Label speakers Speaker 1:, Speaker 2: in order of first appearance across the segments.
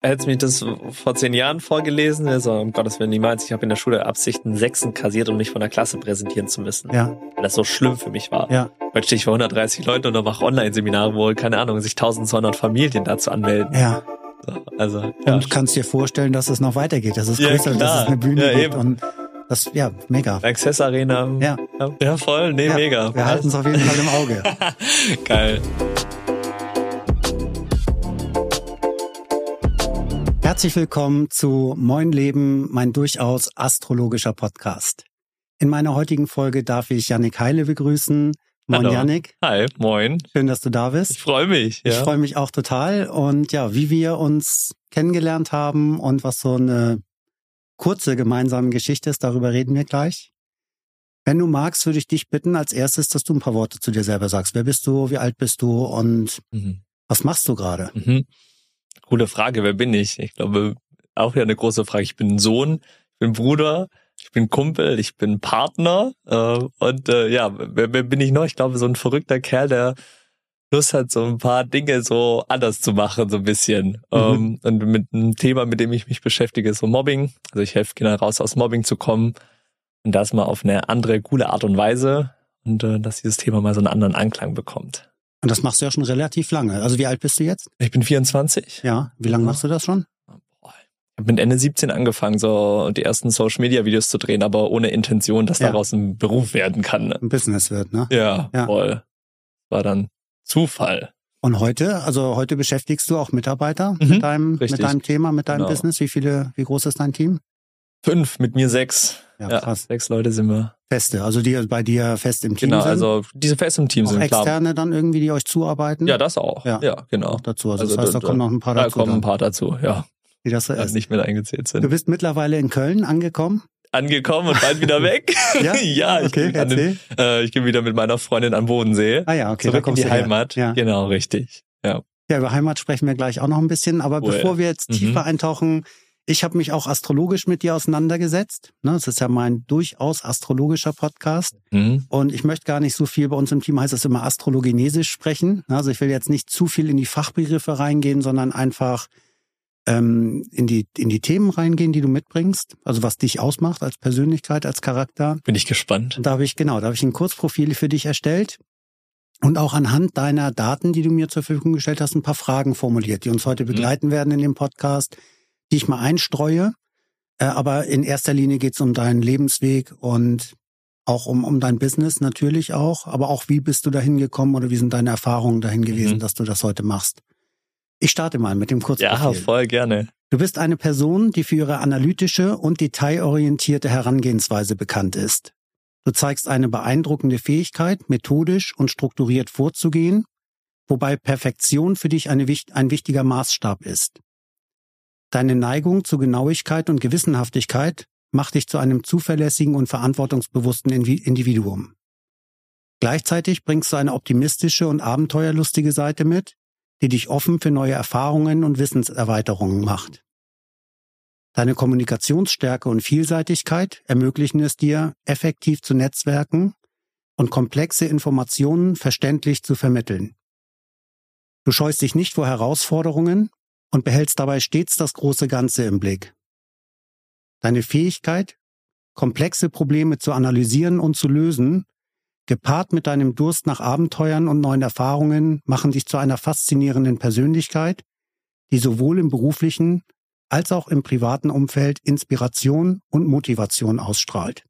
Speaker 1: Hättest mich das vor zehn Jahren vorgelesen, wäre so, um Gottes Willen niemals. Ich habe in der Schule Absichten Sechsen kassiert, um mich von der Klasse präsentieren zu müssen.
Speaker 2: Ja.
Speaker 1: Weil das so schlimm für mich war.
Speaker 2: Ja.
Speaker 1: Heute stehe ich vor 130 Leuten und mache Online-Seminare, wo, keine Ahnung, sich 1200 Familien dazu anmelden.
Speaker 2: Ja.
Speaker 1: So, also, ja.
Speaker 2: Und kannst dir vorstellen, dass es noch weitergeht, dass es
Speaker 1: Ja,
Speaker 2: größer, dass
Speaker 1: klar.
Speaker 2: es eine Bühne
Speaker 1: Ja,
Speaker 2: gibt
Speaker 1: eben.
Speaker 2: und das, ja, mega.
Speaker 1: Access Arena.
Speaker 2: Ja.
Speaker 1: Ja, voll. Nee,
Speaker 2: ja.
Speaker 1: mega.
Speaker 2: Wir halten es auf jeden Fall im Auge.
Speaker 1: Geil.
Speaker 2: Herzlich willkommen zu Moin Leben, mein durchaus astrologischer Podcast. In meiner heutigen Folge darf ich Yannick Heile begrüßen. Moin
Speaker 1: Hallo.
Speaker 2: Yannick,
Speaker 1: Hi, moin.
Speaker 2: schön, dass du da
Speaker 1: Ich
Speaker 2: bist.
Speaker 1: freue mich. Ja.
Speaker 2: Ich freue mich auch total. Und ja, wie wir uns kennengelernt haben und was so eine kurze gemeinsame Geschichte ist, darüber reden wir gleich. Wenn du magst, würde ich dich bitten, als erstes, dass du ein paar Worte zu dir selber sagst. Wer bist du? Wie alt bist du? Und
Speaker 1: Mhm.
Speaker 2: was machst du gerade?
Speaker 1: Mhm. Coole Frage, wer bin ich? Ich glaube, auch wieder eine große Frage. Ich bin Sohn, ich bin Bruder, ich bin Kumpel, ich bin Partner äh, und äh, ja, wer, wer bin ich noch? Ich glaube, so ein verrückter Kerl, der Lust hat, so ein paar Dinge so anders zu machen, so ein bisschen.
Speaker 2: Mhm.
Speaker 1: Ähm, und mit einem Thema, mit dem ich mich beschäftige, ist so Mobbing. Also ich helfe Kindern raus, aus Mobbing zu kommen und das mal auf eine andere, coole Art und Weise und äh, dass dieses Thema mal so einen anderen Anklang bekommt.
Speaker 2: Und das machst du ja schon relativ lange. Also wie alt bist du jetzt?
Speaker 1: Ich bin 24.
Speaker 2: Ja. Wie lange
Speaker 1: Ja.
Speaker 2: machst du das schon?
Speaker 1: Boah, Ich habe mit Ende 17 angefangen, so die ersten Social Media Videos zu drehen, aber ohne Intention, dass
Speaker 2: Ja.
Speaker 1: daraus ein Beruf werden kann.
Speaker 2: Ein Business wird, ne?
Speaker 1: Ja,
Speaker 2: Ja.
Speaker 1: voll. War dann Zufall.
Speaker 2: Und heute, also heute beschäftigst du auch Mitarbeiter
Speaker 1: Mhm,
Speaker 2: mit deinem,
Speaker 1: richtig.
Speaker 2: mit deinem Thema, mit deinem
Speaker 1: Genau.
Speaker 2: Business. Wie viele, wie groß ist dein Team?
Speaker 1: Fünf, mit mir sechs.
Speaker 2: Ja,
Speaker 1: Ja,
Speaker 2: krass.
Speaker 1: sechs Leute sind wir.
Speaker 2: Feste, also die bei dir fest im Team
Speaker 1: Genau,
Speaker 2: sind.
Speaker 1: also diese fest im Team
Speaker 2: auch
Speaker 1: sind klar.
Speaker 2: externe dann irgendwie, die euch zuarbeiten.
Speaker 1: Ja, das auch.
Speaker 2: Ja.
Speaker 1: Ja, genau.
Speaker 2: auch dazu. Also,
Speaker 1: Also
Speaker 2: das heißt, da
Speaker 1: da-
Speaker 2: kommen noch ein paar
Speaker 1: Da
Speaker 2: dazu,
Speaker 1: kommen ein
Speaker 2: dann,
Speaker 1: paar dazu, ja,
Speaker 2: die das so ist.
Speaker 1: nicht mit eingezählt
Speaker 2: Du
Speaker 1: sind.
Speaker 2: bist mittlerweile in Köln angekommen.
Speaker 1: Angekommen und bald wieder weg.
Speaker 2: Ja?
Speaker 1: ja ich,
Speaker 2: Okay,
Speaker 1: an den, äh, ich gehe wieder mit meiner Freundin an Bodensee.
Speaker 2: Ah ja, okay, da
Speaker 1: zurück in die
Speaker 2: du her.
Speaker 1: Heimat.
Speaker 2: Ja.
Speaker 1: Genau, richtig. Ja.
Speaker 2: Ja, über Heimat sprechen wir gleich auch noch ein bisschen. Aber
Speaker 1: Cool.
Speaker 2: bevor wir jetzt
Speaker 1: Mhm.
Speaker 2: tiefer eintauchen, ich habe mich auch astrologisch mit dir auseinandergesetzt. Ne, Das ist ja mein durchaus astrologischer Podcast.
Speaker 1: Mhm.
Speaker 2: Und ich möchte gar nicht so viel, bei uns im Team heißt es immer astrologenesisch sprechen. Also ich will jetzt nicht zu viel in die Fachbegriffe reingehen, sondern einfach ähm, in, die, in die Themen reingehen, die du mitbringst. Also was dich ausmacht als Persönlichkeit, als Charakter.
Speaker 1: Bin ich gespannt.
Speaker 2: Und da habe ich, genau, da habe ich ein Kurzprofil für dich erstellt. Und auch anhand deiner Daten, die du mir zur Verfügung gestellt hast, ein paar Fragen formuliert, die uns heute
Speaker 1: Mhm.
Speaker 2: begleiten werden in dem Podcast, die ich mal einstreue. Äh, aber in erster Linie geht es um deinen Lebensweg und auch um, um dein Business natürlich auch. Aber auch, wie bist du dahin gekommen oder wie sind deine Erfahrungen dahin gewesen,
Speaker 1: Mhm.
Speaker 2: dass du das heute machst? Ich starte mal mit dem Kurzprofil.
Speaker 1: Ja, voll gerne.
Speaker 2: Du bist eine Person, die für ihre analytische und detailorientierte Herangehensweise bekannt ist. Du zeigst eine beeindruckende Fähigkeit, methodisch und strukturiert vorzugehen, wobei Perfektion für dich eine, ein wichtiger Maßstab ist. Deine Neigung zu Genauigkeit und Gewissenhaftigkeit macht dich zu einem zuverlässigen und verantwortungsbewussten Individuum. Gleichzeitig bringst du eine optimistische und abenteuerlustige Seite mit, die dich offen für neue Erfahrungen und Wissenserweiterungen macht. Deine Kommunikationsstärke und Vielseitigkeit ermöglichen es dir, effektiv zu netzwerken und komplexe Informationen verständlich zu vermitteln. Du scheust dich nicht vor Herausforderungen und behältst dabei stets das große Ganze im Blick. Deine Fähigkeit, komplexe Probleme zu analysieren und zu lösen, gepaart mit deinem Durst nach Abenteuern und neuen Erfahrungen, machen dich zu einer faszinierenden Persönlichkeit, die sowohl im beruflichen als auch im privaten Umfeld Inspiration und Motivation ausstrahlt.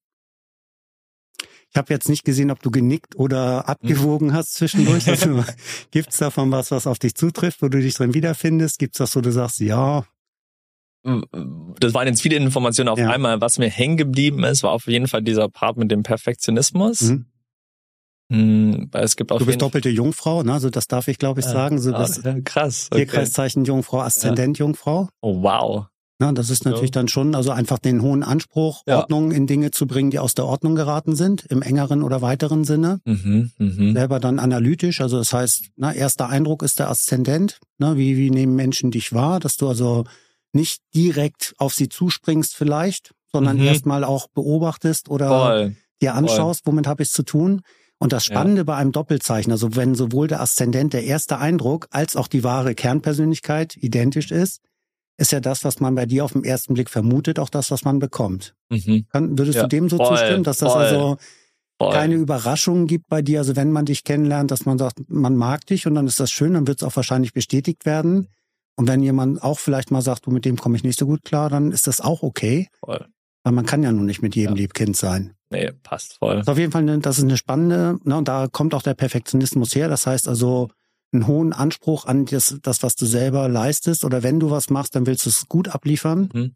Speaker 2: Ich habe jetzt nicht gesehen, ob du genickt oder abgewogen hast zwischendurch. Also, Gibt es davon was, was auf dich zutrifft, wo du dich drin wiederfindest? Gibt es das, wo du sagst, ja,
Speaker 1: Das waren jetzt viele Informationen auf
Speaker 2: Ja.
Speaker 1: einmal. Was mir hängen geblieben ist, war auf jeden Fall dieser Part mit dem Perfektionismus.
Speaker 2: hm,
Speaker 1: Mhm. weil Es gibt auf
Speaker 2: du bist doppelte Jungfrau, ne? Also das darf ich, glaube ich,
Speaker 1: Ja.
Speaker 2: sagen. Du
Speaker 1: Ah, ja, krass. Okay.
Speaker 2: Tierkreiszeichen Jungfrau, Aszendent Jungfrau.
Speaker 1: Oh, wow.
Speaker 2: Na, das ist natürlich
Speaker 1: Ja.
Speaker 2: dann schon, also einfach den hohen Anspruch,
Speaker 1: Ja.
Speaker 2: Ordnung in Dinge zu bringen, die aus der Ordnung geraten sind, im engeren oder weiteren Sinne.
Speaker 1: Mhm, mhm.
Speaker 2: Selber dann analytisch, also das heißt, na, erster Eindruck ist der Aszendent. Na, wie, wie nehmen Menschen dich wahr, dass du also nicht direkt auf sie zuspringst vielleicht, sondern
Speaker 1: Mhm.
Speaker 2: erstmal auch beobachtest oder
Speaker 1: Voll.
Speaker 2: dir anschaust, womit habe ich es zu tun. Und das
Speaker 1: Ja.
Speaker 2: Spannende bei einem Doppelzeichen, also wenn sowohl der Aszendent der erste Eindruck als auch die wahre Kernpersönlichkeit identisch ist, ist ja das, was man bei dir auf den ersten Blick vermutet, auch das, was man bekommt.
Speaker 1: Mhm.
Speaker 2: Kann, würdest
Speaker 1: Ja,
Speaker 2: du dem so
Speaker 1: voll,
Speaker 2: zustimmen, dass das
Speaker 1: voll,
Speaker 2: also
Speaker 1: Voll.
Speaker 2: keine Überraschungen gibt bei dir? Also wenn man dich kennenlernt, dass man sagt, man mag dich und dann ist das schön, dann wird es auch wahrscheinlich bestätigt werden. Und wenn jemand auch vielleicht mal sagt, du, mit dem komme ich nicht so gut klar, dann ist das auch okay. Weil man kann ja nun nicht mit jedem
Speaker 1: Ja.
Speaker 2: Liebkind sein.
Speaker 1: Nee, passt voll.
Speaker 2: Das ist auf jeden Fall, eine, das ist eine spannende, ne, und da kommt auch der Perfektionismus her. Das heißt also, einen hohen Anspruch an das, das, was du selber leistest. Oder wenn du was machst, dann willst du es gut abliefern.
Speaker 1: Mhm.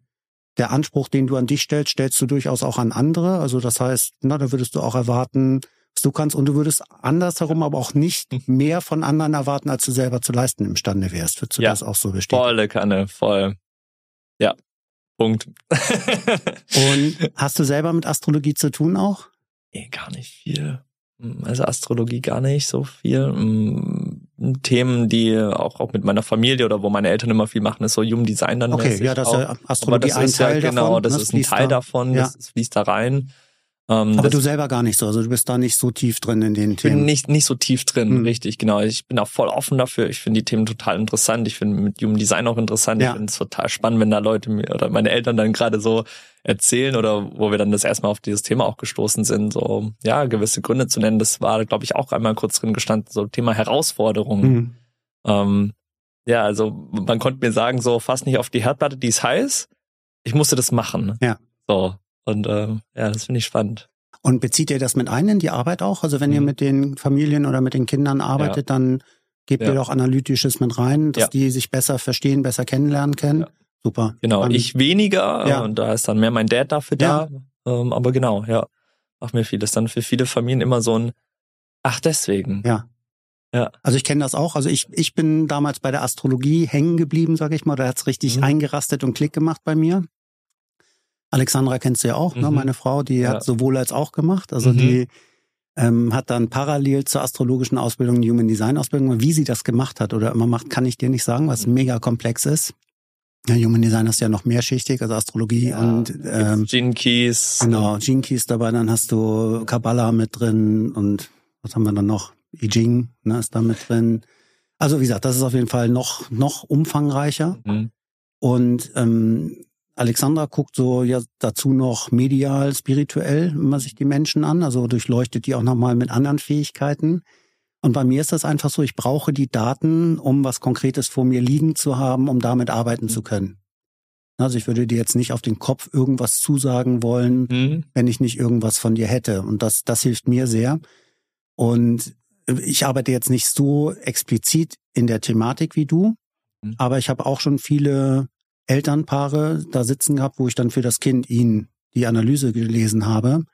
Speaker 2: Der Anspruch, den du an dich stellst, stellst du durchaus auch an andere. Also das heißt, na, da würdest du auch erwarten, was du kannst. Und du würdest andersherum aber auch nicht
Speaker 1: Mhm.
Speaker 2: mehr von anderen erwarten, als du selber zu leisten imstande wärst. Würdest du
Speaker 1: Ja.
Speaker 2: das auch so bestätigen?
Speaker 1: Volle Kanne, voll. Ja. Punkt.
Speaker 2: Und hast du selber mit Astrologie zu tun auch?
Speaker 1: nee, gar nicht viel. Also Astrologie gar nicht so viel. Themen, die auch, auch mit meiner Familie oder wo meine Eltern immer viel machen, ist so Human Design dann.
Speaker 2: Okay, ja, das ist ja Astrologie
Speaker 1: das
Speaker 2: ein
Speaker 1: ist ja
Speaker 2: Teil
Speaker 1: genau,
Speaker 2: davon.
Speaker 1: das
Speaker 2: ne?
Speaker 1: ist ein Teil
Speaker 2: da.
Speaker 1: davon,
Speaker 2: Ja.
Speaker 1: das fließt da rein. Ähm,
Speaker 2: Aber du selber gar nicht so. Also du bist da nicht so tief drin in den
Speaker 1: ich bin
Speaker 2: Themen.
Speaker 1: nicht, nicht so tief drin,
Speaker 2: Hm.
Speaker 1: richtig, genau. Ich bin auch voll offen dafür. Ich finde die Themen total interessant. Ich finde mit Human Design auch interessant.
Speaker 2: Ja.
Speaker 1: Ich finde es total spannend, wenn da Leute mir oder meine Eltern dann gerade so erzählen oder wo wir dann das erstmal auf dieses Thema auch gestoßen sind, so, ja, gewisse Gründe zu nennen. Das war, glaube ich, auch einmal kurz drin gestanden, so Thema Herausforderungen.
Speaker 2: Mhm.
Speaker 1: Ähm, ja, also man konnte mir sagen, so fast nicht auf die Herdplatte, die ist heiß. Ich musste das machen.
Speaker 2: Ja.
Speaker 1: So. Und ähm, ja, das finde ich spannend.
Speaker 2: Und bezieht ihr das mit ein in die Arbeit auch? Also wenn ihr
Speaker 1: Mhm.
Speaker 2: mit den Familien oder mit den Kindern arbeitet, dann gebt
Speaker 1: Ja.
Speaker 2: ihr doch Analytisches mit rein, dass
Speaker 1: Ja.
Speaker 2: die sich besser verstehen, besser kennenlernen können.
Speaker 1: Ja.
Speaker 2: Super.
Speaker 1: Genau,
Speaker 2: Dann-
Speaker 1: ich weniger
Speaker 2: Ja.
Speaker 1: und da ist dann mehr mein Dad dafür da. Ähm, aber genau, ja, macht mir viel. Das ist dann für viele Familien immer so ein Ach, deswegen.
Speaker 2: Ja.
Speaker 1: Ja.
Speaker 2: Also ich kenne das auch. Also ich, ich bin damals bei der Astrologie hängen geblieben, sage ich mal. Da hat's richtig
Speaker 1: Mhm.
Speaker 2: eingerastet und Klick gemacht bei mir. Alexandra kennst du ja auch, ne?
Speaker 1: Mhm.
Speaker 2: meine Frau, die
Speaker 1: Ja.
Speaker 2: hat sowohl als auch gemacht. Also
Speaker 1: Mhm.
Speaker 2: die ähm, hat dann parallel zur astrologischen Ausbildung eine Human Design Ausbildung. Wie sie das gemacht hat oder immer macht, kann ich dir nicht sagen, was
Speaker 1: Mhm.
Speaker 2: mega komplex ist. Ja, Human Design ist ja noch mehrschichtig, also Astrologie
Speaker 1: Ja,
Speaker 2: und ähm,
Speaker 1: Gene Keys.
Speaker 2: Genau, Gene Keys dabei, dann hast du Kabbalah mit drin und was haben wir dann noch? I Ching, ne, ist da mit drin. Also wie gesagt, das ist auf jeden Fall noch noch umfangreicher.
Speaker 1: Mhm.
Speaker 2: Und ähm, Alexandra guckt so ja dazu noch medial, spirituell, wenn man sich die Menschen an, also durchleuchtet die auch nochmal mit anderen Fähigkeiten. Und bei mir ist das einfach so, ich brauche die Daten, um was Konkretes vor mir liegen zu haben, um damit arbeiten zu können. Also ich würde dir jetzt nicht auf den Kopf irgendwas zusagen wollen,
Speaker 1: Mhm.
Speaker 2: wenn ich nicht irgendwas von dir hätte. Und das, das hilft mir sehr. Und ich arbeite jetzt nicht so explizit in der Thematik wie du,
Speaker 1: Mhm.
Speaker 2: aber ich habe auch schon viele Elternpaare da sitzen gehabt, wo ich dann für das Kind ihnen die Analyse gelesen habe.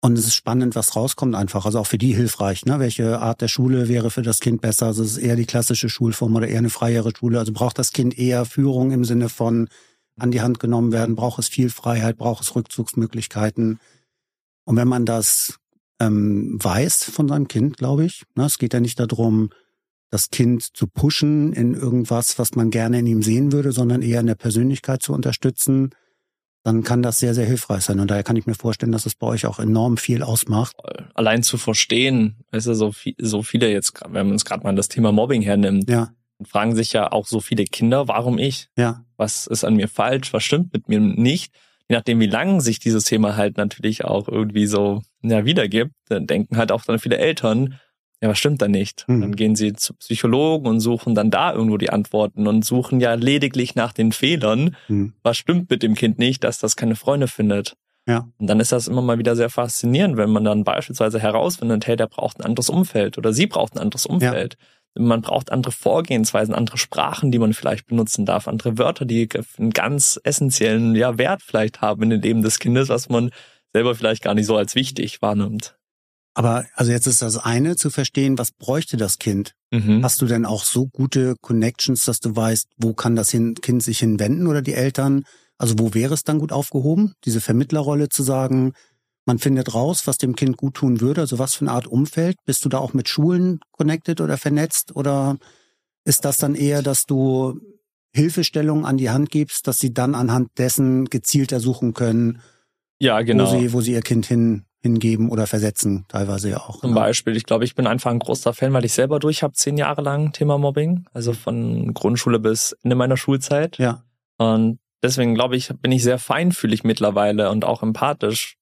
Speaker 2: Und es ist spannend, was rauskommt einfach. Also auch für die hilfreich. Ne? Welche Art der Schule wäre für das Kind besser? Also es ist eher die klassische Schulform oder eher eine freiere Schule. Also braucht das Kind eher Führung im Sinne von an die Hand genommen werden? Braucht es viel Freiheit? Braucht es Rückzugsmöglichkeiten? Und wenn man das ähm, weiß von seinem Kind, glaube ich, ne, es geht ja nicht darum, das Kind zu pushen in irgendwas, was man gerne in ihm sehen würde, sondern eher in der Persönlichkeit zu unterstützen, dann kann das sehr, sehr hilfreich sein. Und daher kann ich mir vorstellen, dass es bei euch auch enorm viel ausmacht.
Speaker 1: Allein zu verstehen, weißt du, so, viel, so viele jetzt, wenn man uns gerade mal das Thema Mobbing hernimmt,
Speaker 2: Ja,
Speaker 1: fragen sich ja auch so viele Kinder, warum ich?
Speaker 2: ja,
Speaker 1: was ist an mir falsch, was stimmt mit mir nicht. Je nachdem, wie lang sich dieses Thema halt natürlich auch irgendwie so ja, wiedergibt, dann denken halt auch dann viele Eltern, ja, was stimmt da nicht?
Speaker 2: Mhm.
Speaker 1: Dann gehen sie zu Psychologen und suchen dann da irgendwo die Antworten und suchen ja lediglich nach den Fehlern.
Speaker 2: hm,
Speaker 1: Was stimmt mit dem Kind nicht, dass das keine Freunde findet?
Speaker 2: ja,
Speaker 1: Und dann ist das immer mal wieder sehr faszinierend, wenn man dann beispielsweise herausfindet, hey, der braucht ein anderes Umfeld oder sie braucht ein anderes Umfeld. Man braucht andere Vorgehensweisen, andere Sprachen, die man vielleicht benutzen darf, andere Wörter, die einen ganz essentiellen ja, Wert vielleicht haben in dem Leben des Kindes, was man selber vielleicht gar nicht so als wichtig wahrnimmt.
Speaker 2: Aber also jetzt ist das eine zu verstehen, was bräuchte das Kind?
Speaker 1: Mhm.
Speaker 2: Hast du denn auch so gute Connections, dass du weißt, wo kann das Kind sich hinwenden oder die Eltern? Also wo wäre es dann gut aufgehoben? Diese Vermittlerrolle zu sagen, man findet raus, was dem Kind gut tun würde. Also was für eine Art Umfeld? Bist du da auch mit Schulen connected oder vernetzt? Oder ist das dann eher, dass du Hilfestellungen an die Hand gibst, dass sie dann anhand dessen gezielter suchen können,
Speaker 1: Ja, genau.
Speaker 2: wo sie, wo sie ihr Kind hin, hingeben oder versetzen, teilweise ja auch.
Speaker 1: Zum
Speaker 2: ne?
Speaker 1: Beispiel, ich glaube, ich bin einfach ein großer Fan, weil ich selber durch habe, zehn Jahre lang Thema Mobbing, also von Grundschule bis Ende meiner Schulzeit.
Speaker 2: Ja.
Speaker 1: Und deswegen glaube ich, bin ich sehr feinfühlig mittlerweile und auch empathisch,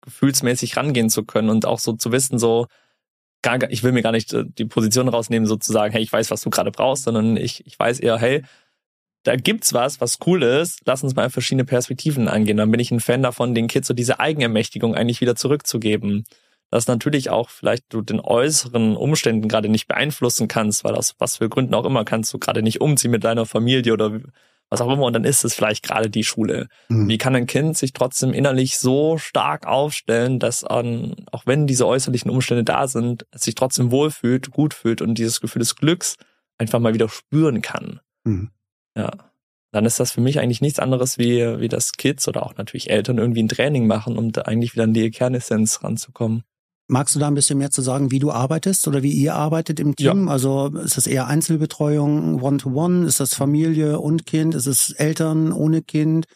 Speaker 1: gefühlsmäßig rangehen zu können und auch so zu wissen, so, gar, ich will mir gar nicht äh, die Position rausnehmen, sozusagen, hey, ich weiß, was du gerade brauchst, sondern ich, ich weiß eher, hey, da gibt's was, was cool ist, lass uns mal verschiedene Perspektiven angehen. Dann bin ich ein Fan davon, den Kids so diese Eigenermächtigung eigentlich wieder zurückzugeben. Dass natürlich auch vielleicht du den äußeren Umständen gerade nicht beeinflussen kannst, weil aus was für Gründen auch immer kannst du gerade nicht umziehen mit deiner Familie oder was auch immer, und dann ist es vielleicht gerade die Schule. Mhm. Wie kann ein Kind sich trotzdem innerlich so stark aufstellen, dass an, auch wenn diese äußerlichen Umstände da sind, es sich trotzdem wohlfühlt, gut fühlt und dieses Gefühl des Glücks einfach mal wieder spüren kann. Mhm. Ja. Dann ist das für mich eigentlich nichts anderes wie, wie das Kids oder auch natürlich Eltern irgendwie ein Training machen, um da eigentlich wieder an die Kernessenz ranzukommen.
Speaker 2: Magst du da ein bisschen mehr zu sagen, wie du arbeitest oder wie ihr arbeitet im Team? Ja. Also ist das eher Einzelbetreuung, One-to-One? -one? Ist das Familie und Kind? Ist es Eltern ohne Kind?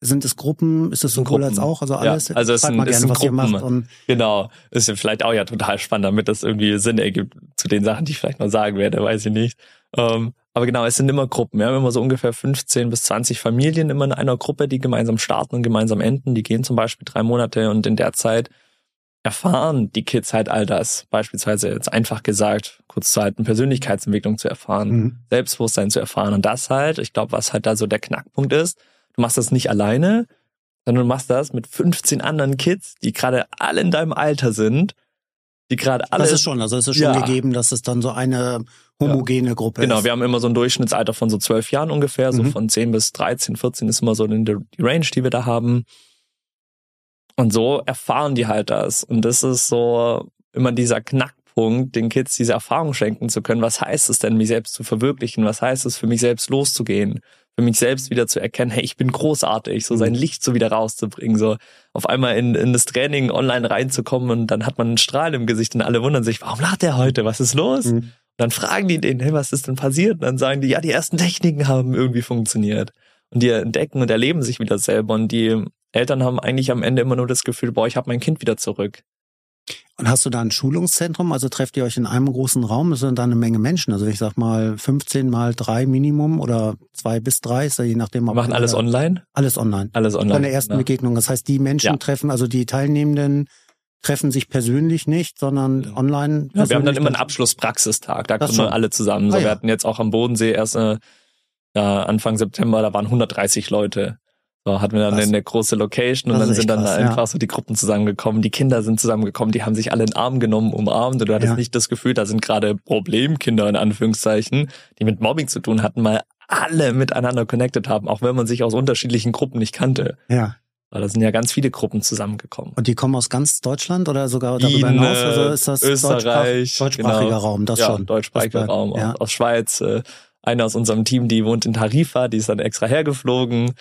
Speaker 2: Sind es Gruppen? Ist es sowohl als auch? Also alles?
Speaker 1: Ja, also es sind, es sind Gruppen. genau. Ist ja vielleicht auch ja total spannend, damit das irgendwie Sinn ergibt zu den Sachen, die ich vielleicht noch sagen werde, weiß ich nicht. Ähm, aber genau, es sind immer Gruppen. Wir haben immer so ungefähr 15 bis 20 Familien immer in einer Gruppe, die gemeinsam starten und gemeinsam enden. Die gehen zum Beispiel drei Monate und in der Zeit erfahren die Kids halt all das. Beispielsweise jetzt einfach gesagt, kurz zu halten, Persönlichkeitsentwicklung zu erfahren, mhm. Selbstbewusstsein zu erfahren. Und das halt, ich glaube, was halt da so der Knackpunkt ist, du machst das nicht alleine, sondern du machst das mit 15 anderen Kids, die gerade alle in deinem Alter sind, die gerade alle.
Speaker 2: Das ist schon, also es ist schon ja. gegeben, dass es dann so eine homogene ja. Gruppe
Speaker 1: genau, ist. Genau, wir haben immer so ein Durchschnittsalter von so zwölf Jahren ungefähr, mhm. so von 10 bis 13, 14 ist immer so die Range, die wir da haben. Und so erfahren die halt das. Und das ist so immer dieser Knackpunkt, den Kids diese Erfahrung schenken zu können. Was heißt es denn, mich selbst zu verwirklichen? Was heißt es, für mich selbst loszugehen? Für mich selbst wieder zu erkennen, hey, ich bin großartig, so sein mhm. Licht so wieder rauszubringen, so auf einmal in, in das Training online reinzukommen und dann hat man einen Strahl im Gesicht und alle wundern sich, warum lacht der heute? Was ist los? Mhm. Und dann fragen die den, hey, was ist denn passiert? Und dann sagen die, ja, die ersten Techniken haben irgendwie funktioniert. Und die entdecken und erleben sich wieder selber und die Eltern haben eigentlich am Ende immer nur das Gefühl, boah, ich habe mein Kind wieder zurück.
Speaker 2: Und hast du da ein Schulungszentrum? Also trefft ihr euch in einem großen Raum? Das sind da eine Menge Menschen. Also ich sag mal 15 mal drei Minimum oder zwei bis drei, ist ja je nachdem.
Speaker 1: Wir machen alles online?
Speaker 2: Alles online.
Speaker 1: Alles online. Von
Speaker 2: der ersten ja. Begegnung. Das heißt, die Menschen ja. treffen, also die Teilnehmenden treffen sich persönlich nicht, sondern online.
Speaker 1: Ja, wir haben dann immer einen Abschlusspraxistag. Da kommen alle zusammen. So, ah, wir hatten jetzt auch am Bodensee erst äh, Anfang September, da waren 130 Leute. So hatten wir dann eine große Location und dann sind dann krass, einfach ja. so die Gruppen zusammengekommen, die Kinder sind zusammengekommen, die haben sich alle in den Arm genommen, umarmt und du hattest ja. nicht das Gefühl, da sind gerade Problemkinder in Anführungszeichen, die mit Mobbing zu tun hatten, mal alle miteinander connected haben, auch wenn man sich aus unterschiedlichen Gruppen nicht kannte.
Speaker 2: Ja.
Speaker 1: Weil da sind ja ganz viele Gruppen zusammengekommen.
Speaker 2: Und die kommen aus ganz Deutschland oder sogar darüber Wien, hinaus? Also ist das
Speaker 1: Österreich,
Speaker 2: deutschsprachiger genau. Raum, das
Speaker 1: ja,
Speaker 2: schon.
Speaker 1: deutschsprachiger Raum, ja. aus Schweiz. Äh, eine aus unserem Team, die wohnt in Tarifa, die ist dann extra hergeflogen.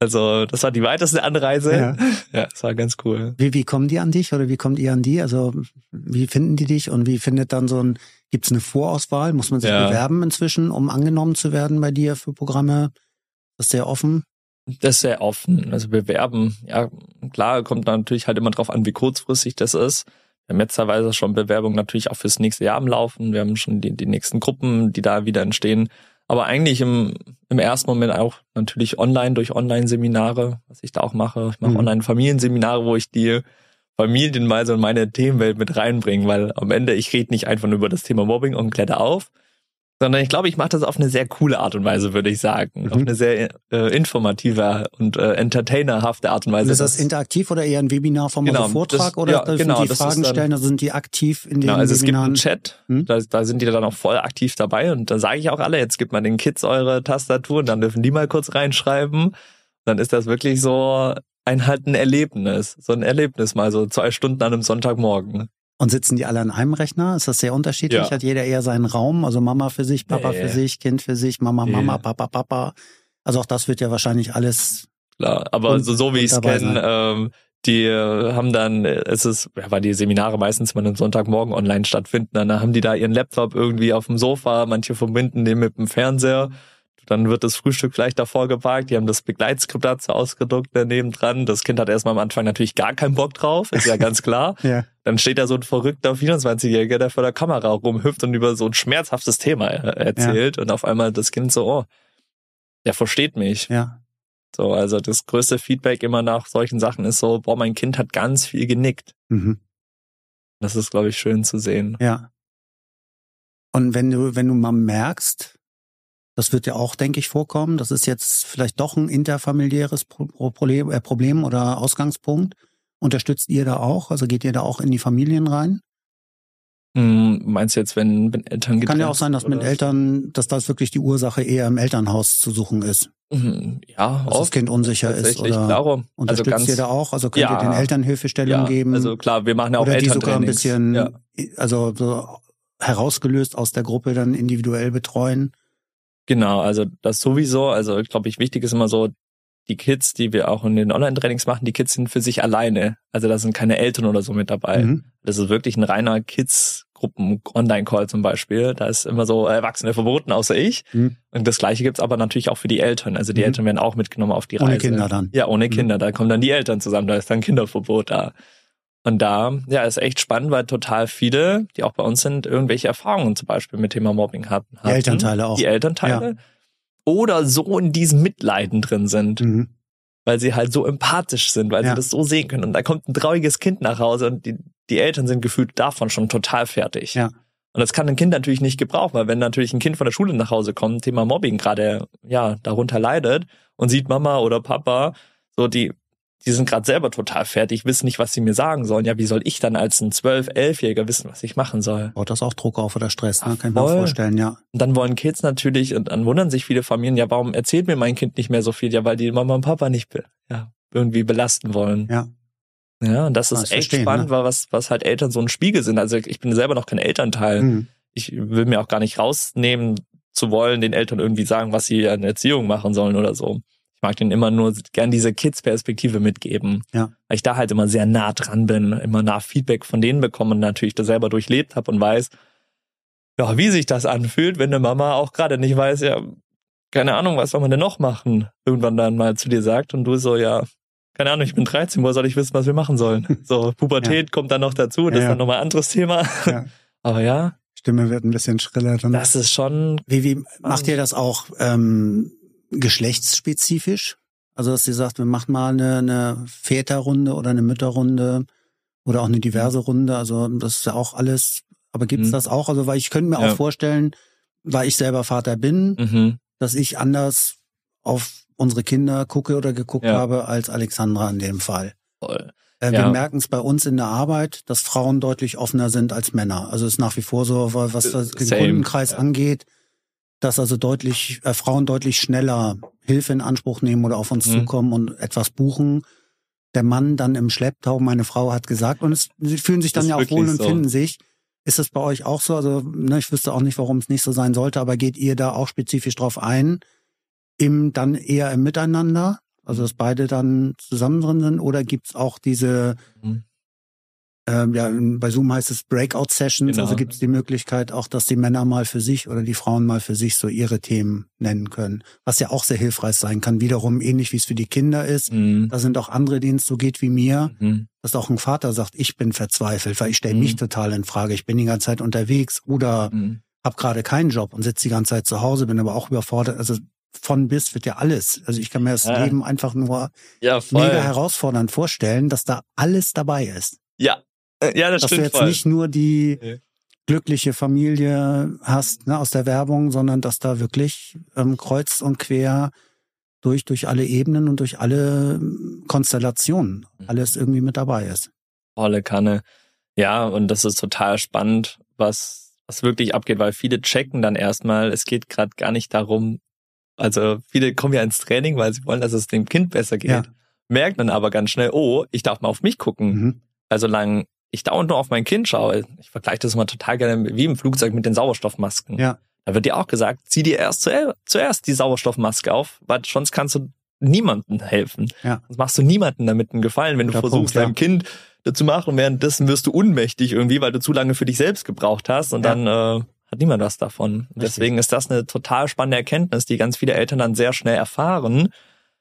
Speaker 1: Also das war die weiteste Anreise. Ja, ja das war ganz cool.
Speaker 2: Wie, wie kommen die an dich oder wie kommt ihr an die? Also wie finden die dich und wie findet dann so ein, gibt's eine Vorauswahl? Muss man sich ja. bewerben inzwischen, um angenommen zu werden bei dir für Programme? Das ist sehr offen?
Speaker 1: Das ist sehr offen. Also bewerben, ja klar, kommt natürlich halt immer drauf an, wie kurzfristig das ist. Wir haben jetzt teilweise schon Bewerbungen natürlich auch fürs nächste Jahr am Laufen. Wir haben schon die, die nächsten Gruppen, die da wieder entstehen. Aber eigentlich im, im ersten Moment auch natürlich online durch Online-Seminare, was ich da auch mache. Ich mache mhm. Online-Familienseminare, wo ich die Familien mal so in meine Themenwelt mit reinbringe, weil am Ende ich rede nicht einfach nur über das Thema Mobbing und kletter auf, sondern ich glaube, ich mache das auf eine sehr coole Art und Weise, würde ich sagen. Mhm. Auf eine sehr äh, informative und äh, entertainerhafte Art und Weise.
Speaker 2: ist das, das interaktiv oder eher ein Webinar vom genau, Vortrag das, oder ja, genau, die Fragen dann, stellen, also sind die aktiv in den genau,
Speaker 1: also Webinaren? es gibt einen Chat, mhm. da, da sind die dann auch voll aktiv dabei und da sage ich auch alle, jetzt gibt mal den Kids eure Tastatur und dann dürfen die mal kurz reinschreiben. Dann ist das wirklich so ein halt ein Erlebnis, so ein Erlebnis mal so zwei Stunden an einem Sonntagmorgen.
Speaker 2: Und sitzen die alle an einem Rechner? Ist das sehr unterschiedlich? Ja. Hat jeder eher seinen Raum? Also Mama für sich, Papa nee. für sich, Kind für sich, Mama, Mama, Papa, Papa. Also auch das wird ja wahrscheinlich alles.
Speaker 1: Klar, aber und, so, so wie ich es kenne, ähm, die äh, haben dann, es ist, ja, weil die Seminare meistens mal am Sonntagmorgen online stattfinden, dann haben die da ihren Laptop irgendwie auf dem Sofa, manche verbinden den mit dem Fernseher dann wird das Frühstück gleich davor geparkt. Die haben das Begleitskript dazu ausgedruckt daneben dran. Das Kind hat erstmal am Anfang natürlich gar keinen Bock drauf, ist ja ganz klar.
Speaker 2: ja.
Speaker 1: Dann steht da so ein verrückter 24-Jähriger, der vor der Kamera rumhüpft und über so ein schmerzhaftes Thema erzählt. Ja. Und auf einmal das Kind so, oh, der versteht mich.
Speaker 2: Ja.
Speaker 1: So, also das größte Feedback immer nach solchen Sachen ist so, boah, mein Kind hat ganz viel genickt.
Speaker 2: Mhm.
Speaker 1: Das ist, glaube ich, schön zu sehen.
Speaker 2: Ja. Und wenn du, wenn du mal merkst, das wird ja auch, denke ich, vorkommen, das ist jetzt vielleicht doch ein interfamiliäres Problem, äh, Problem oder Ausgangspunkt. Unterstützt ihr da auch? Also geht ihr da auch in die Familien rein?
Speaker 1: Hm, meinst du jetzt, wenn, wenn Eltern
Speaker 2: Kann ja auch sein, dass mit Eltern, dass das wirklich die Ursache eher im Elternhaus zu suchen ist.
Speaker 1: Mhm, ja,
Speaker 2: dass das Kind unsicher ist oder
Speaker 1: darum.
Speaker 2: unterstützt also ganz, ihr da auch? Also könnt ja, ihr den Eltern Hilfestellung
Speaker 1: ja,
Speaker 2: geben?
Speaker 1: Also klar, wir machen ja auch
Speaker 2: oder
Speaker 1: die
Speaker 2: sogar ein bisschen, ja. also so herausgelöst aus der Gruppe dann individuell betreuen.
Speaker 1: Genau, also das sowieso. Also glaube ich, wichtig ist immer so, die Kids, die wir auch in den Online-Trainings machen, die Kids sind für sich alleine. Also da sind keine Eltern oder so mit dabei. Mhm. Das ist wirklich ein reiner Kids-Gruppen-Online-Call zum Beispiel. Da ist immer so Erwachsene verboten, außer ich. Mhm. Und das Gleiche gibt's aber natürlich auch für die Eltern. Also die mhm. Eltern werden auch mitgenommen auf die Reise.
Speaker 2: Ohne Kinder dann.
Speaker 1: Ja, ohne mhm. Kinder. Da kommen dann die Eltern zusammen. Da ist dann Kinderverbot da. Und da, ja, ist echt spannend, weil total viele, die auch bei uns sind, irgendwelche Erfahrungen zum Beispiel mit Thema Mobbing hatten.
Speaker 2: Die Elternteile auch.
Speaker 1: Die Elternteile. Ja oder so in diesem Mitleiden drin sind. Mhm. Weil sie halt so empathisch sind, weil ja. sie das so sehen können. Und da kommt ein trauriges Kind nach Hause und die, die Eltern sind gefühlt davon schon total fertig.
Speaker 2: Ja.
Speaker 1: Und das kann ein Kind natürlich nicht gebrauchen, weil wenn natürlich ein Kind von der Schule nach Hause kommt, Thema Mobbing gerade ja darunter leidet und sieht Mama oder Papa so die die sind gerade selber total fertig, wissen nicht, was sie mir sagen sollen. Ja, wie soll ich dann als ein zwölf, elfjähriger wissen, was ich machen soll?
Speaker 2: Baut das auch Druck auf oder Stress, ne? Kann ich mir vorstellen, ja.
Speaker 1: Und dann wollen Kids natürlich, und dann wundern sich viele Familien, ja, warum erzählt mir mein Kind nicht mehr so viel? Ja, weil die Mama und Papa nicht ja, irgendwie belasten wollen.
Speaker 2: Ja.
Speaker 1: Ja, und das ist das echt spannend, ne? weil was, was halt Eltern so ein Spiegel sind. Also ich bin selber noch kein Elternteil. Mhm. Ich will mir auch gar nicht rausnehmen zu wollen, den Eltern irgendwie sagen, was sie an Erziehung machen sollen oder so ich mag denen immer nur gern diese Kids-Perspektive mitgeben.
Speaker 2: Ja.
Speaker 1: Weil ich da halt immer sehr nah dran bin, immer nah Feedback von denen bekomme und natürlich das selber durchlebt habe und weiß, ja, wie sich das anfühlt, wenn eine Mama auch gerade nicht weiß, ja, keine Ahnung, was soll man denn noch machen? Irgendwann dann mal zu dir sagt und du so, ja, keine Ahnung, ich bin 13, wo soll ich wissen, was wir machen sollen? So, Pubertät ja. kommt dann noch dazu, das ja, ja. ist dann nochmal ein anderes Thema. Ja. Aber ja.
Speaker 2: Stimme wird ein bisschen schriller dann.
Speaker 1: Das ist schon.
Speaker 2: Wie, wie macht ihr das auch? Ähm, geschlechtsspezifisch? Also, dass sie sagt, wir machen mal eine, eine Väterrunde oder eine Mütterrunde oder auch eine diverse Runde. Also, das ist ja auch alles. Aber gibt es mhm. das auch? Also, weil ich könnte mir ja. auch vorstellen, weil ich selber Vater bin, mhm. dass ich anders auf unsere Kinder gucke oder geguckt ja. habe als Alexandra in dem Fall.
Speaker 1: Voll.
Speaker 2: Äh, ja. Wir merken es bei uns in der Arbeit, dass Frauen deutlich offener sind als Männer. Also es ist nach wie vor so, was äh, den Same. Kundenkreis ja. angeht, dass also deutlich äh, Frauen deutlich schneller Hilfe in Anspruch nehmen oder auf uns mhm. zukommen und etwas buchen. Der Mann dann im Schlepptau, meine Frau hat gesagt, und es, sie fühlen sich dann ja auch wohl und so. finden sich. Ist das bei euch auch so? Also, ne, ich wüsste auch nicht, warum es nicht so sein sollte, aber geht ihr da auch spezifisch drauf ein? Im dann eher im Miteinander? Also dass beide dann zusammen drin sind? Oder gibt's auch diese mhm ähm, ja, bei Zoom heißt es Breakout Sessions, genau. also gibt es die Möglichkeit auch, dass die Männer mal für sich oder die Frauen mal für sich so ihre Themen nennen können, was ja auch sehr hilfreich sein kann. Wiederum ähnlich wie es für die Kinder ist. Mhm. Da sind auch andere, denen es so geht wie mir, mhm. dass auch ein Vater sagt, ich bin verzweifelt, weil ich stelle mhm. mich total in Frage. Ich bin die ganze Zeit unterwegs oder mhm. habe gerade keinen Job und sitze die ganze Zeit zu Hause, bin aber auch überfordert. Also von bis wird ja alles. Also ich kann mir das ja. Leben einfach nur ja, mega herausfordernd vorstellen, dass da alles dabei ist.
Speaker 1: Ja, ja, das
Speaker 2: dass
Speaker 1: stimmt.
Speaker 2: Dass du jetzt
Speaker 1: voll.
Speaker 2: nicht nur die nee. glückliche Familie hast ne, aus der Werbung, sondern dass da wirklich ähm, kreuz und quer durch, durch alle Ebenen und durch alle ähm, Konstellationen mhm. alles irgendwie mit dabei ist.
Speaker 1: Volle Kanne. Ja, und das ist total spannend, was, was wirklich abgeht, weil viele checken dann erstmal, es geht gerade gar nicht darum, also viele kommen ja ins Training, weil sie wollen, dass es dem Kind besser geht. Ja. Merken dann aber ganz schnell, oh, ich darf mal auf mich gucken. Mhm. Also lang ich dauernd nur auf mein Kind schaue, ich vergleiche das immer total gerne wie im Flugzeug mit den Sauerstoffmasken.
Speaker 2: Ja.
Speaker 1: Da wird dir auch gesagt, zieh dir erst zuerst die Sauerstoffmaske auf, weil sonst kannst du niemandem helfen.
Speaker 2: Ja.
Speaker 1: Sonst machst du niemandem damit einen Gefallen, wenn du Der versuchst, Punkt, ja. deinem Kind dazu machen und währenddessen wirst du unmächtig irgendwie, weil du zu lange für dich selbst gebraucht hast und ja. dann äh, hat niemand was davon. Richtig. Deswegen ist das eine total spannende Erkenntnis, die ganz viele Eltern dann sehr schnell erfahren,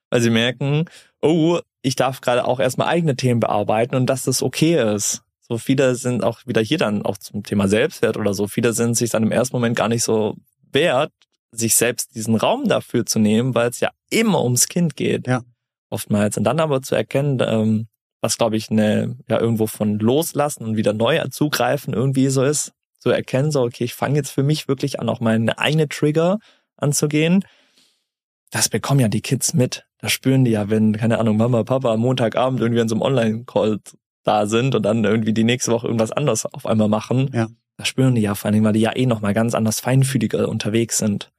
Speaker 1: weil sie merken, oh, ich darf gerade auch erstmal eigene Themen bearbeiten und dass das okay ist. So viele sind auch wieder hier dann auch zum Thema Selbstwert oder so. Viele sind sich dann im ersten Moment gar nicht so wert, sich selbst diesen Raum dafür zu nehmen, weil es ja immer ums Kind geht.
Speaker 2: Ja.
Speaker 1: Oftmals. Und dann aber zu erkennen, ähm, was glaube ich eine, ja, irgendwo von loslassen und wieder neu zugreifen irgendwie so ist, zu erkennen, so, okay, ich fange jetzt für mich wirklich an, auch meine eigene Trigger anzugehen. Das bekommen ja die Kids mit. Das spüren die ja, wenn, keine Ahnung, Mama, Papa am Montagabend irgendwie in so einem Online-Call da sind und dann irgendwie die nächste Woche irgendwas anderes auf einmal machen.
Speaker 2: Ja.
Speaker 1: Das spüren die ja vor allem, weil die ja eh nochmal ganz anders feinfühliger unterwegs sind.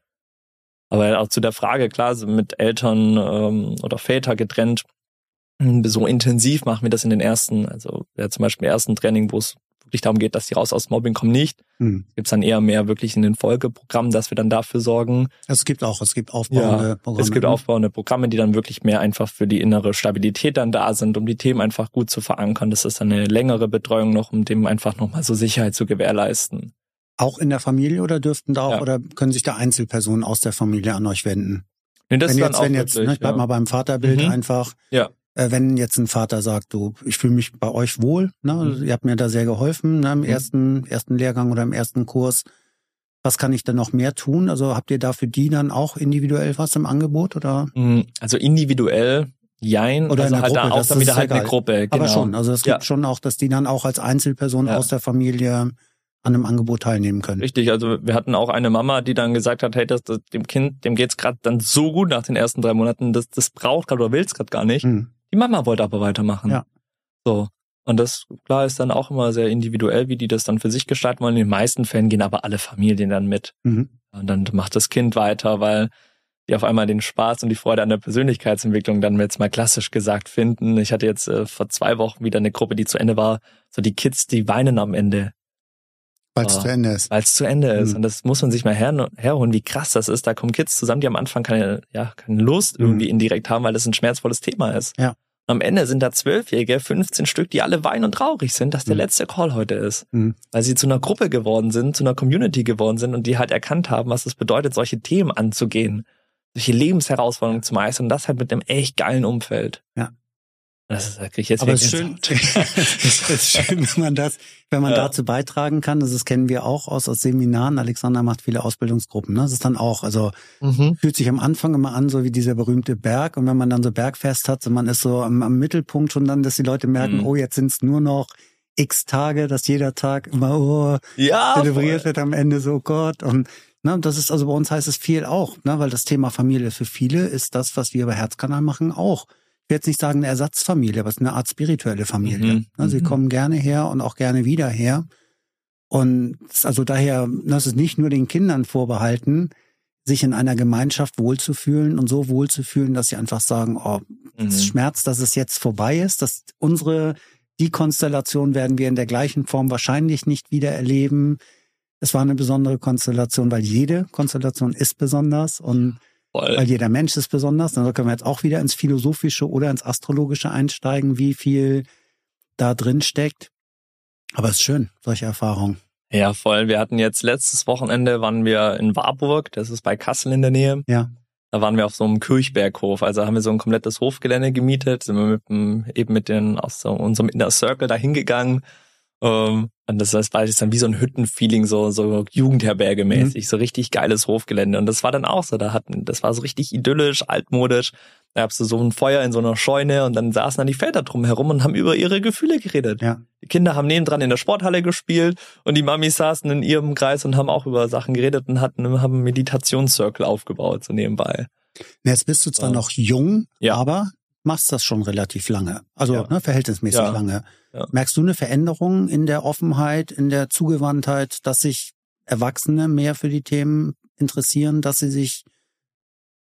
Speaker 1: Aber auch zu der Frage, klar, mit Eltern ähm, oder Väter getrennt, so intensiv machen wir das in den ersten, also ja, zum Beispiel im ersten Training, wo es wirklich darum geht, dass die raus aus Mobbing kommen, nicht.
Speaker 2: Hm.
Speaker 1: Gibt's dann eher mehr wirklich in den Folgeprogrammen, dass wir dann dafür sorgen.
Speaker 2: Es gibt auch, es gibt aufbauende
Speaker 1: Ja,
Speaker 2: Programme.
Speaker 1: Es gibt aufbauende Programme, die dann wirklich mehr einfach für die innere Stabilität dann da sind, um die Themen einfach gut zu verankern. Das ist dann eine längere Betreuung noch, um dem einfach nochmal so Sicherheit zu gewährleisten.
Speaker 2: Auch in der Familie oder dürften da auch,
Speaker 1: Ja.
Speaker 2: oder können sich da Einzelpersonen aus der Familie an euch wenden?
Speaker 1: Nee, das
Speaker 2: wenn
Speaker 1: ist dann
Speaker 2: jetzt,
Speaker 1: auch
Speaker 2: wenn jetzt,
Speaker 1: wirklich,
Speaker 2: ne, ich bleib
Speaker 1: ja.
Speaker 2: mal beim Vaterbild
Speaker 1: Mhm.
Speaker 2: einfach,
Speaker 1: Ja.
Speaker 2: Äh, wenn jetzt ein Vater sagt, du, ich fühle mich bei euch wohl, ne,
Speaker 1: Mhm.
Speaker 2: ihr habt mir da sehr geholfen, ne, im
Speaker 1: Mhm.
Speaker 2: ersten, ersten Lehrgang oder im ersten Kurs. Was kann ich denn noch mehr tun? Also habt ihr da für die dann auch individuell was im Angebot oder?
Speaker 1: Mm, Also individuell, jein,
Speaker 2: Oder
Speaker 1: also
Speaker 2: in der
Speaker 1: halt da
Speaker 2: Gruppe,
Speaker 1: auch
Speaker 2: das
Speaker 1: dann wieder halt
Speaker 2: egal.
Speaker 1: eine Gruppe, genau.
Speaker 2: Aber schon, also es gibt
Speaker 1: Ja.
Speaker 2: schon auch, dass die dann auch als Einzelperson
Speaker 1: Ja.
Speaker 2: aus der Familie an einem Angebot teilnehmen können.
Speaker 1: Richtig, also wir hatten auch eine Mama, die dann gesagt hat, hey, das, das, dem Kind, dem geht's gerade dann so gut nach den ersten drei Monaten, das, das braucht gerade oder will's gerade gar nicht.
Speaker 2: Hm.
Speaker 1: Die Mama wollte aber weitermachen.
Speaker 2: Ja.
Speaker 1: So. Und das, klar, ist dann auch immer sehr individuell, wie die das dann für sich gestalten wollen. In den meisten Fällen gehen aber alle Familien dann mit.
Speaker 2: Mhm.
Speaker 1: Und dann macht das Kind weiter, weil die auf einmal den Spaß und die Freude an der Persönlichkeitsentwicklung dann jetzt mal klassisch gesagt finden. Ich hatte jetzt äh, vor zwei Wochen wieder eine Gruppe, die zu Ende war. So die Kids, die weinen am Ende,
Speaker 2: Weil es
Speaker 1: Ah.
Speaker 2: zu Ende ist.
Speaker 1: weil es zu Ende ist.
Speaker 2: Mhm.
Speaker 1: Und das muss man sich mal her, herholen, wie krass das ist. Da kommen Kids zusammen, die am Anfang keine, ja, keine Lust irgendwie
Speaker 2: Mhm.
Speaker 1: indirekt haben, weil das ein schmerzvolles Thema ist.
Speaker 2: Ja.
Speaker 1: Und am Ende sind da Zwölfjährige, 15 Stück, die alle weinen und traurig sind, dass der
Speaker 2: Mhm.
Speaker 1: letzte Call heute ist.
Speaker 2: Mhm.
Speaker 1: Weil sie zu einer Gruppe geworden sind, zu einer Community geworden sind und die halt erkannt haben, was es bedeutet, solche Themen anzugehen, solche Lebensherausforderungen zu meistern und das halt mit einem echt geilen Umfeld.
Speaker 2: Ja.
Speaker 1: Das ist, da krieg ich jetzt
Speaker 2: Aber es ist schön, es ist schön, wenn man das, wenn man
Speaker 1: Ja.
Speaker 2: dazu beitragen kann. Das, das kennen wir auch aus, aus Seminaren. Alexander macht viele Ausbildungsgruppen. Ne? Das ist dann auch, also
Speaker 1: Mhm.
Speaker 2: fühlt sich am Anfang immer an, so wie dieser berühmte Berg. Und wenn man dann so Bergfest hat, so man ist so am, am Mittelpunkt schon dann, dass die Leute merken,
Speaker 1: Mhm.
Speaker 2: oh, jetzt sind es nur noch x Tage, dass jeder Tag immer oh,
Speaker 1: Ja,
Speaker 2: zelebriert
Speaker 1: voll.
Speaker 2: wird am Ende so oh Gott. Und ne, das ist also bei uns heißt es viel auch, ne, weil das Thema Familie für viele ist das, was wir bei Herzkanal machen, auch. Ich will jetzt nicht sagen eine Ersatzfamilie, aber es ist eine Art spirituelle Familie.
Speaker 1: Mhm,
Speaker 2: Ne, sie
Speaker 1: mhm.
Speaker 2: kommen gerne her und auch gerne wieder her. Und es also daher, das ist nicht nur den Kindern vorbehalten, sich in einer Gemeinschaft wohlzufühlen und so wohlzufühlen, dass sie einfach sagen, oh, es
Speaker 1: Mhm.
Speaker 2: schmerzt, dass es jetzt vorbei ist, dass unsere, die Konstellation werden wir in der gleichen Form wahrscheinlich nicht wieder erleben. Es war eine besondere Konstellation, weil jede Konstellation ist besonders und
Speaker 1: Voll.
Speaker 2: weil jeder Mensch ist besonders. Dann können wir jetzt auch wieder ins Philosophische oder ins Astrologische einsteigen, wie viel da drin steckt. Aber es ist schön, solche Erfahrungen.
Speaker 1: Ja, voll. Wir hatten jetzt letztes Wochenende waren wir in Warburg, das ist bei Kassel in der Nähe.
Speaker 2: Ja.
Speaker 1: Da waren wir auf so einem Kirchberghof, also haben wir so ein komplettes Hofgelände gemietet, sind wir mit dem, eben mit den aus so unserem Inner Circle da hingegangen. Ähm, und das, das war jetzt dann wie so ein Hüttenfeeling, so, so Jugendherberge mäßig, so richtig geiles Hofgelände. Und das war dann auch so, da hatten, das war so richtig idyllisch, altmodisch. Da gab's so ein Feuer in so einer Scheune und dann saßen dann die Väter drum herum und haben über ihre Gefühle geredet.
Speaker 2: Ja.
Speaker 1: Die Kinder haben nebendran in der Sporthalle gespielt und die Mamis saßen in ihrem Kreis und haben auch über Sachen geredet und hatten, haben einen Meditationszirkel aufgebaut, so nebenbei.
Speaker 2: Jetzt bist du zwar
Speaker 1: Ja.
Speaker 2: noch jung,
Speaker 1: Ja.
Speaker 2: aber machst das schon relativ lange. Also
Speaker 1: Ja.
Speaker 2: ne, verhältnismäßig
Speaker 1: Ja.
Speaker 2: lange.
Speaker 1: Ja.
Speaker 2: Merkst du eine Veränderung in der Offenheit, in der Zugewandtheit, dass sich Erwachsene mehr für die Themen interessieren, dass sie sich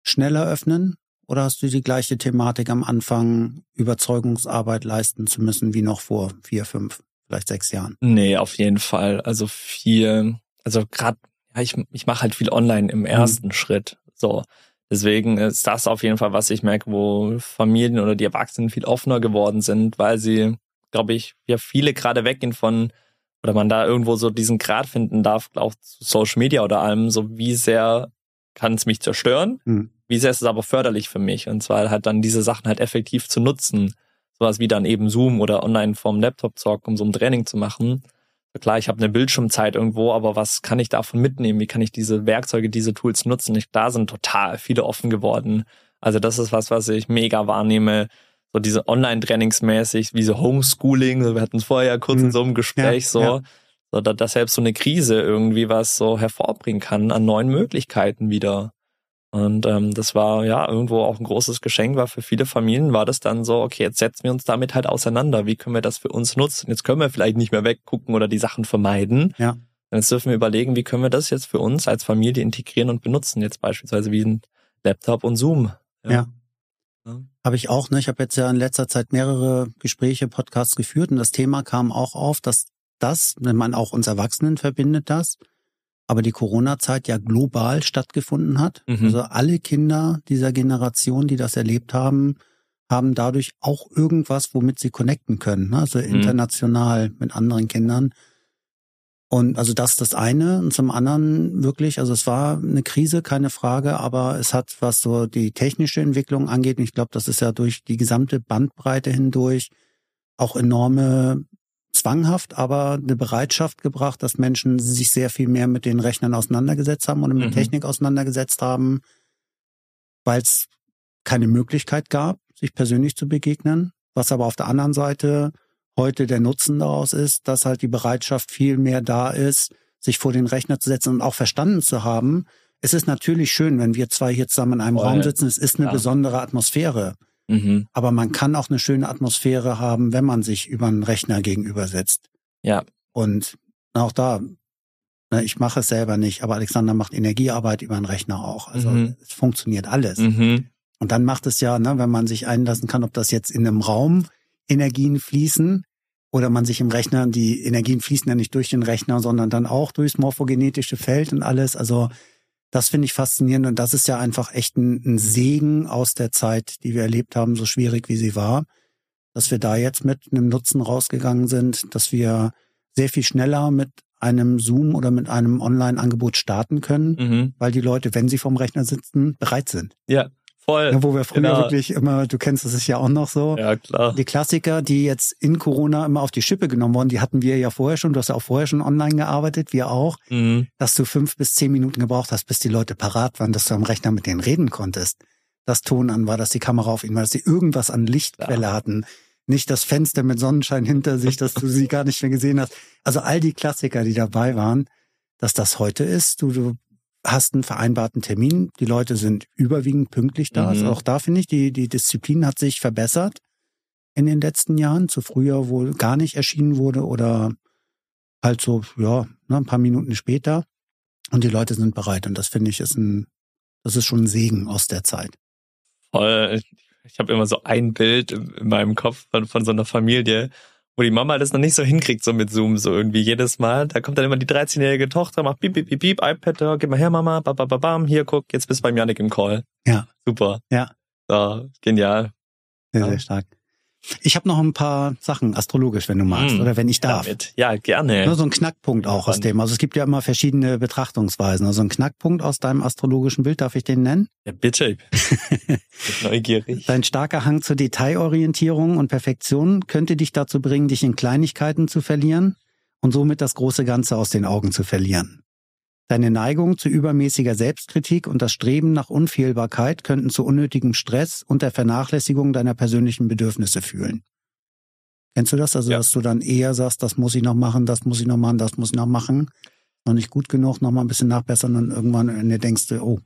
Speaker 2: schneller öffnen? Oder hast du die gleiche Thematik am Anfang, Überzeugungsarbeit leisten zu müssen, wie noch vor vier, fünf, vielleicht sechs Jahren?
Speaker 1: Nee, auf jeden Fall. Also viel, also gerade, ja, ich, ich mache halt viel online im ersten Schritt. So. Deswegen ist das auf jeden Fall, was ich merke, wo Familien oder die Erwachsenen viel offener geworden sind, weil sie, glaube ich, ja viele gerade weggehen von, oder man da irgendwo so diesen Grad finden darf, auch zu Social Media oder allem, so wie sehr kann es mich zerstören,
Speaker 2: Hm.
Speaker 1: wie sehr ist es aber förderlich für mich. Und zwar halt dann diese Sachen halt effektiv zu nutzen. Sowas wie dann eben Zoom oder online vom Laptop zocken, um so ein Training zu machen. Klar, ich habe eine Bildschirmzeit irgendwo, aber was kann ich davon mitnehmen? Wie kann ich diese Werkzeuge, diese Tools nutzen? Ich, da sind total viele offen geworden. Also das ist was, was ich mega wahrnehme. So diese Online-Trainingsmäßig, wie so Homeschooling, wir hatten es vorher kurz mhm. in so einem Gespräch, ja, so, ja. so dass, dass selbst so eine Krise irgendwie was so hervorbringen kann an neuen Möglichkeiten wieder. Und ähm, das war ja irgendwo auch ein großes Geschenk, weil für viele Familien war das dann so, okay, jetzt setzen wir uns damit halt auseinander. Wie können wir das für uns nutzen? Jetzt können wir vielleicht nicht mehr weggucken oder die Sachen vermeiden.
Speaker 2: Ja.
Speaker 1: Jetzt dürfen wir überlegen, wie können wir das jetzt für uns als Familie integrieren und benutzen. Jetzt beispielsweise wie ein Laptop und Zoom.
Speaker 2: Ja. ja. ja. Habe ich auch, ne? Ich habe jetzt ja in letzter Zeit mehrere Gespräche, Podcasts geführt und das Thema kam auch auf, dass das, wenn man auch uns Erwachsenen verbindet, das, aber die Corona-Zeit ja global stattgefunden hat. Mhm. Also alle Kinder dieser Generation, die das erlebt haben, haben dadurch auch irgendwas, womit sie connecten können. Ne? Also mhm. international mit anderen Kindern. Und also das ist das eine. Und zum anderen wirklich, also es war eine Krise, keine Frage, aber es hat, was so die technische Entwicklung angeht, und ich glaube, das ist ja durch die gesamte Bandbreite hindurch auch enorme zwanghaft, aber eine Bereitschaft gebracht, dass Menschen sich sehr viel mehr mit den Rechnern auseinandergesetzt haben und mit mhm. Technik auseinandergesetzt haben, weil es keine Möglichkeit gab, sich persönlich zu begegnen. Was aber auf der anderen Seite heute der Nutzen daraus ist, dass halt die Bereitschaft viel mehr da ist, sich vor den Rechner zu setzen und auch verstanden zu haben. Es ist natürlich schön, wenn wir zwei hier zusammen in einem Voll. Raum sitzen. Es ist eine ja. besondere Atmosphäre. Mhm. Aber man kann auch eine schöne Atmosphäre haben, wenn man sich über einen Rechner gegenübersetzt.
Speaker 1: Ja.
Speaker 2: Und auch da, ne, ich mache es selber nicht, aber Alexander macht Energiearbeit über einen Rechner auch. Also mhm. es funktioniert alles. Mhm. Und dann macht es ja, ne, wenn man sich einlassen kann, ob das jetzt in einem Raum Energien fließen oder man sich im Rechner, die Energien fließen ja nicht durch den Rechner, sondern dann auch durchs morphogenetische Feld und alles. Also das finde ich faszinierend und das ist ja einfach echt ein, ein, Segen aus der Zeit, die wir erlebt haben, so schwierig wie sie war, dass wir da jetzt mit einem Nutzen rausgegangen sind, dass wir sehr viel schneller mit einem Zoom oder mit einem Online-Angebot starten können, mhm. weil die Leute, wenn sie vom Rechner sitzen, bereit sind.
Speaker 1: Ja, Voll. Ja,
Speaker 2: wo wir früher genau. wirklich immer, du kennst es ja auch noch so.
Speaker 1: Ja, klar.
Speaker 2: Die Klassiker, die jetzt in Corona immer auf die Schippe genommen wurden, die hatten wir ja vorher schon. Du hast ja auch vorher schon online gearbeitet, wir auch. Mhm. Dass du fünf bis zehn Minuten gebraucht hast, bis die Leute parat waren, dass du am Rechner mit denen reden konntest. Das Ton an war, dass die Kamera auf ihnen war, dass sie irgendwas an Lichtquelle ja. hatten. Nicht das Fenster mit Sonnenschein hinter sich, dass du sie gar nicht mehr gesehen hast. Also all die Klassiker, die dabei waren, dass das heute ist. Du, du hast einen vereinbarten Termin. Die Leute sind überwiegend pünktlich da. Also mhm. Also auch da finde ich, die, die Disziplin hat sich verbessert in den letzten Jahren. Zu früher wohl gar nicht erschienen wurde oder halt so, ja, ne, ein paar Minuten später. Und die Leute sind bereit. Und das finde ich ist ein, das ist schon ein Segen aus der Zeit.
Speaker 1: Voll. Ich habe immer so ein Bild in meinem Kopf von, von so einer Familie, wo die Mama das noch nicht so hinkriegt, so mit Zoom, so irgendwie jedes Mal. Da kommt dann immer die 13-jährige Tochter, macht piep, piep, piep, piep, iPad, ja, gib mal her, Mama, bam, bam, bam, hier, guck, jetzt bist du beim Janik im Call.
Speaker 2: Ja.
Speaker 1: Super.
Speaker 2: Ja.
Speaker 1: So, genial.
Speaker 2: Sehr, ja. sehr stark. Ich habe noch ein paar Sachen astrologisch, wenn du magst, mm, oder wenn ich darf. Damit.
Speaker 1: Ja, gerne.
Speaker 2: Nur so ein Knackpunkt auch aus dem. Also es gibt ja immer verschiedene Betrachtungsweisen. Also ein Knackpunkt aus deinem astrologischen Bild, darf ich den nennen?
Speaker 1: Ja, bitte. Bin neugierig.
Speaker 2: Dein starker Hang zur Detailorientierung und Perfektion könnte dich dazu bringen, dich in Kleinigkeiten zu verlieren und somit das große Ganze aus den Augen zu verlieren. Deine Neigung zu übermäßiger Selbstkritik und das Streben nach Unfehlbarkeit könnten zu unnötigem Stress und der Vernachlässigung deiner persönlichen Bedürfnisse fühlen. Kennst du das? Also, ja. dass du dann eher sagst, das muss ich noch machen, das muss ich noch machen, das muss ich noch machen. Noch nicht gut genug, noch mal ein bisschen nachbessern und irgendwann denkst du, oh,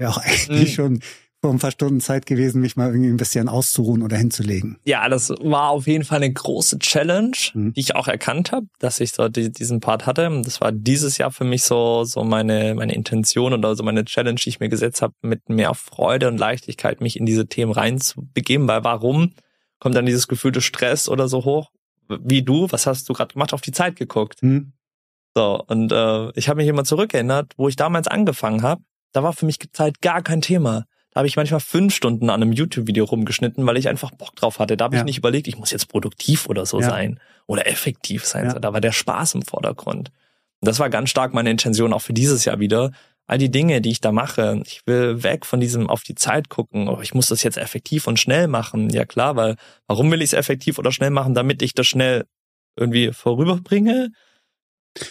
Speaker 2: ja, eigentlich mhm. schon vor ein paar Stunden Zeit gewesen, mich mal irgendwie ein bisschen auszuruhen oder hinzulegen.
Speaker 1: Ja, das war auf jeden Fall eine große Challenge, mhm. die ich auch erkannt habe, dass ich so diesen Part hatte. Das war dieses Jahr für mich so so meine meine Intention oder so meine Challenge, die ich mir gesetzt habe, mit mehr Freude und Leichtigkeit mich in diese Themen reinzubegeben. Weil warum kommt dann dieses Gefühl des Stress oder so hoch? Wie du, was hast du gerade gemacht? Auf die Zeit geguckt. Mhm. So und äh, ich habe mich immer zurückerinnert, wo ich damals angefangen habe. Da war für mich Zeit gar kein Thema habe ich manchmal fünf Stunden an einem YouTube-Video rumgeschnitten, weil ich einfach Bock drauf hatte. Da habe ja. ich nicht überlegt, ich muss jetzt produktiv oder so ja. sein oder effektiv sein. Ja. Da war der Spaß im Vordergrund. Und das war ganz stark meine Intention auch für dieses Jahr wieder. All die Dinge, die ich da mache, ich will weg von diesem auf die Zeit gucken. Oh, ich muss das jetzt effektiv und schnell machen. Ja klar, weil warum will ich es effektiv oder schnell machen? Damit ich das schnell irgendwie vorüberbringe.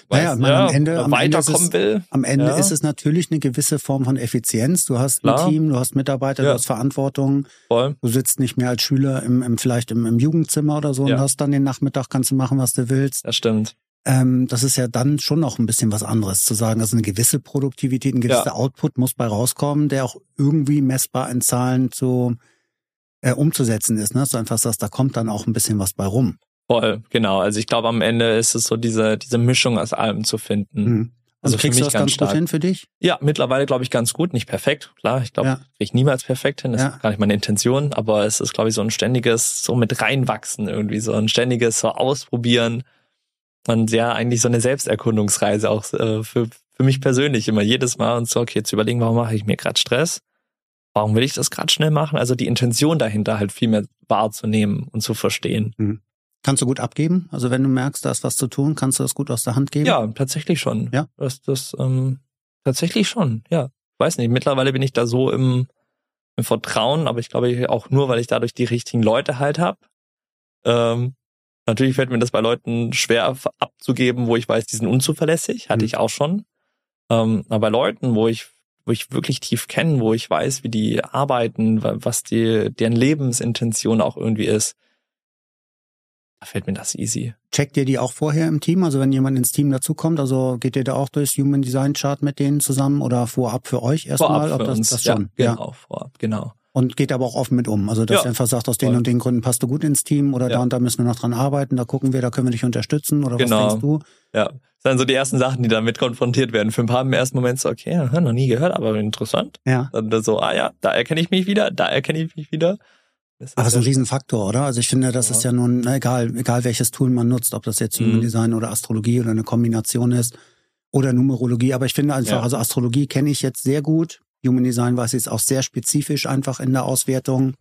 Speaker 2: Naja, man, am Ende, am Ende, ist es,
Speaker 1: will.
Speaker 2: am Ende
Speaker 1: Ja.
Speaker 2: ist es natürlich eine gewisse Form von Effizienz. Du hast
Speaker 1: Klar.
Speaker 2: ein Team, du hast Mitarbeiter,
Speaker 1: Ja.
Speaker 2: du hast Verantwortung.
Speaker 1: Voll.
Speaker 2: Du sitzt nicht mehr als Schüler im, im vielleicht im, im Jugendzimmer oder so
Speaker 1: Ja.
Speaker 2: und hast dann den Nachmittag, kannst du machen, was du willst.
Speaker 1: Das stimmt.
Speaker 2: Ähm, das ist ja dann schon noch ein bisschen was anderes zu sagen. Also eine gewisse Produktivität, ein gewisser
Speaker 1: Ja.
Speaker 2: Output muss bei rauskommen, der auch irgendwie messbar in Zahlen zu äh, umzusetzen ist. Ne? Dass du einfach sagst, da kommt dann auch ein bisschen was bei rum.
Speaker 1: Voll, genau. Also ich glaube, am Ende ist es so diese, diese Mischung aus allem zu finden.
Speaker 2: Mhm.
Speaker 1: Also
Speaker 2: Also kriegst du das
Speaker 1: ganz
Speaker 2: ganz gut hin für dich?
Speaker 1: Ja, mittlerweile glaube ich ganz gut. Nicht perfekt, klar. Ich glaube,
Speaker 2: Ja.
Speaker 1: kriege ich niemals perfekt hin. Das
Speaker 2: Ja.
Speaker 1: ist gar nicht meine Intention. Aber es ist, glaube ich, so ein ständiges, so mit reinwachsen irgendwie, so ein ständiges so ausprobieren. Und ja, eigentlich so eine Selbsterkundungsreise auch äh, für, für mich persönlich immer jedes Mal und so, okay, jetzt überlegen, warum mache ich mir gerade Stress? Warum will ich das gerade schnell machen? Also die Intention dahinter halt viel mehr wahrzunehmen und zu verstehen.
Speaker 2: Kannst du gut abgeben? Also wenn du merkst, da ist was zu tun, kannst du das gut aus der Hand geben?
Speaker 1: Ja, tatsächlich schon.
Speaker 2: Ja?
Speaker 1: Das, das, ähm, tatsächlich schon, ja. Weiß nicht, mittlerweile bin ich da so im, im Vertrauen, aber ich glaube auch nur, weil ich dadurch die richtigen Leute halt habe. Ähm, natürlich fällt mir das bei Leuten schwer abzugeben, wo ich weiß, die sind unzuverlässig, hatte
Speaker 2: Mhm.
Speaker 1: ich auch schon. Ähm, aber bei Leuten, wo ich wo ich wirklich tief kenne, wo ich weiß, wie die arbeiten, wa- was die, deren Lebensintention auch irgendwie ist, fällt mir das easy.
Speaker 2: Checkt ihr die auch vorher im Team? Also wenn jemand ins Team dazukommt, also geht ihr da auch durchs Human Design Chart mit denen zusammen oder vorab für euch erstmal?
Speaker 1: Vorab
Speaker 2: Ob
Speaker 1: für
Speaker 2: das,
Speaker 1: uns,
Speaker 2: das schon?
Speaker 1: ja, genau, vorab, genau.
Speaker 2: Und geht aber auch offen mit um. Also dass
Speaker 1: Ja.
Speaker 2: ihr einfach sagt, aus den
Speaker 1: Voll.
Speaker 2: und den Gründen passt du gut ins Team oder
Speaker 1: Ja.
Speaker 2: da und da müssen wir noch dran arbeiten, da gucken wir, da können wir dich unterstützen oder
Speaker 1: Genau.
Speaker 2: was denkst du?
Speaker 1: Ja, das sind so die ersten Sachen, die damit konfrontiert werden. Für ein paar im ersten Moment so, okay, noch nie gehört, aber interessant.
Speaker 2: Ja.
Speaker 1: Dann so, ah ja, da erkenne ich mich wieder, da erkenne ich mich wieder. Das
Speaker 2: Aber das ist ein Riesenfaktor, oder? Also ich finde, das
Speaker 1: Ja.
Speaker 2: ist ja nun, na, egal, egal welches Tool man nutzt, ob das jetzt
Speaker 1: Mhm.
Speaker 2: Human Design oder Astrologie oder eine Kombination ist oder Numerologie. Aber ich finde einfach,
Speaker 1: Ja.
Speaker 2: also Astrologie kenne ich jetzt sehr gut. Human Design weiß ich jetzt auch sehr spezifisch einfach in der Auswertung.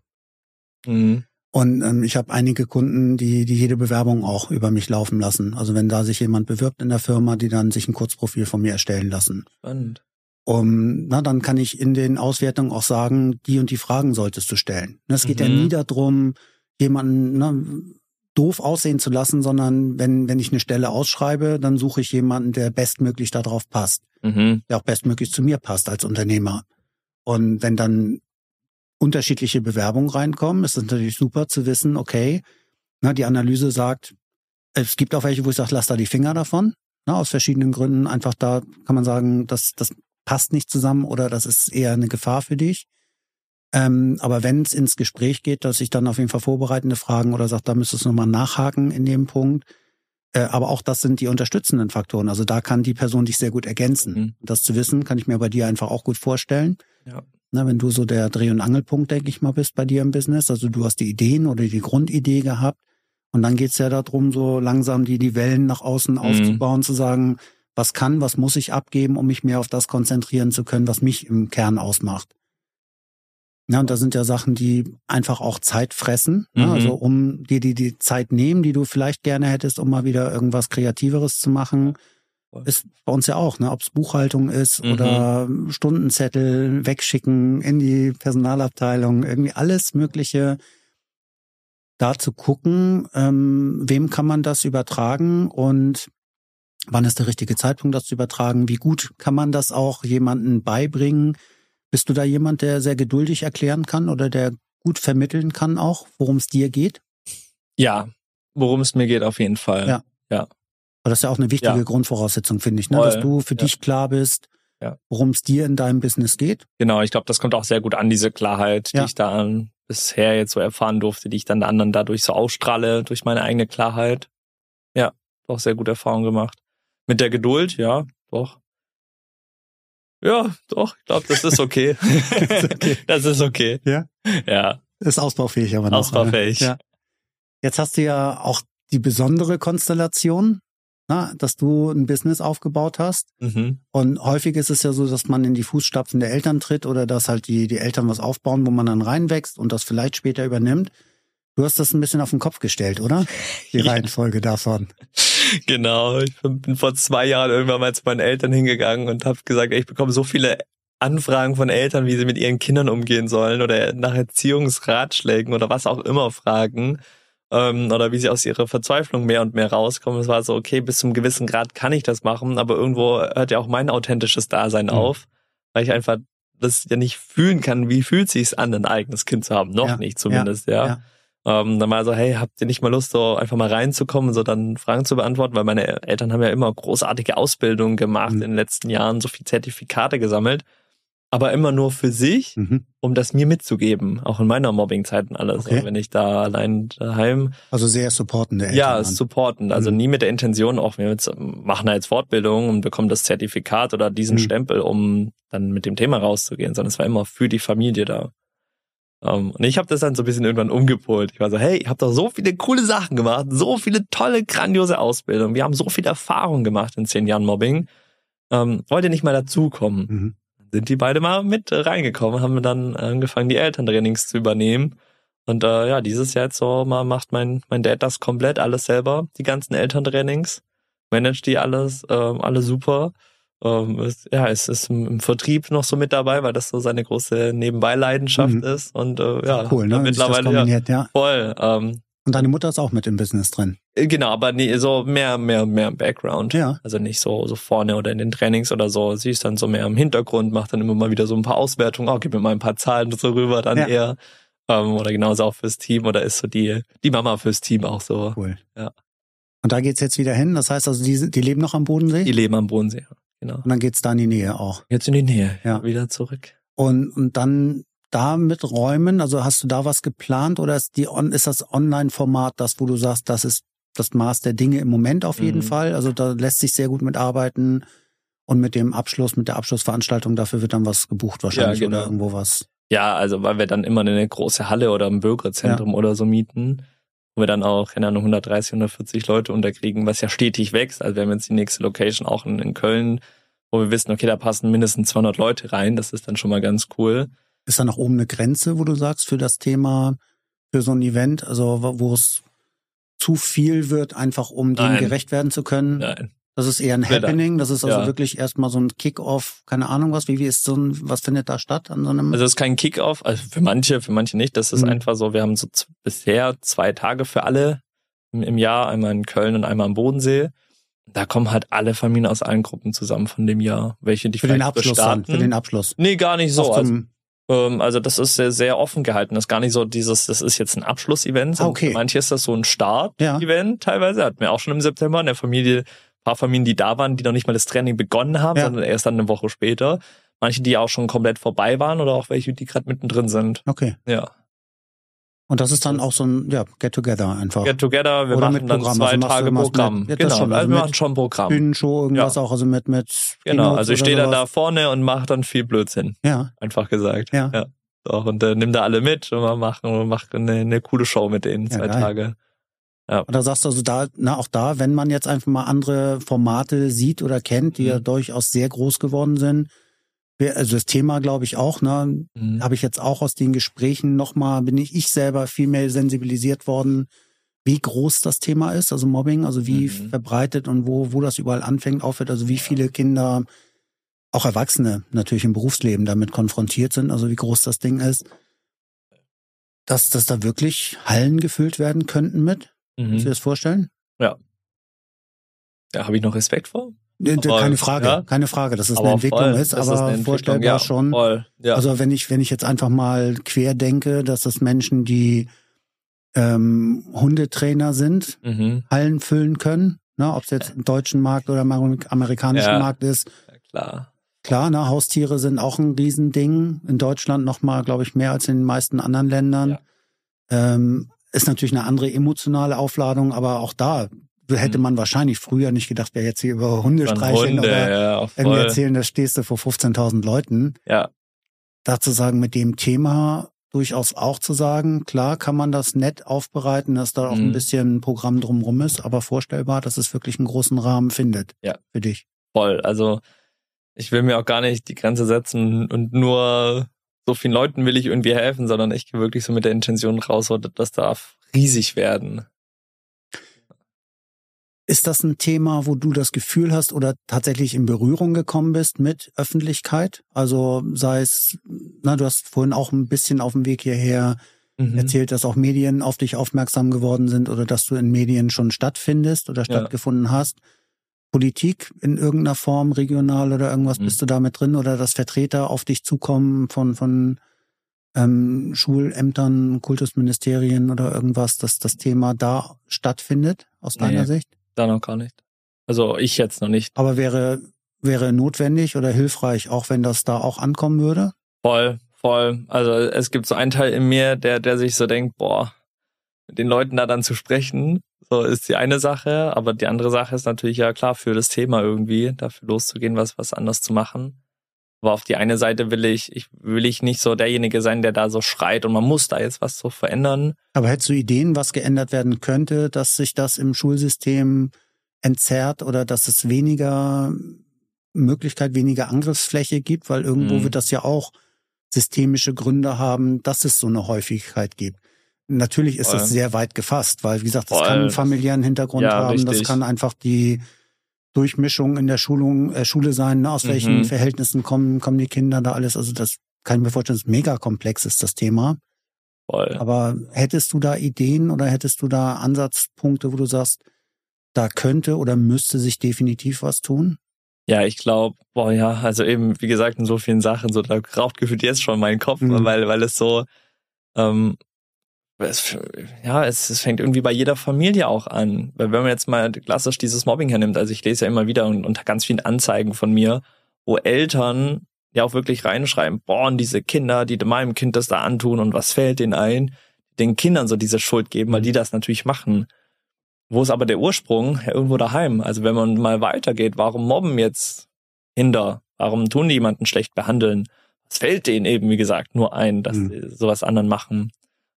Speaker 1: Mhm.
Speaker 2: Und ähm, ich habe einige Kunden, die, die jede Bewerbung auch über mich laufen lassen. Also wenn da sich jemand bewirbt in der Firma, die dann sich ein Kurzprofil von mir erstellen lassen.
Speaker 1: Spannend.
Speaker 2: Um, na, dann kann ich in den Auswertungen auch sagen, die und die Fragen solltest du stellen. Ne, Es geht ja
Speaker 1: Mhm.
Speaker 2: nie darum, jemanden ne, doof aussehen zu lassen, sondern wenn, wenn ich eine Stelle ausschreibe, dann suche ich jemanden, der bestmöglich darauf passt,
Speaker 1: Mhm.
Speaker 2: der auch bestmöglich zu mir passt als Unternehmer. Und wenn dann unterschiedliche Bewerbungen reinkommen, ist es natürlich super zu wissen, okay, na, die Analyse sagt, es gibt auch welche, wo ich sage, lass da die Finger davon. Na, aus verschiedenen Gründen. Einfach da kann man sagen, das, das passt nicht zusammen oder das ist eher eine Gefahr für dich. Ähm, aber wenn es ins Gespräch geht, dass ich dann auf jeden Fall vorbereitende Fragen oder sage, da müsstest du nochmal nachhaken in dem Punkt. Äh, aber auch das sind die unterstützenden Faktoren. Also da kann die Person dich sehr gut ergänzen.
Speaker 1: Mhm.
Speaker 2: Das zu wissen, kann ich mir bei dir einfach auch gut vorstellen.
Speaker 1: Ja.
Speaker 2: Na, wenn du so der Dreh- und Angelpunkt, denke ich mal, bist bei dir im Business. Also du hast die Ideen oder die Grundidee gehabt. Und dann geht's ja darum, so langsam die, die Wellen nach außen aufzubauen, zu sagen, was kann, was muss ich abgeben, um mich mehr auf das konzentrieren zu können, was mich im Kern ausmacht. Ja, und da sind ja Sachen, die einfach auch Zeit fressen.
Speaker 1: Mhm.
Speaker 2: Ja, also um dir die, die Zeit nehmen, die du vielleicht gerne hättest, um mal wieder irgendwas Kreativeres zu machen. Ist bei uns ja auch, ne? Ob es Buchhaltung ist
Speaker 1: Mhm.
Speaker 2: oder Stundenzettel wegschicken in die Personalabteilung, irgendwie alles Mögliche da zu gucken, ähm, wem kann man das übertragen und wann ist der richtige Zeitpunkt, das zu übertragen, wie gut kann man das auch jemandem beibringen. Bist du da jemand, der sehr geduldig erklären kann oder der gut vermitteln kann auch, worum es dir geht?
Speaker 1: Ja, worum es mir geht auf jeden Fall.
Speaker 2: Ja. Aber das ist ja auch eine wichtige
Speaker 1: Ja.
Speaker 2: Grundvoraussetzung, finde ich, ne? Dass du für
Speaker 1: Ja.
Speaker 2: dich klar bist,
Speaker 1: Ja.
Speaker 2: worum es dir in deinem Business geht.
Speaker 1: Genau, ich glaube, das kommt auch sehr gut an, diese Klarheit, die
Speaker 2: Ja.
Speaker 1: ich da bisher jetzt so erfahren durfte, die ich dann anderen dadurch so ausstrahle, durch meine eigene Klarheit. Ja, auch sehr gute Erfahrungen gemacht. Mit der Geduld, ja, doch. Ja, doch, ich glaube, das ist okay.
Speaker 2: okay.
Speaker 1: Das ist okay.
Speaker 2: Ja?
Speaker 1: Ja,
Speaker 2: Ist ausbaufähig, aber noch.
Speaker 1: Ausbaufähig.
Speaker 2: Ne? Ja. Jetzt hast du ja auch die besondere Konstellation, na, dass du ein Business aufgebaut hast.
Speaker 1: mhm.
Speaker 2: Und häufig ist es ja so, dass man in die Fußstapfen der Eltern tritt oder dass halt die, die Eltern was aufbauen, wo man dann reinwächst und das vielleicht später übernimmt. Du hast das ein bisschen auf den Kopf gestellt, oder? Die. Reihenfolge davon.
Speaker 1: Genau, ich bin vor zwei Jahren irgendwann mal zu meinen Eltern hingegangen und habe gesagt, ey, ich bekomme so viele Anfragen von Eltern, wie sie mit ihren Kindern umgehen sollen oder nach Erziehungsratschlägen oder was auch immer fragen. ähm, oder wie sie aus ihrer Verzweiflung mehr und mehr rauskommen. Es war so, okay, bis zum gewissen Grad kann ich das machen, aber irgendwo hört ja auch mein authentisches Dasein mhm. auf, weil ich einfach das ja nicht fühlen kann, wie fühlt sich's an, ein eigenes Kind zu haben. Noch ja. nicht zumindest, ja. ja. Ähm, dann mal so, hey, habt ihr nicht mal Lust, so einfach mal reinzukommen, so dann Fragen zu beantworten, weil meine Eltern haben ja immer großartige Ausbildungen gemacht mhm. in den letzten Jahren, so viel Zertifikate gesammelt aber immer nur für sich, mhm. um das mir mitzugeben, auch in meiner Mobbingzeit und alles. Okay. wenn ich da allein daheim.
Speaker 2: Also sehr supportende
Speaker 1: Eltern. Ja, supportend. Also mhm. nie mit der Intention, auch wir machen da jetzt Fortbildung und bekommen das Zertifikat oder diesen mhm. Stempel, um dann mit dem Thema rauszugehen, sondern es war immer für die Familie da. Um, ähm, und ich habe das dann so ein bisschen irgendwann umgepolt. Ich war so, hey, ihr habt doch so viele coole Sachen gemacht, so viele tolle, grandiose Ausbildungen. Wir haben so viel Erfahrung gemacht in zehn Jahren Mobbing. Ähm, wollt ihr nicht mal dazukommen? Mhm sind die beide mal mit reingekommen, haben dann angefangen, die Elterntrainings zu übernehmen. Und äh, ja, dieses Jahr jetzt so mal macht mein, mein Dad das komplett, alles selber, die ganzen Elterntrainings, managt die alles, äh, alle super. Ähm, ist, ja, es ist im, im, Vertrieb noch so mit dabei, weil das so seine große Nebenbeileidenschaft mhm. ist. Und äh, ja,
Speaker 2: cool, ne?
Speaker 1: mittlerweile ja, ja. voll. Ähm,
Speaker 2: und deine Mutter ist auch mit im Business drin.
Speaker 1: Äh, genau, aber nee, so mehr, mehr, mehr im Background. Ja. Also nicht so, so vorne oder in den Trainings oder so. Sie ist dann so mehr im Hintergrund, macht dann immer mal wieder so ein paar Auswertungen. Oh, gib mir mal ein paar Zahlen so rüber dann ja. eher. Ähm, oder genauso auch fürs Team oder ist so die, die Mama fürs Team auch so.
Speaker 2: Cool. Ja. Und da geht's jetzt wieder hin. Das heißt also, die, die leben noch am Bodensee?
Speaker 1: Die leben am Bodensee, genau.
Speaker 2: Und dann geht's da in die Nähe auch.
Speaker 1: Jetzt in die Nähe, ja. Wieder zurück.
Speaker 2: Und, und dann da mit räumen? Also hast du da was geplant oder ist, die on, ist das Online-Format das, wo du sagst, das ist das Maß der Dinge im Moment auf jeden mhm. Fall? Also da lässt sich sehr gut mitarbeiten und mit dem Abschluss, mit der Abschlussveranstaltung, dafür wird dann was gebucht wahrscheinlich ja, genau. oder irgendwo was.
Speaker 1: Ja, also weil wir dann immer eine große Halle oder ein Bürgerzentrum ja. oder so mieten, wo wir dann auch, keine Ahnung, 130, 140 Leute unterkriegen, was ja stetig wächst. Also wir haben jetzt die nächste Location auch in, in Köln, wo wir wissen, okay, da passen mindestens 200 Leute rein. Das ist dann schon mal ganz cool.
Speaker 2: Ist da nach oben eine Grenze, wo du sagst, für das Thema, für so ein Event, also wo es zu viel wird, einfach um dem gerecht werden zu können?
Speaker 1: Nein.
Speaker 2: Das ist eher ein Happening, das ist also ja. wirklich erstmal so ein Kick-off, keine Ahnung was, wie, wie ist so ein, was findet da statt an so einem?
Speaker 1: Also es ist kein Kick-off, also für manche, für manche nicht, das ist mhm. einfach so, wir haben so bisher zwei Tage für alle im, im Jahr, einmal in Köln und einmal am Bodensee. Da kommen halt alle Familien aus allen Gruppen zusammen von dem Jahr, welche die
Speaker 2: für den Abschluss
Speaker 1: starten.
Speaker 2: Für den Abschluss.
Speaker 1: Nee, gar nicht so. Also, ähm, also das ist sehr, sehr offen gehalten. Das ist gar nicht so dieses, das ist jetzt ein Abschlussevent.
Speaker 2: Ah, okay.
Speaker 1: Für manche ist das so ein Start-Event ja. teilweise. Hatten wir auch schon im September in der Familie, paar Familien, die da waren, die noch nicht mal das Training begonnen haben, ja. sondern erst dann eine Woche später. Manche, die auch schon komplett vorbei waren oder auch welche, die gerade mittendrin sind.
Speaker 2: Okay.
Speaker 1: Ja.
Speaker 2: Und das ist dann auch so ein ja, Get-Together einfach.
Speaker 1: Get-Together, wir Oder machen dann zwei also Tage Programm.
Speaker 2: Mit, genau,
Speaker 1: schon, also wir machen schon Programm.
Speaker 2: Bühnenshow, irgendwas ja. auch, also mit mit
Speaker 1: Genau, also ich stehe dann da vorne und mache dann viel Blödsinn.
Speaker 2: Ja.
Speaker 1: Einfach gesagt.
Speaker 2: Ja. ja.
Speaker 1: Doch, und äh, nimm da alle mit und wir machen, wir machen eine, eine coole Show mit denen, zwei geil. Tage.
Speaker 2: Ja. Und da sagst du also da, na auch da, wenn man jetzt einfach mal andere Formate sieht oder kennt, die mhm. ja durchaus sehr groß geworden sind, also das Thema glaube ich auch, ne, mhm. habe ich jetzt auch aus den Gesprächen nochmal, bin ich ich selber viel mehr sensibilisiert worden, wie groß das Thema ist, also Mobbing, also wie mhm. verbreitet und wo, wo das überall anfängt, aufhört, also wie viele Kinder, auch Erwachsene natürlich im Berufsleben damit konfrontiert sind, also wie groß das Ding ist, dass, dass da wirklich Hallen gefüllt werden könnten mit. Mhm. Kannst du dir das vorstellen?
Speaker 1: Ja. Ja, habe ich noch Respekt vor?
Speaker 2: keine Frage, ja? keine Frage, dass es aber eine Entwicklung voll, ist, aber ist vorstellbar ja, schon. Voll, ja. Also wenn ich, wenn ich jetzt einfach mal quer denke, dass das Menschen, die ähm, Hundetrainer sind, mhm. Hallen füllen können, ne, ob es jetzt im deutschen Markt oder im amerikanischen. Markt ist.
Speaker 1: Ja, klar.
Speaker 2: Klar, ne, Haustiere sind auch ein Riesending. In Deutschland nochmal, glaube ich, mehr als in den meisten anderen Ländern. Ja. Ähm, ist natürlich eine andere emotionale Aufladung, aber auch da hätte mhm. man wahrscheinlich früher nicht gedacht, wer jetzt hier über Hunde streicheln
Speaker 1: Hunde,
Speaker 2: oder
Speaker 1: ja,
Speaker 2: irgendwie erzählen, da stehst du vor 15.000 Leuten.
Speaker 1: Ja.
Speaker 2: Dazu sagen, mit dem Thema durchaus auch zu sagen, klar kann man das nett aufbereiten, dass da auch mhm. ein bisschen Programm drumrum ist, aber vorstellbar, dass es wirklich einen großen Rahmen findet.
Speaker 1: Ja.
Speaker 2: Für dich.
Speaker 1: Voll. Also ich will mir auch gar nicht die Grenze setzen und nur so vielen Leuten will ich irgendwie helfen, sondern ich gehe wirklich so mit der Intention raus, das darf riesig werden.
Speaker 2: Ist das ein Thema, wo du das Gefühl hast oder tatsächlich in Berührung gekommen bist mit Öffentlichkeit? Also sei es, na, du hast vorhin auch ein bisschen auf dem Weg hierher mhm. erzählt, dass auch Medien auf dich aufmerksam geworden sind oder dass du in Medien schon stattfindest oder stattgefunden ja. hast. Politik in irgendeiner Form, regional oder irgendwas, mhm. bist du da mit drin oder dass Vertreter auf dich zukommen von, von ähm, Schulämtern, Kultusministerien oder irgendwas, dass das Thema da stattfindet, aus deiner nee, Sicht?
Speaker 1: Da noch gar nicht. Also ich jetzt noch nicht.
Speaker 2: Aber wäre, wäre notwendig oder hilfreich, auch wenn das da auch ankommen würde?
Speaker 1: Voll, voll. Also es gibt so einen Teil in mir, der, der sich so denkt, boah, den Leuten da dann zu sprechen, so ist die eine Sache, aber die andere Sache ist natürlich ja klar für das Thema irgendwie, dafür loszugehen, was, was anders zu machen. Aber auf die eine Seite will ich, ich will ich nicht so derjenige sein, der da so schreit und man muss da jetzt was so verändern.
Speaker 2: Aber hättest du Ideen, was geändert werden könnte, dass sich das im Schulsystem entzerrt oder dass es weniger Möglichkeit, weniger Angriffsfläche gibt, weil irgendwo mhm. wird das ja auch systemische Gründe haben, dass es so eine Häufigkeit gibt. Natürlich ist Voll. das sehr weit gefasst, weil wie gesagt, das Voll. kann einen familiären Hintergrund ja, haben, richtig. das kann einfach die Durchmischung in der Schulung, äh, Schule sein, ne? aus welchen mhm. Verhältnissen kommen, kommen die Kinder da alles. Also das kann ich mir vorstellen, das ist mega komplex ist das Thema. Voll. Aber hättest du da Ideen oder hättest du da Ansatzpunkte, wo du sagst, da könnte oder müsste sich definitiv was tun?
Speaker 1: Ja, ich glaube, boah, ja, also eben, wie gesagt, in so vielen Sachen, so da raucht gefühlt jetzt schon mein Kopf, mhm. weil, weil es so, ähm, es, ja, es, es fängt irgendwie bei jeder Familie auch an. Weil wenn man jetzt mal klassisch dieses Mobbing hernimmt, also ich lese ja immer wieder und unter ganz vielen Anzeigen von mir, wo Eltern ja auch wirklich reinschreiben, boah, und diese Kinder, die meinem Kind das da antun und was fällt denen ein, den Kindern so diese Schuld geben, weil die das natürlich machen. Wo ist aber der Ursprung? Ja, irgendwo daheim. Also wenn man mal weitergeht, warum mobben jetzt Kinder? Warum tun die jemanden schlecht behandeln? Es fällt denen eben, wie gesagt, nur ein, dass mhm. sie sowas anderen machen.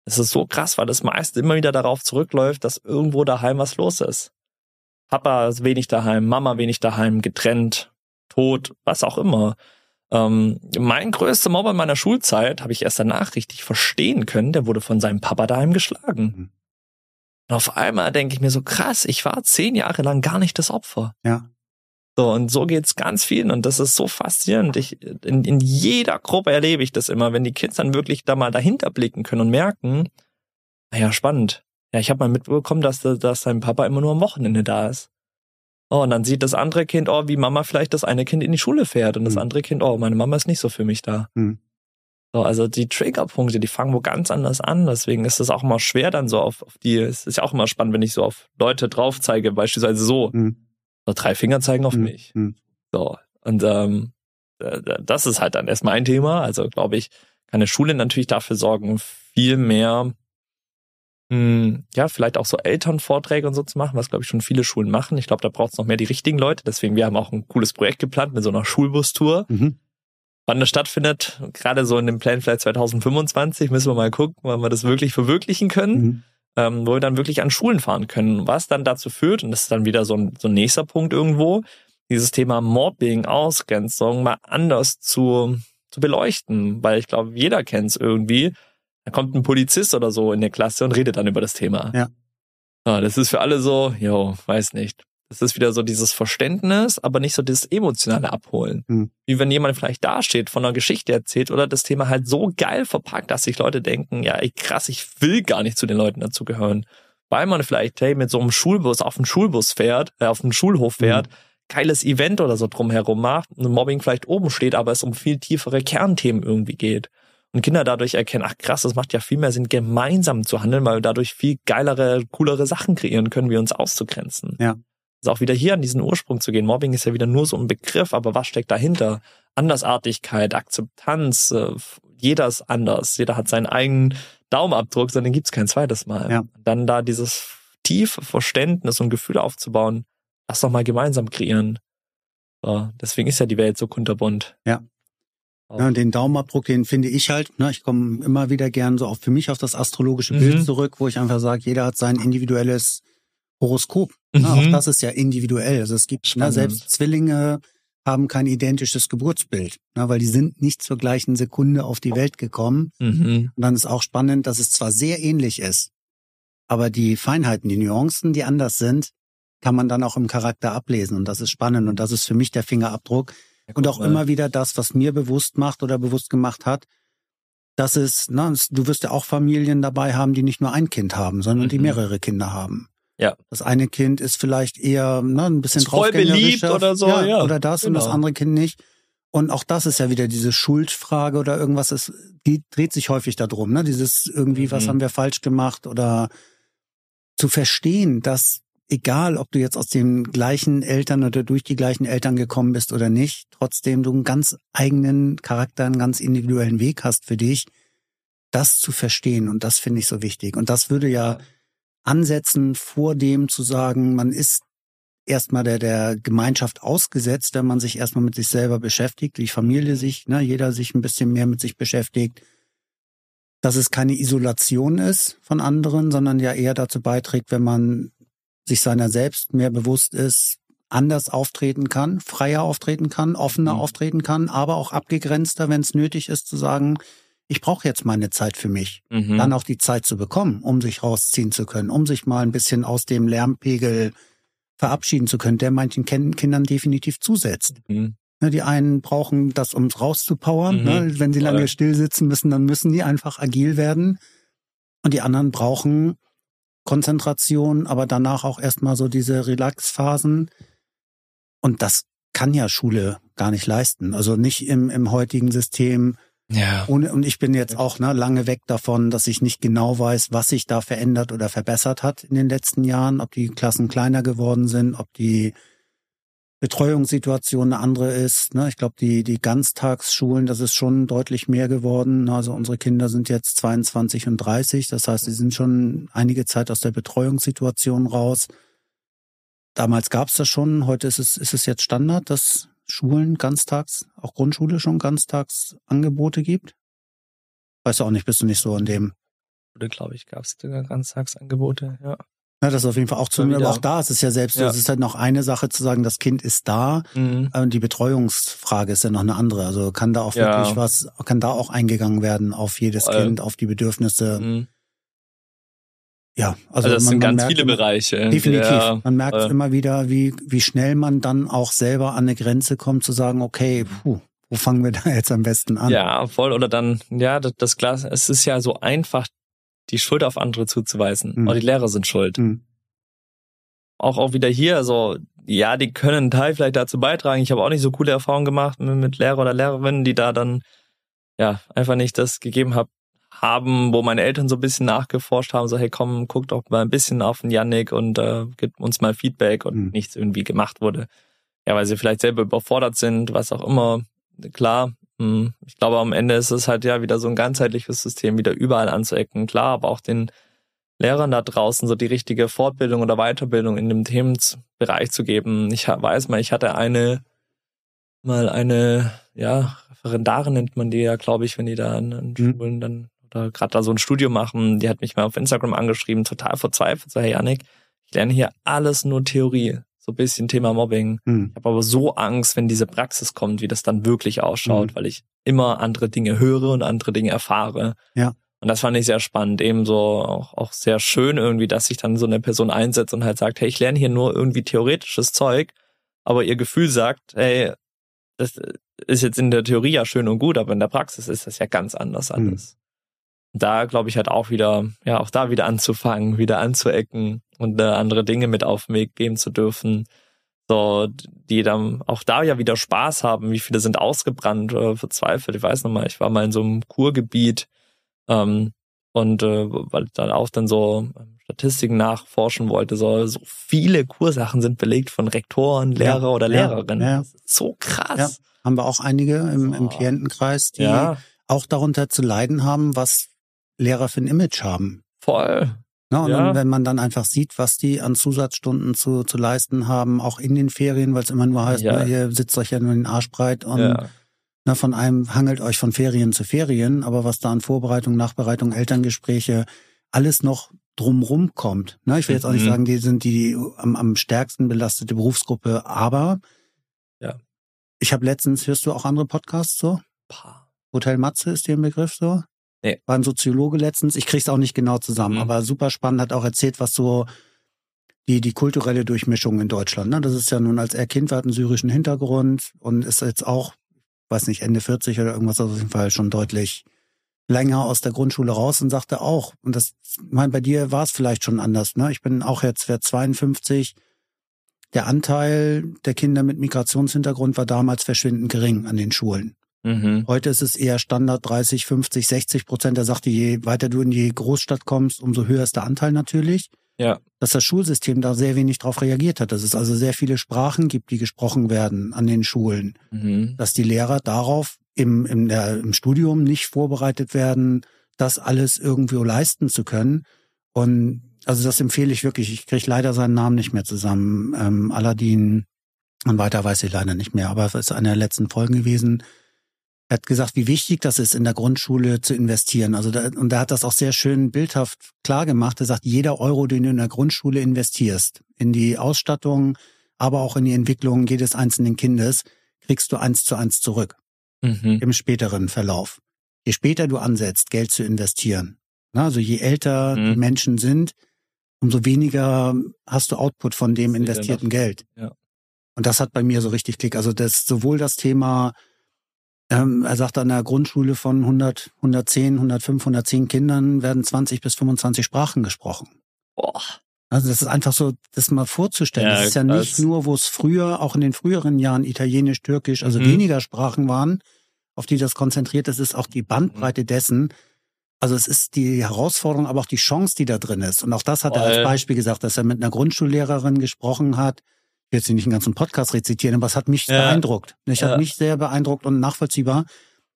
Speaker 1: Es ist so krass, weil das meiste immer wieder darauf zurückläuft, dass irgendwo daheim was los ist. Papa ist wenig daheim, Mama wenig daheim, getrennt, tot, was auch immer. Ähm, mein größter Mobber in meiner Schulzeit habe ich erst danach richtig verstehen können, der wurde von seinem Papa daheim geschlagen. Mhm. Und auf einmal denke ich mir so, krass, ich war zehn Jahre lang gar nicht das Opfer.
Speaker 2: Ja.
Speaker 1: So, und so geht's ganz vielen und das ist so faszinierend. Ich, in, in jeder Gruppe erlebe ich das immer, wenn die Kids dann wirklich da mal dahinter blicken können und merken, naja, spannend. Ja, ich habe mal mitbekommen, dass, dass sein Papa immer nur am Wochenende da ist. Oh, und dann sieht das andere Kind, oh, wie Mama vielleicht das eine Kind in die Schule fährt und das mhm. andere Kind, oh, meine Mama ist nicht so für mich da. Mhm. So, also die Triggerpunkte, die fangen wo ganz anders an. Deswegen ist es auch immer schwer dann so auf, auf die, es ist ja auch immer spannend, wenn ich so auf Leute drauf zeige, beispielsweise so. Mhm. So drei Finger zeigen auf mhm. mich. Mhm. So. Und ähm, das ist halt dann erstmal ein Thema. Also glaube ich, kann eine Schule natürlich dafür sorgen, viel mehr, mh, hm, ja, vielleicht auch so Elternvorträge und so zu machen, was glaube ich schon viele Schulen machen. Ich glaube, da braucht es noch mehr die richtigen Leute. Deswegen, wir haben auch ein cooles Projekt geplant mit so einer Schulbustour. Mhm. Wann das stattfindet, gerade so in dem Plan vielleicht 2025, müssen wir mal gucken, wann wir das wirklich verwirklichen können. Mhm ähm, wo wir dann wirklich an Schulen fahren können. Was dann dazu führt, und das ist dann wieder so ein, so ein nächster Punkt irgendwo, dieses Thema Mobbing, Ausgrenzung mal anders zu, zu beleuchten, weil ich glaube, jeder kennt es irgendwie. Da kommt ein Polizist oder so in der Klasse und redet dann über das Thema.
Speaker 2: Ja.
Speaker 1: ja das ist für alle so, jo, weiß nicht. Das ist wieder so dieses Verständnis, aber nicht so dieses emotionale Abholen. Hm. Wie wenn jemand vielleicht dasteht, von einer Geschichte erzählt oder das Thema halt so geil verpackt, dass sich Leute denken, ja, ey, krass, ich will gar nicht zu den Leuten dazugehören. Weil man vielleicht, hey, mit so einem Schulbus auf den Schulbus fährt, äh, auf den Schulhof hm. fährt, hm. geiles Event oder so drumherum macht, und Mobbing vielleicht oben steht, aber es um viel tiefere Kernthemen irgendwie geht. Und Kinder dadurch erkennen, ach krass, das macht ja viel mehr Sinn, gemeinsam zu handeln, weil wir dadurch viel geilere, coolere Sachen kreieren können, wie uns auszugrenzen.
Speaker 2: Ja.
Speaker 1: Also auch wieder hier an diesen Ursprung zu gehen. Mobbing ist ja wieder nur so ein Begriff, aber was steckt dahinter? Andersartigkeit, Akzeptanz, äh, jeder ist anders, jeder hat seinen eigenen Daumenabdruck, sondern den gibt's kein zweites Mal.
Speaker 2: Ja.
Speaker 1: Dann da dieses tiefe Verständnis und Gefühl aufzubauen, lass doch mal gemeinsam kreieren. So, deswegen ist ja die Welt so kunterbunt.
Speaker 2: Ja. Ja, und den Daumenabdruck, den finde ich halt, ne, ich komme immer wieder gern so auf für mich auf das astrologische Bild mhm. zurück, wo ich einfach sage, jeder hat sein individuelles Horoskop. Mhm. Ne, auch mhm. das ist ja individuell. Also es gibt ne, selbst Zwillinge haben kein identisches Geburtsbild, ne, weil die sind nicht zur gleichen Sekunde auf die Welt gekommen. Mhm. Und dann ist auch spannend, dass es zwar sehr ähnlich ist, aber die Feinheiten, die Nuancen, die anders sind, kann man dann auch im Charakter ablesen. Und das ist spannend. Und das ist für mich der Fingerabdruck. Ja, und auch mal. immer wieder das, was mir bewusst macht oder bewusst gemacht hat, dass es, na, du wirst ja auch Familien dabei haben, die nicht nur ein Kind haben, sondern die
Speaker 1: Mhm.
Speaker 2: mehrere Kinder haben.
Speaker 1: Ja.
Speaker 2: Das eine Kind ist vielleicht eher na, ein bisschen
Speaker 1: Ist voll beliebt oder so, ja.
Speaker 2: Oder das und das
Speaker 1: Genau.
Speaker 2: andere Kind nicht. Und auch das ist ja wieder diese Schuldfrage oder irgendwas, die dreht sich häufig darum, ne? Dieses irgendwie, was
Speaker 1: Mhm.
Speaker 2: haben wir falsch gemacht oder zu verstehen, dass egal, ob du jetzt aus den gleichen Eltern oder durch die gleichen Eltern gekommen bist oder nicht, trotzdem du einen ganz eigenen Charakter, einen ganz individuellen Weg hast für dich, das zu verstehen. Und das finde ich so wichtig. Und das würde ja ansetzen, vor dem zu sagen, man ist erstmal der, der Gemeinschaft ausgesetzt, wenn man sich erstmal mit sich selber beschäftigt, die Familie sich, ne, jeder sich ein bisschen mehr mit sich beschäftigt, dass es keine Isolation ist von anderen, sondern ja eher dazu beiträgt, wenn man sich seiner selbst mehr bewusst ist, anders auftreten kann, freier auftreten kann, offener
Speaker 1: Mhm.
Speaker 2: auftreten kann, aber auch abgegrenzter, wenn es nötig ist, zu sagen, ich brauche jetzt meine Zeit für mich
Speaker 1: Mhm.
Speaker 2: dann auch die Zeit zu bekommen, um sich rausziehen zu können, um sich mal ein bisschen aus dem Lärmpegel verabschieden zu können, der manchen Kindern definitiv zusetzt.
Speaker 1: Mhm.
Speaker 2: Ne, Die einen brauchen das, um rauszupowern.
Speaker 1: Mhm.
Speaker 2: Ne? Wenn sie lange
Speaker 1: Voll.
Speaker 2: still sitzen müssen, dann müssen die einfach agil werden. Und die anderen brauchen Konzentration, aber danach auch erstmal so diese Relaxphasen. Und das kann ja Schule gar nicht leisten. Also nicht im, im heutigen System,
Speaker 1: Ja.
Speaker 2: ohne, und ich bin jetzt auch ne, lange weg davon, dass ich nicht genau weiß, was sich da verändert oder verbessert hat in den letzten Jahren, ob die Klassen kleiner geworden sind, ob die Betreuungssituation eine andere ist. Ne? Ich glaube, die, die Ganztagsschulen, das ist schon deutlich mehr geworden. Also unsere Kinder sind jetzt 22 und 30. Das heißt, sie sind schon einige Zeit aus der Betreuungssituation raus. Damals gab es das schon. Heute ist es, ist es jetzt Standard, dass Schulen ganztags, auch Grundschule schon Ganztagsangebote gibt. Weißt du auch nicht, bist du nicht so in dem.
Speaker 1: Oder glaube ich, gab es sogar Ganztagsangebote, ja.
Speaker 2: Ja, das ist auf jeden Fall auch zu, aber auch da ist es ja selbst,
Speaker 1: Ja.
Speaker 2: es ist halt noch eine Sache zu sagen, das Kind ist da,
Speaker 1: Mhm.
Speaker 2: äh, die Betreuungsfrage ist ja noch eine andere. Also kann da auch
Speaker 1: Ja.
Speaker 2: wirklich was, kann da auch eingegangen werden auf jedes
Speaker 1: Voll.
Speaker 2: Kind, auf die Bedürfnisse.
Speaker 1: Mhm.
Speaker 2: Ja,
Speaker 1: Also,
Speaker 2: also,
Speaker 1: das
Speaker 2: man,
Speaker 1: sind ganz
Speaker 2: merkt
Speaker 1: viele
Speaker 2: immer,
Speaker 1: Bereiche.
Speaker 2: Definitiv.
Speaker 1: Ja,
Speaker 2: man merkt
Speaker 1: voll.
Speaker 2: immer wieder, wie, wie schnell man dann auch selber an eine Grenze kommt, zu sagen, okay, puh, wo fangen wir da jetzt am besten an?
Speaker 1: Ja, voll. Oder dann, ja, das, das Glas, es ist ja so einfach, die Schuld auf andere zuzuweisen.
Speaker 2: Mhm.
Speaker 1: Oh, die Lehrer sind schuld.
Speaker 2: Hm.
Speaker 1: Auch, auch wieder hier, so, ja, die können einen Teil vielleicht dazu beitragen. Ich habe auch nicht so coole Erfahrungen gemacht mit, mit Lehrer oder Lehrerinnen, die da dann, ja, einfach nicht das gegeben hab, haben, wo meine Eltern so ein bisschen nachgeforscht haben, so, hey, komm, guck doch mal ein bisschen auf den Yannick und äh, gib uns mal Feedback und
Speaker 2: Mhm.
Speaker 1: nichts irgendwie gemacht wurde. Ja, weil sie vielleicht selber überfordert sind, was auch immer. Klar, hm, ich glaube, am Ende ist es halt ja wieder so ein ganzheitliches System, wieder überall anzuecken. Klar, aber auch den Lehrern da draußen so die richtige Fortbildung oder Weiterbildung in dem Themenbereich zu geben. Ich weiß mal, ich hatte eine, mal eine, ja, Referendarin nennt man die ja, glaube ich, wenn die da an, an
Speaker 2: Mhm.
Speaker 1: Schulen dann oder gerade da so ein Studium machen, die hat mich mal auf Instagram angeschrieben, total verzweifelt, so, hey Janik, ich lerne hier alles nur Theorie, so ein bisschen Thema Mobbing.
Speaker 2: Hm.
Speaker 1: Ich habe aber so Angst, wenn diese Praxis kommt, wie das dann wirklich ausschaut,
Speaker 2: Mhm.
Speaker 1: weil ich immer andere Dinge höre und andere Dinge erfahre.
Speaker 2: Ja.
Speaker 1: Und das fand ich sehr spannend, ebenso auch, auch sehr schön irgendwie, dass sich dann so eine Person einsetzt und halt sagt, hey, ich lerne hier nur irgendwie theoretisches Zeug, aber ihr Gefühl sagt, hey, das ist jetzt in der Theorie ja schön und gut, aber in der Praxis ist das ja ganz anders
Speaker 2: Mhm.
Speaker 1: alles. Und Da glaube ich halt auch wieder, ja, auch da wieder anzufangen, wieder anzuecken und äh, andere Dinge mit auf den Weg geben zu dürfen. So, die dann auch da ja wieder Spaß haben. Wie viele sind ausgebrannt oder verzweifelt? Ich weiß noch mal, ich war mal in so einem Kurgebiet ähm, und äh, weil ich dann auch dann so ähm, Statistiken nachforschen wollte, so, so viele Kursachen sind belegt von Rektoren, Lehrer
Speaker 2: Ja,
Speaker 1: oder
Speaker 2: ja,
Speaker 1: Lehrerinnen.
Speaker 2: ja.
Speaker 1: Ist so krass.
Speaker 2: Ja, haben wir auch einige im, im
Speaker 1: So.
Speaker 2: Klientenkreis, die
Speaker 1: ja
Speaker 2: auch darunter zu leiden haben, was Lehrer für ein Image haben.
Speaker 1: voll.
Speaker 2: Ne? Und
Speaker 1: Ja.
Speaker 2: dann, wenn man dann einfach sieht, was die an Zusatzstunden zu, zu leisten haben, auch in den Ferien, weil es immer nur heißt,
Speaker 1: Ja.
Speaker 2: ne, ihr sitzt euch ja nur den Arsch breit und
Speaker 1: Ja.
Speaker 2: ne, von einem hangelt euch von Ferien zu Ferien, aber was da an Vorbereitung, Nachbereitung, Elterngespräche, alles noch drumrum kommt. Ne? Ich will jetzt auch nicht
Speaker 1: Mhm.
Speaker 2: sagen, die sind die am, am stärksten belastete Berufsgruppe, aber
Speaker 1: Ja.
Speaker 2: ich habe letztens, hörst du auch andere Podcasts so?
Speaker 1: Pah.
Speaker 2: Hotel Matze ist dir ein Begriff so?
Speaker 1: Nee.
Speaker 2: War ein Soziologe letztens. Ich krieg's auch nicht genau zusammen,
Speaker 1: Mhm.
Speaker 2: aber super spannend, hat auch erzählt, was so die, die kulturelle Durchmischung in Deutschland. Ne? Das ist ja nun als er Kind war, hat einen syrischen Hintergrund und ist jetzt auch, weiß nicht, Ende 40 oder irgendwas, also auf jeden Fall schon deutlich länger aus der Grundschule raus und sagte auch, und das, ich meine, bei dir war es vielleicht schon anders, ne? Ich bin auch jetzt 52. Der Anteil der Kinder mit Migrationshintergrund war damals verschwindend gering an den Schulen. Mhm. Heute ist es eher Standard 30, 50, 60 Prozent. Er sagte, je weiter du in die Großstadt kommst, umso höher ist der Anteil natürlich.
Speaker 1: Ja.
Speaker 2: Dass das Schulsystem da sehr wenig drauf reagiert hat. Dass es also sehr viele Sprachen gibt, die gesprochen werden an den Schulen. Mhm. Dass die Lehrer darauf im, im, der, im Studium nicht vorbereitet werden, das alles irgendwo leisten zu können. Und also das empfehle ich wirklich. Ich kriege leider seinen Namen nicht mehr zusammen. Ähm, Aladdin und weiter weiß ich leider nicht mehr. Aber es ist eine der letzten Folgen gewesen. Er hat gesagt, wie wichtig das ist, in der Grundschule zu investieren. Also da, und er hat das auch sehr schön bildhaft klar gemacht. Er sagt, jeder Euro, den du in der Grundschule investierst, in die Ausstattung, aber auch in die Entwicklung jedes einzelnen Kindes, kriegst du eins zu eins zurück mhm. im späteren Verlauf. Je später du ansetzt, Geld zu investieren, also je älter mhm. die Menschen sind, umso weniger hast du Output von dem investierten Geld.
Speaker 1: Ja.
Speaker 2: Und das hat bei mir so richtig Klick. Also das sowohl das Thema ähm, er sagt, an der Grundschule von 100, 110, 105, 110 Kindern werden 20 bis 25 Sprachen gesprochen.
Speaker 1: Boah.
Speaker 2: Also das ist einfach so, das mal vorzustellen. Ja, das ist ja nicht nur, wo es früher, auch in den früheren Jahren Italienisch, Türkisch, also mhm. weniger Sprachen waren, auf die das konzentriert ist, ist auch die Bandbreite mhm. dessen. Also es ist die Herausforderung, aber auch die Chance, die da drin ist. Und auch das hat Voll. er als Beispiel gesagt, dass er mit einer Grundschullehrerin gesprochen hat, ich will jetzt nicht einen ganzen Podcast rezitieren, aber es hat mich ja. beeindruckt. Es ja. hat mich sehr beeindruckt und nachvollziehbar.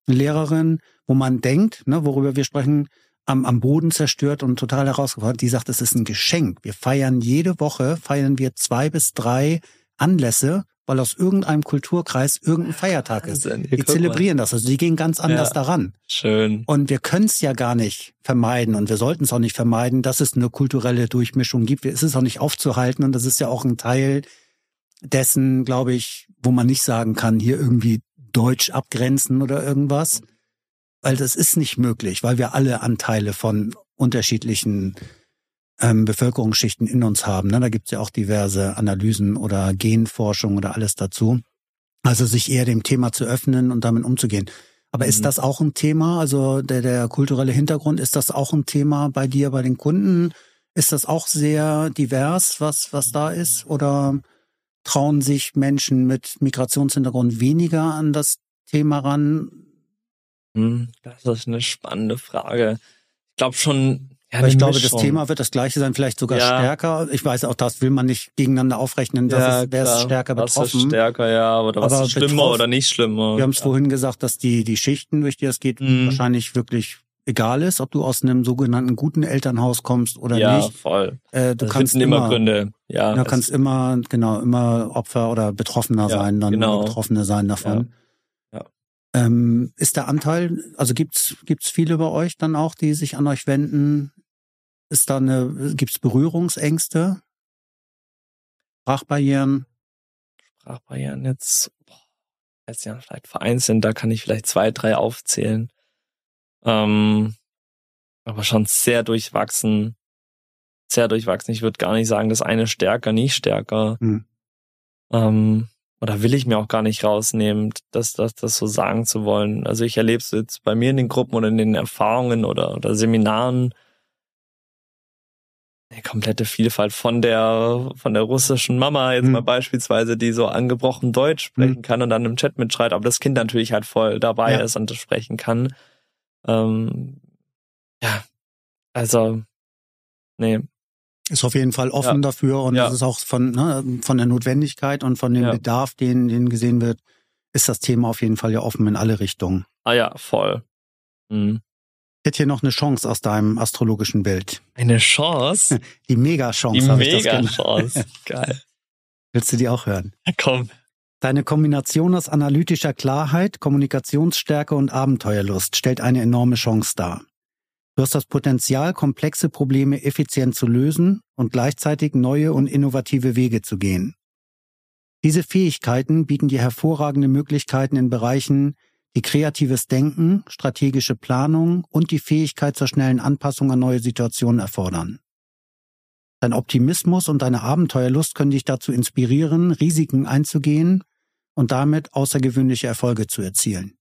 Speaker 2: Eine Lehrerin, wo man denkt, ne, worüber wir sprechen, am, am Boden zerstört und total herausgefordert, die sagt, es ist ein Geschenk. Wir feiern jede Woche, feiern wir zwei bis drei Anlässe, weil aus irgendeinem Kulturkreis irgendein Feiertag ist. Die zelebrieren das, also die gehen ganz anders ja, daran.
Speaker 1: Schön.
Speaker 2: Und wir können es ja gar nicht vermeiden und wir sollten es auch nicht vermeiden, dass es eine kulturelle Durchmischung gibt. Es ist auch nicht aufzuhalten und das ist ja auch ein Teil dessen, glaube ich, wo man nicht sagen kann, hier irgendwie Deutsch abgrenzen oder irgendwas. Weil das ist nicht möglich, weil wir alle Anteile von unterschiedlichen ähm, Bevölkerungsschichten in uns haben. Ne? Da gibt's ja auch diverse Analysen oder Genforschung oder alles dazu. Also sich eher dem Thema zu öffnen und damit umzugehen. Aber mhm. ist das auch ein Thema? Also der, der kulturelle Hintergrund, ist das auch ein Thema bei dir, bei den Kunden? Ist das auch sehr divers, was, was da ist? Oder trauen sich Menschen mit Migrationshintergrund weniger an das Thema ran?
Speaker 1: Hm, das ist eine spannende Frage. Ich glaube schon.
Speaker 2: Ja, ich glaube, Mischung. das Thema wird das gleiche sein, vielleicht sogar ja. stärker. Ich weiß auch, das will man nicht gegeneinander aufrechnen, dass ja, wer ist stärker betroffen. Was
Speaker 1: ist stärker, ja, oder was Aber ist schlimmer oder nicht schlimmer.
Speaker 2: Wir haben es vorhin gesagt, dass die, die Schichten, durch die es geht, mhm. wahrscheinlich wirklich egal ist, ob du aus einem sogenannten guten Elternhaus kommst oder
Speaker 1: ja,
Speaker 2: nicht.
Speaker 1: Ja, voll.
Speaker 2: Äh, du
Speaker 1: das
Speaker 2: kannst
Speaker 1: immer, immer Gründe. Ja,
Speaker 2: du kannst immer genau immer Opfer oder Betroffener ja, sein, dann genau. Betroffene sein davon.
Speaker 1: Ja. ja.
Speaker 2: Ähm, ist der Anteil, also gibt's gibt's viele bei euch dann auch, die sich an euch wenden? Ist da eine, gibt's Berührungsängste? Sprachbarrieren?
Speaker 1: Sprachbarrieren jetzt, boah, jetzt ja vielleicht vereinzelt, da kann ich vielleicht zwei, drei aufzählen. Ähm, aber schon sehr durchwachsen. Sehr durchwachsen. Ich würde gar nicht sagen, das eine stärker, nicht stärker. Hm. Ähm, oder will ich mir auch gar nicht rausnehmen, das, das, das so sagen zu wollen. Also ich erlebe es jetzt bei mir in den Gruppen oder in den Erfahrungen oder, oder Seminaren eine komplette Vielfalt von der von der russischen Mama jetzt mhm. mal beispielsweise, die so angebrochen Deutsch sprechen mhm. kann und dann im Chat mitschreit, aber das Kind natürlich halt voll dabei ja. ist und das sprechen kann. Ähm, ja, also, nee.
Speaker 2: Ist auf jeden Fall offen ja. dafür und ja. das ist auch von, ne, von der Notwendigkeit und von dem ja. Bedarf, den, den gesehen wird, ist das Thema auf jeden Fall ja offen in alle Richtungen.
Speaker 1: Ah ja, voll. Mhm.
Speaker 2: Ich hätte hier noch eine Chance aus deinem astrologischen Bild.
Speaker 1: Eine Chance?
Speaker 2: Die Mega-Chance.
Speaker 1: Die Mega-Chance. Geil.
Speaker 2: Willst du die auch hören?
Speaker 1: Komm.
Speaker 2: Deine Kombination aus analytischer Klarheit, Kommunikationsstärke und Abenteuerlust stellt eine enorme Chance dar. Du hast das Potenzial, komplexe Probleme effizient zu lösen und gleichzeitig neue und innovative Wege zu gehen. Diese Fähigkeiten bieten dir hervorragende Möglichkeiten in Bereichen, die kreatives Denken, strategische Planung und die Fähigkeit zur schnellen Anpassung an neue Situationen erfordern. Dein Optimismus und deine Abenteuerlust können dich dazu inspirieren, Risiken einzugehen und damit außergewöhnliche Erfolge zu erzielen.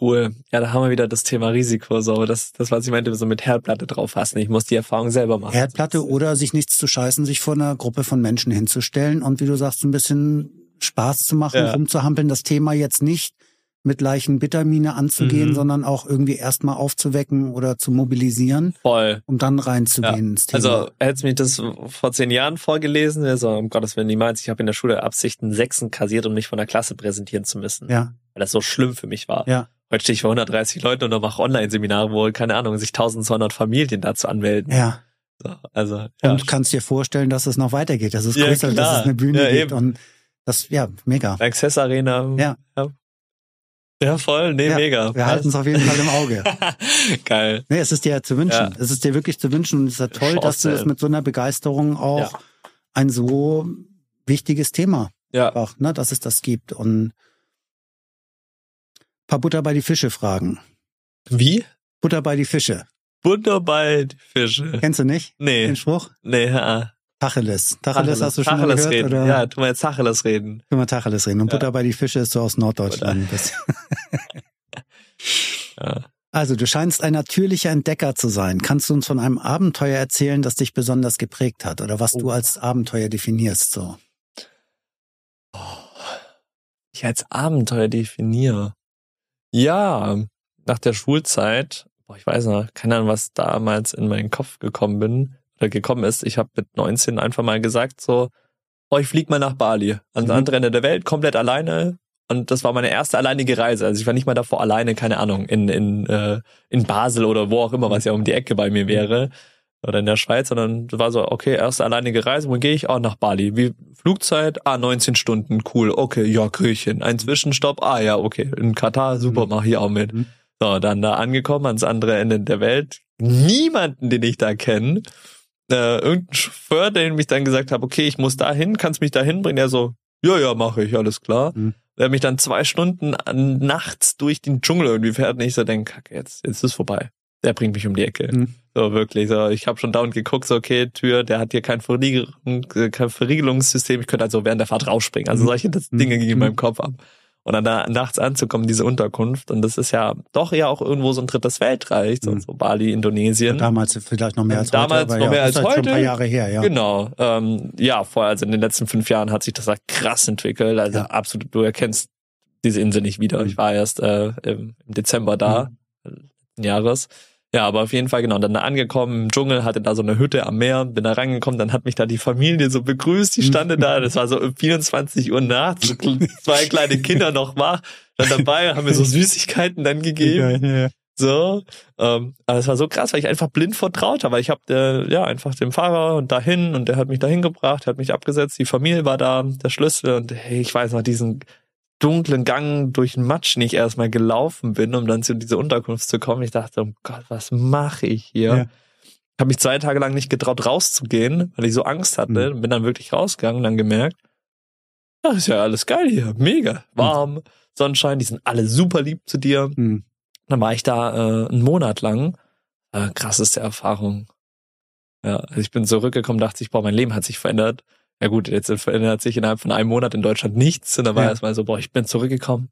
Speaker 1: Cool. Ja, da haben wir wieder das Thema Risiko. So, das, das was ich meinte, so mit Herdplatte drauf fassen. Ich muss die Erfahrung selber machen.
Speaker 2: Herdplatte oder sich nichts zu scheißen, sich vor einer Gruppe von Menschen hinzustellen und wie du sagst, ein bisschen Spaß zu machen,
Speaker 1: Ja.
Speaker 2: rumzuhampeln, das Thema jetzt nicht mit leichen Bittermine anzugehen,
Speaker 1: Mhm.
Speaker 2: sondern auch irgendwie erstmal aufzuwecken oder zu mobilisieren,
Speaker 1: Voll.
Speaker 2: um dann reinzugehen
Speaker 1: Ja.
Speaker 2: ins Thema.
Speaker 1: Also hättest mich das vor zehn Jahren vorgelesen, so, um Gottes Willen niemals. Ich habe in der Schule Absichten Sechsen kassiert, um mich von der Klasse präsentieren zu müssen.
Speaker 2: ja,
Speaker 1: Weil das so schlimm für mich war.
Speaker 2: ja,
Speaker 1: Heute stehe ich vor 130 Leuten und mache Online-Seminare, wo, keine Ahnung, sich 1200 Familien dazu anmelden.
Speaker 2: ja.
Speaker 1: So, also, ja.
Speaker 2: Und kannst dir vorstellen, dass es noch weitergeht, dass es
Speaker 1: Ja,
Speaker 2: größer, dass
Speaker 1: klar.
Speaker 2: es eine Bühne
Speaker 1: Ja,
Speaker 2: gibt
Speaker 1: eben.
Speaker 2: und das, ja, mega.
Speaker 1: Access Arena.
Speaker 2: Ja.
Speaker 1: Ja, ja voll. Nee,
Speaker 2: Ja,
Speaker 1: mega.
Speaker 2: Wir halten es auf jeden Fall im Auge.
Speaker 1: Geil.
Speaker 2: Nee, es ist dir ja zu wünschen.
Speaker 1: Ja.
Speaker 2: Es ist dir wirklich zu wünschen und es ist ja toll, dass du
Speaker 1: Chance.
Speaker 2: es mit so einer Begeisterung auch ein so wichtiges Thema
Speaker 1: Ja.
Speaker 2: auch, ne, dass es das gibt. Und paar Butter bei die Fische fragen.
Speaker 1: Wie?
Speaker 2: Butter bei die Fische.
Speaker 1: Butter bei die Fische.
Speaker 2: Kennst du nicht
Speaker 1: Nee.
Speaker 2: den Spruch?
Speaker 1: Nee, ja.
Speaker 2: Tacheles. Tacheles hast du schon mal
Speaker 1: Tacheles
Speaker 2: gehört?
Speaker 1: reden.
Speaker 2: Oder?
Speaker 1: Ja, tu mal jetzt Tacheles reden.
Speaker 2: Können wir Tacheles reden. Und
Speaker 1: Ja.
Speaker 2: Butter bei die Fische ist so aus Norddeutschland.
Speaker 1: Ja.
Speaker 2: Also, du scheinst ein natürlicher Entdecker zu sein. Kannst du uns von einem Abenteuer erzählen, das dich besonders geprägt hat oder was
Speaker 1: Oh.
Speaker 2: du als Abenteuer definierst so?
Speaker 1: Ich als Abenteuer definiere. Ja, nach der Schulzeit, boah, ich weiß noch, keine Ahnung, was damals in meinen Kopf gekommen bin gekommen ist. Ich habe mit 19 einfach mal gesagt so, oh, ich flieg mal nach Bali, ans
Speaker 2: Mhm.
Speaker 1: andere Ende der Welt, komplett alleine. Und das war meine erste alleinige Reise. Also ich war nicht mal davor alleine, keine Ahnung, in, in, äh, in Basel oder wo auch immer, was ja um die Ecke bei mir wäre. Oder in der Schweiz, sondern war so, okay, erste alleinige Reise, wo gehe ich? Oh, nach Bali. Wie Flugzeit? Ah, 19 Stunden, cool. Okay, ja, hin. Ein Zwischenstopp? Ah, ja, okay. In Katar, super,
Speaker 2: Mhm.
Speaker 1: mach ich auch mit.
Speaker 2: Mhm.
Speaker 1: So, dann da angekommen, ans andere Ende der Welt. Niemanden, den ich da kenne. Äh, irgendein Chauffeur, der mich dann gesagt hat, okay, ich muss da hin, kannst mich da hinbringen? Er so, ja, ja, mache ich, alles klar.
Speaker 2: Mhm.
Speaker 1: Der mich dann zwei Stunden an- nachts durch den Dschungel irgendwie fährt und ich so denke, kacke, jetzt, jetzt ist vorbei. Der bringt mich um die Ecke.
Speaker 2: Mhm.
Speaker 1: So, wirklich. So, ich habe schon dauernd geguckt, so, okay, Tür, der hat hier kein, Verriegelung, äh, kein Verriegelungssystem. Ich könnte also während der Fahrt rausspringen. Also
Speaker 2: Mhm.
Speaker 1: solche das
Speaker 2: Mhm.
Speaker 1: Dinge gingen in
Speaker 2: Mhm.
Speaker 1: meinem Kopf ab. Und dann da nachts anzukommen, diese Unterkunft. Und das ist ja doch ja auch irgendwo so ein drittes Weltreich, so,
Speaker 2: Mhm.
Speaker 1: so Bali, Indonesien.
Speaker 2: Damals vielleicht noch mehr als
Speaker 1: Damals
Speaker 2: heute. aber
Speaker 1: noch
Speaker 2: ja,
Speaker 1: mehr
Speaker 2: ist
Speaker 1: als
Speaker 2: halt Schon ein paar
Speaker 1: heute.
Speaker 2: Jahre her, ja.
Speaker 1: Genau. Ähm, ja, vorher, also in den letzten fünf Jahren hat sich das halt krass entwickelt. Also
Speaker 2: Ja.
Speaker 1: absolut, du erkennst diese Insel nicht wieder.
Speaker 2: Mhm.
Speaker 1: Ich war erst äh, im Dezember da, letzten Jahres. Ja, aber auf jeden Fall, genau, dann da angekommen im Dschungel, hatte da so eine Hütte am Meer, bin da reingekommen, dann hat mich da die Familie so begrüßt, die stande da, das war so um 24 Uhr nachts, so zwei kleine Kinder noch wach, dann dabei, haben mir so Süßigkeiten dann gegeben.
Speaker 2: Ja, ja.
Speaker 1: So, ähm, aber es war so krass, weil ich einfach blind vertraut habe. weil Ich habe äh, ja einfach dem Fahrer und dahin und der hat mich dahin gebracht, hat mich abgesetzt, die Familie war da, der Schlüssel und hey, ich weiß noch diesen dunklen Gang durch den Matsch, den ich erstmal gelaufen bin, um dann zu dieser Unterkunft zu kommen. Ich dachte, oh Gott, was mache ich hier?
Speaker 2: Ja.
Speaker 1: Habe mich zwei Tage lang nicht getraut rauszugehen, weil ich so Angst hatte.
Speaker 2: Mhm.
Speaker 1: Bin dann wirklich rausgegangen und dann gemerkt, ja, ist ja alles geil hier, mega, warm, Sonnenschein, die sind alle super lieb zu dir.
Speaker 2: Hm.
Speaker 1: Dann war ich da äh, einen Monat lang. Äh, krasseste Erfahrung. Ja, also ich bin zurückgekommen, dachte ich, boah, mein Leben hat sich verändert. Ja gut, jetzt verändert sich innerhalb von einem Monat in Deutschland nichts. Und da war
Speaker 2: Ja.
Speaker 1: erstmal so, boah, ich bin zurückgekommen.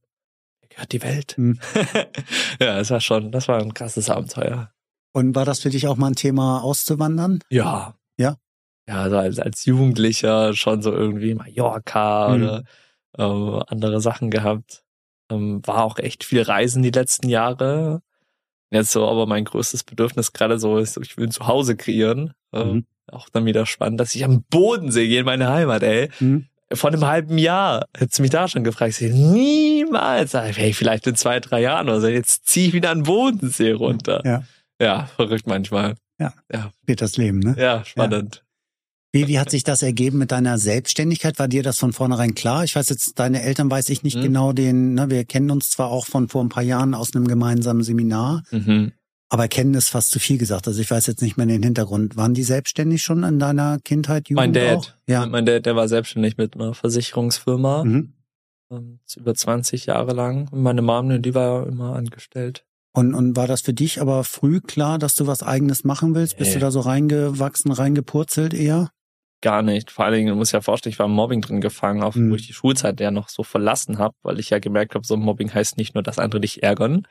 Speaker 1: Gehört die Welt.
Speaker 2: Hm.
Speaker 1: ja, es war schon, das war ein krasses Abenteuer.
Speaker 2: Und war das für dich auch mal ein Thema auszuwandern?
Speaker 1: Ja.
Speaker 2: Ja?
Speaker 1: Ja, also als, als Jugendlicher schon so irgendwie Mallorca
Speaker 2: Mhm.
Speaker 1: oder ähm, andere Sachen gehabt. Ähm, war auch echt viel Reisen die letzten Jahre. Jetzt so, aber mein größtes Bedürfnis gerade so ist, ich will ein Zuhause kreieren. Ähm,
Speaker 2: Mhm.
Speaker 1: Auch dann wieder spannend, dass ich am Bodensee gehe in meine Heimat, ey.
Speaker 2: Hm?
Speaker 1: Vor einem halben Jahr hättest du mich da schon gefragt. Ich niemals. Hey, vielleicht in zwei, drei Jahren oder so. Jetzt zieh ich wieder an den Bodensee runter.
Speaker 2: Ja,
Speaker 1: Ja, verrückt manchmal.
Speaker 2: geht das Leben, ne?
Speaker 1: Ja, spannend.
Speaker 2: Wie, wie hat sich das ergeben mit deiner Selbstständigkeit? War dir das von vornherein klar? Ich weiß jetzt, deine Eltern weiß ich nicht
Speaker 1: Mhm.
Speaker 2: genau den, ne, wir kennen uns zwar auch von vor ein paar Jahren aus einem gemeinsamen Seminar,
Speaker 1: Mhm.
Speaker 2: Aber kennen ist fast zu viel gesagt. Also ich weiß jetzt nicht mehr den Hintergrund. Waren die selbstständig schon in deiner Kindheit, Jugend
Speaker 1: Mein Dad.
Speaker 2: auch? Ja.
Speaker 1: Mein Dad, der war selbstständig mit einer Versicherungsfirma.
Speaker 2: Mhm.
Speaker 1: ähm, über 20 Jahre lang. Und meine Mom, ne, die war immer angestellt.
Speaker 2: Und, und war das für dich aber früh klar, dass du was eigenes machen willst? Bist
Speaker 1: Nee.
Speaker 2: du da so reingewachsen, reingepurzelt eher?
Speaker 1: gar nicht. Vor allen Dingen, du musst ja vorstellen, ich war im Mobbing drin gefangen, auch
Speaker 2: Mhm.
Speaker 1: wo ich die Schulzeit ja noch so verlassen habe, weil ich ja gemerkt habe, so Mobbing heißt nicht nur, dass andere dich ärgern,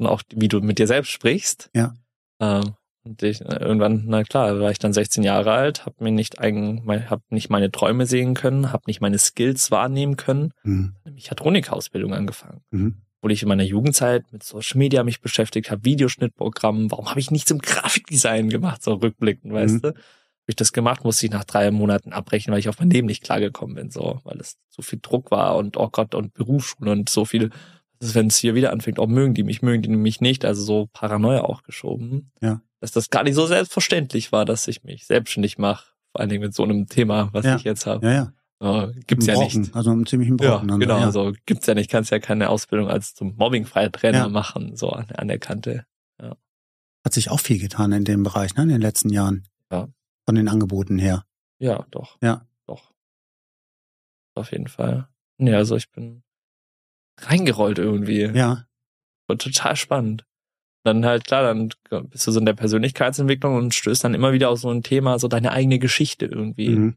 Speaker 1: sondern auch, wie du mit dir selbst sprichst.
Speaker 2: Ja.
Speaker 1: Ähm, und ich, äh, irgendwann, na klar, war ich dann 16 Jahre alt, habe mir nicht eigen, hab nicht meine Träume sehen können, habe nicht meine Skills wahrnehmen können.
Speaker 2: Mhm.
Speaker 1: Ich hatte Honighausbildung angefangen
Speaker 2: Mhm.
Speaker 1: obwohl ich in meiner Jugendzeit mit Social Media mich beschäftigt habe, Videoschnittprogrammen. Warum habe ich nichts im Grafikdesign gemacht, so rückblickend, weißt
Speaker 2: Mhm.
Speaker 1: du? Hab ich das gemacht, musste ich nach drei Monaten abbrechen, weil ich auf mein Leben nicht klargekommen bin, so, weil es so viel Druck war und oh Gott und Berufsschule und so viel. Wenn es hier wieder anfängt, oh mögen die mich, mögen die mich nicht, also so Paranoia auch geschoben.
Speaker 2: Ja.
Speaker 1: Dass das gar nicht so selbstverständlich war, dass ich mich selbstständig mache, vor allen Dingen mit so einem Thema, was
Speaker 2: Ja.
Speaker 1: ich jetzt habe.
Speaker 2: Ja, ja.
Speaker 1: Äh, gibt's
Speaker 2: Ein
Speaker 1: ja
Speaker 2: Brocken,
Speaker 1: nicht.
Speaker 2: Also einen ziemlichen
Speaker 1: Ja,
Speaker 2: Brocken. dann,
Speaker 1: genau.
Speaker 2: Ja.
Speaker 1: Also gibt's ja nicht. Kannst ja keine Ausbildung als zum mobbingfreier Trainer
Speaker 2: Ja.
Speaker 1: machen, so an, an der Kante.
Speaker 2: Hat sich auch viel getan in dem Bereich, ne, in den letzten Jahren.
Speaker 1: Ja.
Speaker 2: Von den Angeboten her.
Speaker 1: Ja, doch.
Speaker 2: Ja.
Speaker 1: Doch. Auf jeden Fall. Ja, also ich bin reingerollt irgendwie.
Speaker 2: Ja.
Speaker 1: War total spannend. Dann halt, klar, dann bist du so in der Persönlichkeitsentwicklung und stößt dann immer wieder auf so ein Thema, so deine eigene Geschichte irgendwie.
Speaker 2: Mhm.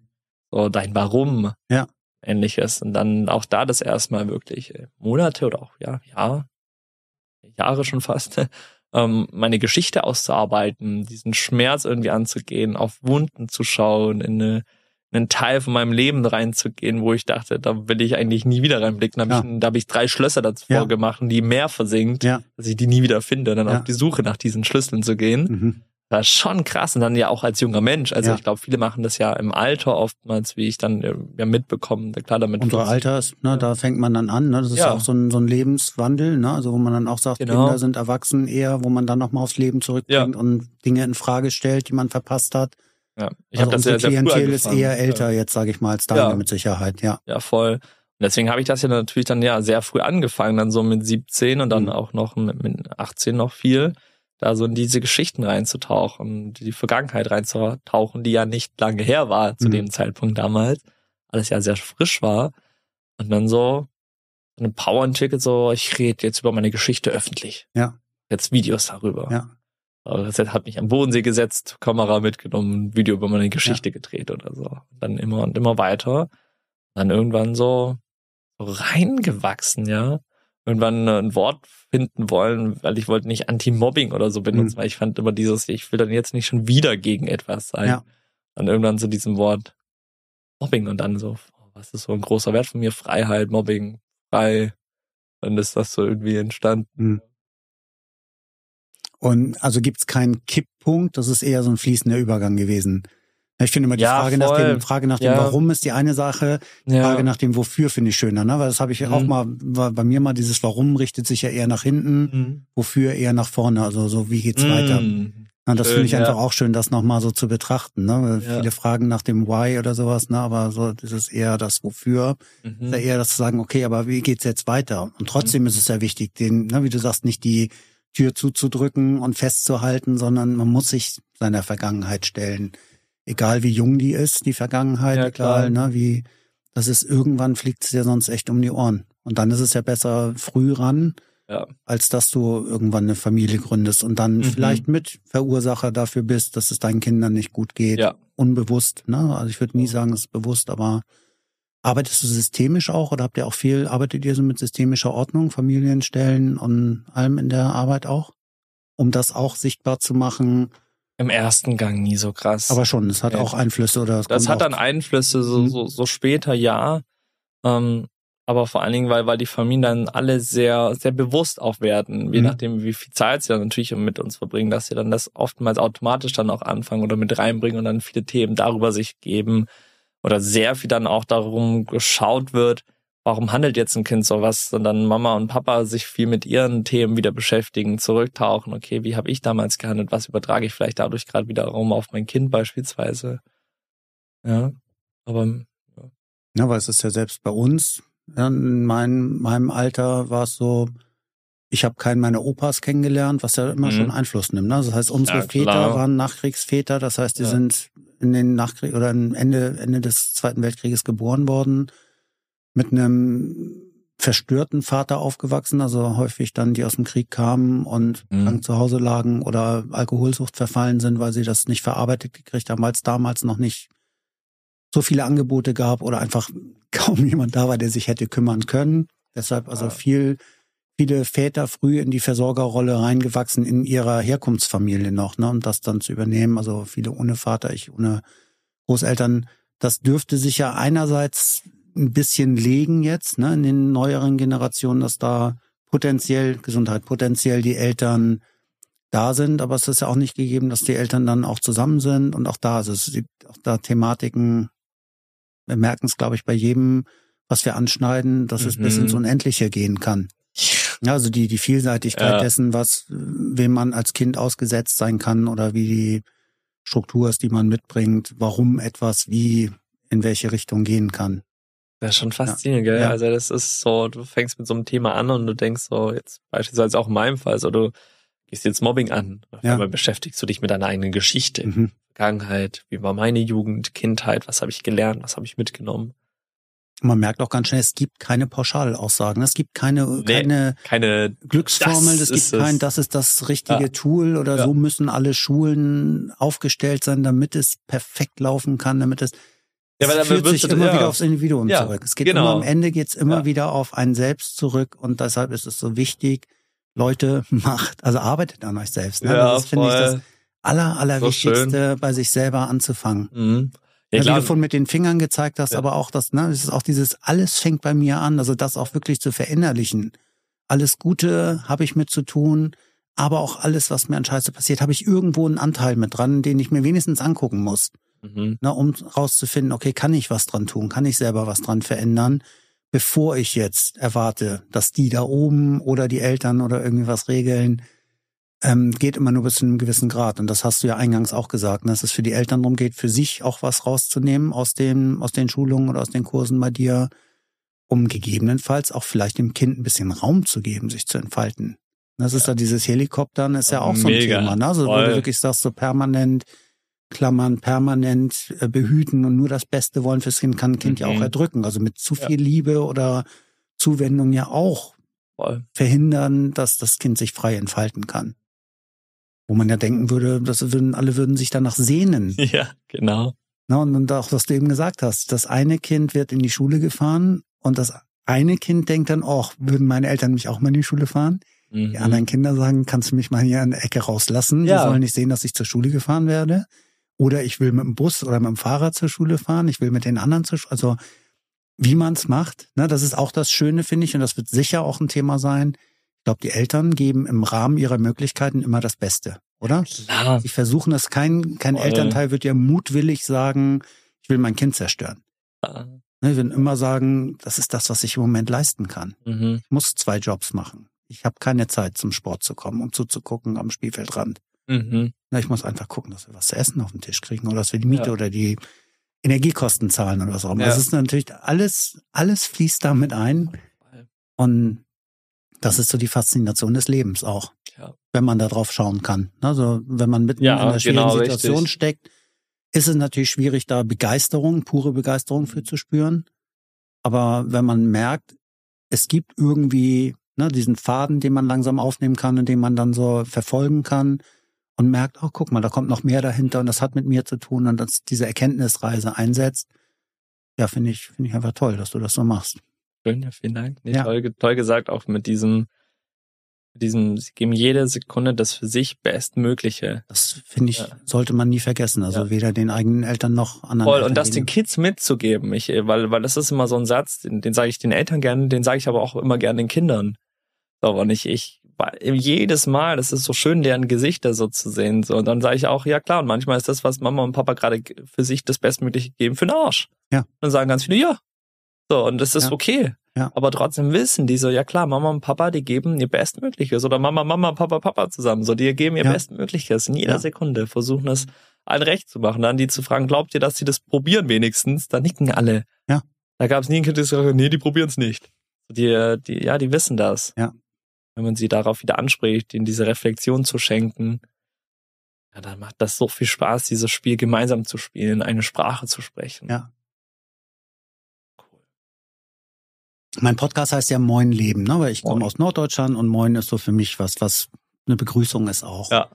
Speaker 1: So dein Warum.
Speaker 2: Ja.
Speaker 1: Ähnliches. Und dann auch da das erstmal wirklich äh, Monate oder auch, ja, ja, Jahre schon fast, ähm, meine Geschichte auszuarbeiten, diesen Schmerz irgendwie anzugehen, auf Wunden zu schauen, in, eine, in einen Teil von meinem Leben reinzugehen, wo ich dachte, da will ich eigentlich nie wieder reinblicken. Da habe
Speaker 2: Ja.
Speaker 1: ich, da hab ich drei Schlösser dazu
Speaker 2: Ja.
Speaker 1: gemacht die im Meer versinkt,
Speaker 2: Ja.
Speaker 1: dass ich die nie wieder finde und dann
Speaker 2: Ja.
Speaker 1: auf die Suche nach diesen Schlüsseln zu gehen.
Speaker 2: Mhm.
Speaker 1: Das ist schon krass. Und dann ja auch als junger Mensch. Also ich glaube, viele machen das ja im Alter oftmals, wie ich dann äh, ja mitbekomme. Klar, damit
Speaker 2: Unsere
Speaker 1: 50
Speaker 2: Alter ist, ne, da fängt man dann an, ne? Das ist
Speaker 1: Ja.
Speaker 2: auch so ein, so ein Lebenswandel, ne? Also wo man dann auch sagt,
Speaker 1: Genau.
Speaker 2: Kinder sind erwachsen eher, wo man dann nochmal aufs Leben zurückbringt und Dinge in Frage stellt, die man verpasst hat.
Speaker 1: Ja, ich
Speaker 2: also
Speaker 1: habe das ja sehr früh
Speaker 2: Klientel ist
Speaker 1: angefangen.
Speaker 2: eher älter jetzt, sage ich mal, als deine
Speaker 1: Ja.
Speaker 2: mit Sicherheit, ja.
Speaker 1: Ja, voll. Und deswegen habe ich das ja natürlich dann ja sehr früh angefangen, dann so mit 17 und dann
Speaker 2: Mhm.
Speaker 1: auch noch mit, mit 18 noch viel, da so in diese Geschichten reinzutauchen, die Vergangenheit reinzutauchen, die ja nicht lange her war zu
Speaker 2: Mhm.
Speaker 1: dem Zeitpunkt damals, alles ja sehr frisch war und dann so eine Power entwickelt, so ich rede jetzt über meine Geschichte öffentlich.
Speaker 2: Ja.
Speaker 1: Jetzt Videos darüber.
Speaker 2: Ja.
Speaker 1: Aber das hat mich am Bodensee gesetzt, Kamera mitgenommen, Video über meine Geschichte gedreht oder so. Dann immer und immer weiter. Dann irgendwann so, so reingewachsen, ja. Irgendwann äh, ein Wort finden wollen, weil ich wollte nicht Anti-Mobbing oder so benutzen,
Speaker 2: Mhm.
Speaker 1: weil ich fand immer dieses, ich will dann jetzt nicht schon wieder gegen etwas sein.
Speaker 2: Ja.
Speaker 1: Dann irgendwann zu diesem Wort Mobbing und dann so, oh, was ist so ein großer Wert von mir? Freiheit, Mobbing, frei. Dann ist das so irgendwie entstanden.
Speaker 2: Mhm. Und also gibt's keinen Kipppunkt, das ist eher so ein fließender Übergang gewesen. Ich finde immer die
Speaker 1: Ja,
Speaker 2: Frage nach dem, Frage nach dem
Speaker 1: Ja.
Speaker 2: Warum ist die eine Sache,
Speaker 1: Ja.
Speaker 2: Frage nach dem Wofür finde ich schöner, ne? Weil das habe ich auch
Speaker 1: Mhm.
Speaker 2: mal, war bei mir mal dieses Warum richtet sich ja eher nach hinten,
Speaker 1: Mhm.
Speaker 2: wofür eher nach vorne, also so wie geht's weiter.
Speaker 1: Mhm.
Speaker 2: Ja, das
Speaker 1: Schön,
Speaker 2: finde ich einfach auch schön, das nochmal so zu betrachten, ne? Viele fragen nach dem Why oder sowas, ne? Aber so dieses eher das Wofür,
Speaker 1: Mhm.
Speaker 2: ist ja eher das zu sagen, okay, aber wie geht's jetzt weiter? Und trotzdem ist es ja wichtig, den, ne, wie du sagst, nicht die Tür zuzudrücken und festzuhalten, sondern man muss sich seiner Vergangenheit stellen. Egal wie jung die ist, die Vergangenheit,
Speaker 1: Ja,
Speaker 2: egal, ne, wie, das ist irgendwann fliegt es dir sonst echt um die Ohren. Und dann ist es ja besser früh ran,
Speaker 1: Ja.
Speaker 2: als dass du irgendwann eine Familie gründest und dann
Speaker 1: Mhm.
Speaker 2: vielleicht mit Verursacher dafür bist, dass es deinen Kindern nicht gut geht.
Speaker 1: Ja.
Speaker 2: Unbewusst, ne? Also ich würde nie sagen, es ist bewusst, aber arbeitest du systemisch auch oder habt ihr auch viel, arbeitet ihr so mit systemischer Ordnung, Familienstellen und allem in der Arbeit auch? Um das auch sichtbar zu machen.
Speaker 1: Im ersten Gang nie so krass.
Speaker 2: Aber schon, es hat
Speaker 1: Ja.
Speaker 2: auch Einflüsse oder es
Speaker 1: das hat dann Einflüsse, so,
Speaker 2: Mhm.
Speaker 1: so, so später ja. Ähm, aber vor allen Dingen, weil, weil die Familien dann alle sehr, sehr bewusst auch werden, je
Speaker 2: Mhm.
Speaker 1: nachdem, wie viel Zeit sie dann natürlich mit uns verbringen, dass sie dann das oftmals automatisch dann auch anfangen oder mit reinbringen und dann viele Themen darüber sich geben oder sehr viel dann auch darum geschaut wird, warum handelt jetzt ein Kind so was, und dann Mama und Papa sich viel mit ihren Themen wieder beschäftigen, zurücktauchen, okay, wie habe ich damals gehandelt, was übertrage ich vielleicht dadurch gerade wiederum auf mein Kind beispielsweise. Ja, aber
Speaker 2: ja, weil es ist ja selbst bei uns, ja, in meinem, meinem Alter war es so, ich habe keinen meiner Opas kennengelernt, was ja immer
Speaker 1: Mhm.
Speaker 2: schon Einfluss nimmt. Ne? Das heißt, unsere
Speaker 1: Ja,
Speaker 2: Väter waren Nachkriegsväter, das heißt, die
Speaker 1: Ja.
Speaker 2: sind in den Nachkrieg oder am Ende, Ende des Zweiten Weltkrieges geboren worden, mit einem verstörten Vater aufgewachsen, also häufig dann, die aus dem Krieg kamen und
Speaker 1: Mhm.
Speaker 2: krank zu Hause lagen oder Alkoholsucht verfallen sind, weil sie das nicht verarbeitet gekriegt haben, weil es damals noch nicht so viele Angebote gab oder einfach kaum jemand da war, der sich hätte kümmern können. Deshalb also viel, viele Väter früh in die Versorgerrolle reingewachsen in ihrer Herkunftsfamilie noch, ne, und das dann zu übernehmen. Also viele ohne Vater, ich ohne Großeltern. Das dürfte sich ja einerseits ein bisschen legen jetzt, ne, in den neueren Generationen, dass da potenziell Gesundheit, potenziell die Eltern da sind, aber es ist ja auch nicht gegeben, dass die Eltern dann auch zusammen sind und auch da, also es gibt auch da Thematiken, wir merken es, glaube ich, bei jedem, was wir anschneiden, dass mhm. es bis ins mhm. Unendliche gehen kann. Also die, die Vielseitigkeit ja. dessen, was, wem man als Kind ausgesetzt sein kann oder wie die Struktur ist, die man mitbringt, warum etwas wie in welche Richtung gehen kann.
Speaker 1: Das ist schon faszinierend, ja. gell? Ja. Also das ist so, du fängst mit so einem Thema an und du denkst so, jetzt beispielsweise auch in meinem Fall, so du gehst jetzt Mobbing an. Ja. einmal beschäftigst du dich mit deiner eigenen Geschichte, mhm. Vergangenheit, wie war meine Jugend, Kindheit, was habe ich gelernt, was habe ich mitgenommen.
Speaker 2: Man merkt auch ganz schnell, es gibt keine Pauschalaussagen. Es gibt keine, nee, keine,
Speaker 1: keine
Speaker 2: Glücksformel. Es gibt kein, das ist das richtige ja. Tool oder ja. so müssen alle Schulen aufgestellt sein, damit es perfekt laufen kann, damit es, ja, weil es führt sich immer ja. wieder aufs Individuum zurück. Es geht genau. immer am Ende geht's immer wieder auf einen selbst zurück und deshalb ist es so wichtig, Leute, macht, also arbeitet an euch selbst. Ne? Ja, das finde ich das aller, allerwichtigste, so bei sich selber anzufangen. Mhm. Ja, wie du von mit den Fingern gezeigt hast, ja. aber auch das, ne, es ist auch dieses, alles fängt bei mir an, also das auch wirklich zu verinnerlichen. Alles Gute habe ich mit zu tun, aber auch alles, was mir an Scheiße passiert, habe ich irgendwo einen Anteil mit dran, den ich mir wenigstens angucken muss. Mhm. Ne, um rauszufinden, okay, kann ich was dran tun, kann ich selber was dran verändern bevor ich jetzt erwarte, dass die da oben oder die Eltern oder irgendwie was regeln, ähm, geht immer nur bis zu einem gewissen Grad. Und das hast du ja eingangs auch gesagt, ne? dass es für die Eltern darum geht, für sich auch was rauszunehmen aus den, aus den Schulungen oder aus den Kursen bei dir, um gegebenenfalls auch vielleicht dem Kind ein bisschen Raum zu geben, sich zu entfalten. Das ist ja, ja dieses Helikoptern, ist ja auch so ein Thema, ne? Also, wo du wirklich sagst, so permanent, Klammern permanent äh, behüten und nur das Beste wollen fürs Kind, kann ein Kind mhm. ja auch mhm. erdrücken. Also mit zu viel ja. Liebe oder Zuwendung ja auch Voll. verhindern, dass das Kind sich frei entfalten kann. Wo man ja denken würde, dass würden, alle würden sich danach sehnen.
Speaker 1: Ja, genau.
Speaker 2: Na, und, und auch, was du eben gesagt hast, das eine Kind wird in die Schule gefahren und das eine Kind denkt dann, oh, würden meine Eltern mich auch mal in die Schule fahren? Mhm. Die anderen Kinder sagen, kannst du mich mal hier in der Ecke rauslassen? Ja. Die sollen nicht sehen, dass ich zur Schule gefahren werde. Oder ich will mit dem Bus oder mit dem Fahrrad zur Schule fahren. Ich will mit den anderen zur Schule. Also wie man es macht, ne, das ist auch das Schöne, finde ich, und das wird sicher auch ein Thema sein. Ich glaube, die Eltern geben im Rahmen ihrer Möglichkeiten immer das Beste, oder? Klar. Sie versuchen es, kein, kein Elternteil wird ja mutwillig sagen, ich will mein Kind zerstören. Ja. Ne, wir würden immer sagen, das ist das, was ich im Moment leisten kann. Mhm. Ich muss zwei Jobs machen. Ich habe keine Zeit, zum Sport zu kommen und zuzugucken am Spielfeldrand. Mhm. Na, ich muss einfach gucken, dass wir was zu essen auf den Tisch kriegen oder dass wir die Miete ja. oder die Energiekosten zahlen oder was auch immer. Ja. Das ist natürlich alles, alles fließt da mit ein. Und das ist so die Faszination des Lebens auch. Ja. Wenn man da drauf schauen kann. Also, wenn man mitten ja, in einer schwierigen genau, Situation richtig. steckt, ist es natürlich schwierig, da Begeisterung, pure Begeisterung für zu spüren. Aber wenn man merkt, es gibt irgendwie ne, diesen Faden, den man langsam aufnehmen kann und den man dann so verfolgen kann, und merkt, oh, guck mal, da kommt noch mehr dahinter und das hat mit mir zu tun und dass diese Erkenntnisreise einsetzt. Ja, finde ich, finde ich einfach toll, dass du das so machst.
Speaker 1: Schön, ja, vielen Dank. Nee, ja. toll, toll gesagt, auch mit diesem, diesem, sie geben jede Sekunde das für sich Bestmögliche.
Speaker 2: Das finde ich, ja. sollte man nie vergessen. Also ja. weder den eigenen Eltern noch anderen.
Speaker 1: Voll,
Speaker 2: Eltern
Speaker 1: und das den Kids mitzugeben. Ich, weil, weil das ist immer so ein Satz, den, den sage ich den Eltern gerne, den sage ich aber auch immer gerne den Kindern. So, und ich, ich jedes Mal, das ist so schön, deren Gesichter so zu sehen. So, und dann sage ich auch, ja klar, und manchmal ist das, was Mama und Papa gerade für sich das Bestmögliche geben, für den Arsch.
Speaker 2: Ja.
Speaker 1: Dann sagen ganz viele, ja. So, und das ist ja. okay. Ja. Aber trotzdem wissen die so, ja klar, Mama und Papa, die geben ihr Bestmögliches. Oder Mama, Mama, Papa, Papa zusammen. So, die geben ihr ja. Bestmögliches in jeder ja. Sekunde, versuchen es allen recht zu machen. Dann die zu fragen, glaubt ihr, dass sie das probieren wenigstens? Da nicken alle.
Speaker 2: Ja.
Speaker 1: Da gab es nie ein Kind, das gesagt nee, die probieren es nicht. Die, die, ja, die wissen das.
Speaker 2: Ja
Speaker 1: wenn man sie darauf wieder anspricht, ihnen diese Reflexion zu schenken, ja, dann macht das so viel Spaß, dieses Spiel gemeinsam zu spielen, eine Sprache zu sprechen.
Speaker 2: Ja. Mein Podcast heißt ja Moin Leben, ne? weil ich komme aus Norddeutschland und Moin ist so für mich was, was eine Begrüßung ist auch.
Speaker 1: Ja.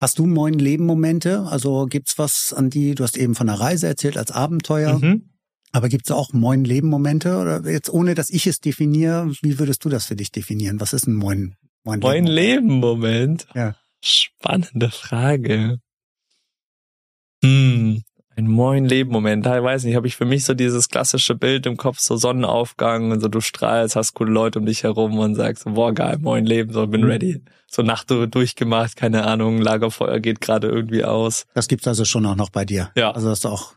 Speaker 2: Hast du neuen Leben-Momente? Also gibt's was an die, du hast eben von der Reise erzählt als Abenteuer,
Speaker 1: Mhm.
Speaker 2: aber gibt's auch moin Leben-Momente? Oder jetzt ohne, dass ich es definiere, wie würdest du das für dich definieren? Was ist ein moin, moin
Speaker 1: Mein Leben, Moment.
Speaker 2: Ja.
Speaker 1: Spannende Frage. Hm, ein Moin Leben Moment. Ich weiß nicht, habe ich für mich so dieses klassische Bild im Kopf, so Sonnenaufgang und so du strahlst, hast coole Leute um dich herum und sagst, boah geil, Moin Leben, so bin
Speaker 2: Mhm.
Speaker 1: ready. So Nacht durchgemacht, keine Ahnung, Lagerfeuer geht gerade irgendwie aus.
Speaker 2: Das gibt's also schon auch noch bei dir.
Speaker 1: Ja.
Speaker 2: Also dass du auch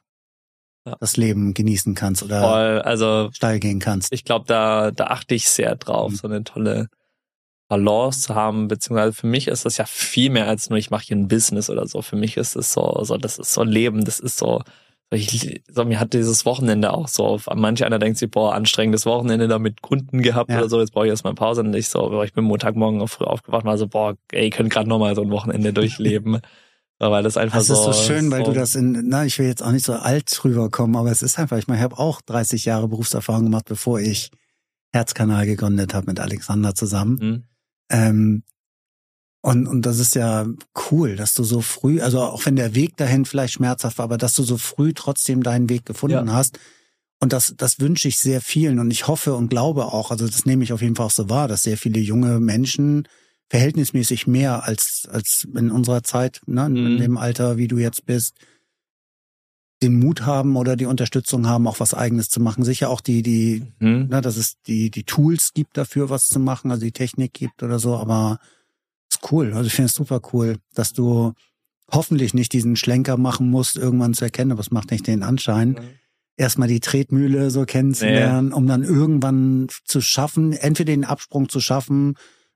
Speaker 1: Ja.
Speaker 2: das Leben genießen kannst oder
Speaker 1: Voll, also
Speaker 2: steil gehen kannst.
Speaker 1: ich glaube, da, da achte ich sehr drauf,
Speaker 2: Mhm.
Speaker 1: so eine tolle Balance zu haben, beziehungsweise für mich ist das ja viel mehr als nur, ich mache hier ein Business oder so. Für mich ist es so, so, das ist so Leben, das ist so, so, ich, so mir hat dieses Wochenende auch so, manch einer denkt sich, boah, anstrengendes Wochenende da mit Kunden gehabt
Speaker 2: Ja.
Speaker 1: oder so, jetzt brauche ich erstmal Pause und ich so, ich bin Montagmorgen auch früh aufgewacht und war so, boah, ey, ich könnte gerade nochmal so ein Wochenende durchleben. So, weil das einfach
Speaker 2: Das ist
Speaker 1: so.
Speaker 2: so schön, weil
Speaker 1: so,
Speaker 2: du das in, na, ich will jetzt auch nicht so alt rüberkommen, aber es ist einfach, ich meine, ich habe auch 30 Jahre Berufserfahrung gemacht, bevor ich Herzkanal gegründet habe mit Alexander zusammen.
Speaker 1: Hm,
Speaker 2: Ähm, und, und das ist ja cool, dass du so früh, also auch wenn der Weg dahin vielleicht schmerzhaft war, aber dass du so früh trotzdem deinen Weg gefunden
Speaker 1: Ja.
Speaker 2: hast. Und das, das wünsche ich sehr vielen. Und ich hoffe und glaube auch, also das nehme ich auf jeden Fall auch so wahr, dass sehr viele junge Menschen verhältnismäßig mehr als, als in unserer Zeit, ne, in
Speaker 1: Mhm.
Speaker 2: dem Alter, wie du jetzt bist, den Mut haben oder die Unterstützung haben, auch was eigenes zu machen. Sicher auch die, die
Speaker 1: hm,
Speaker 2: ne, dass es die, die Tools gibt dafür, was zu machen, also die Technik gibt oder so, aber ist cool. Also ich finde es super cool, dass du hoffentlich nicht diesen Schlenker machen musst, irgendwann zu erkennen, aber es macht nicht den Anschein, erstmal die Tretmühle so kennenzulernen, um dann irgendwann zu schaffen, entweder den Absprung zu schaffen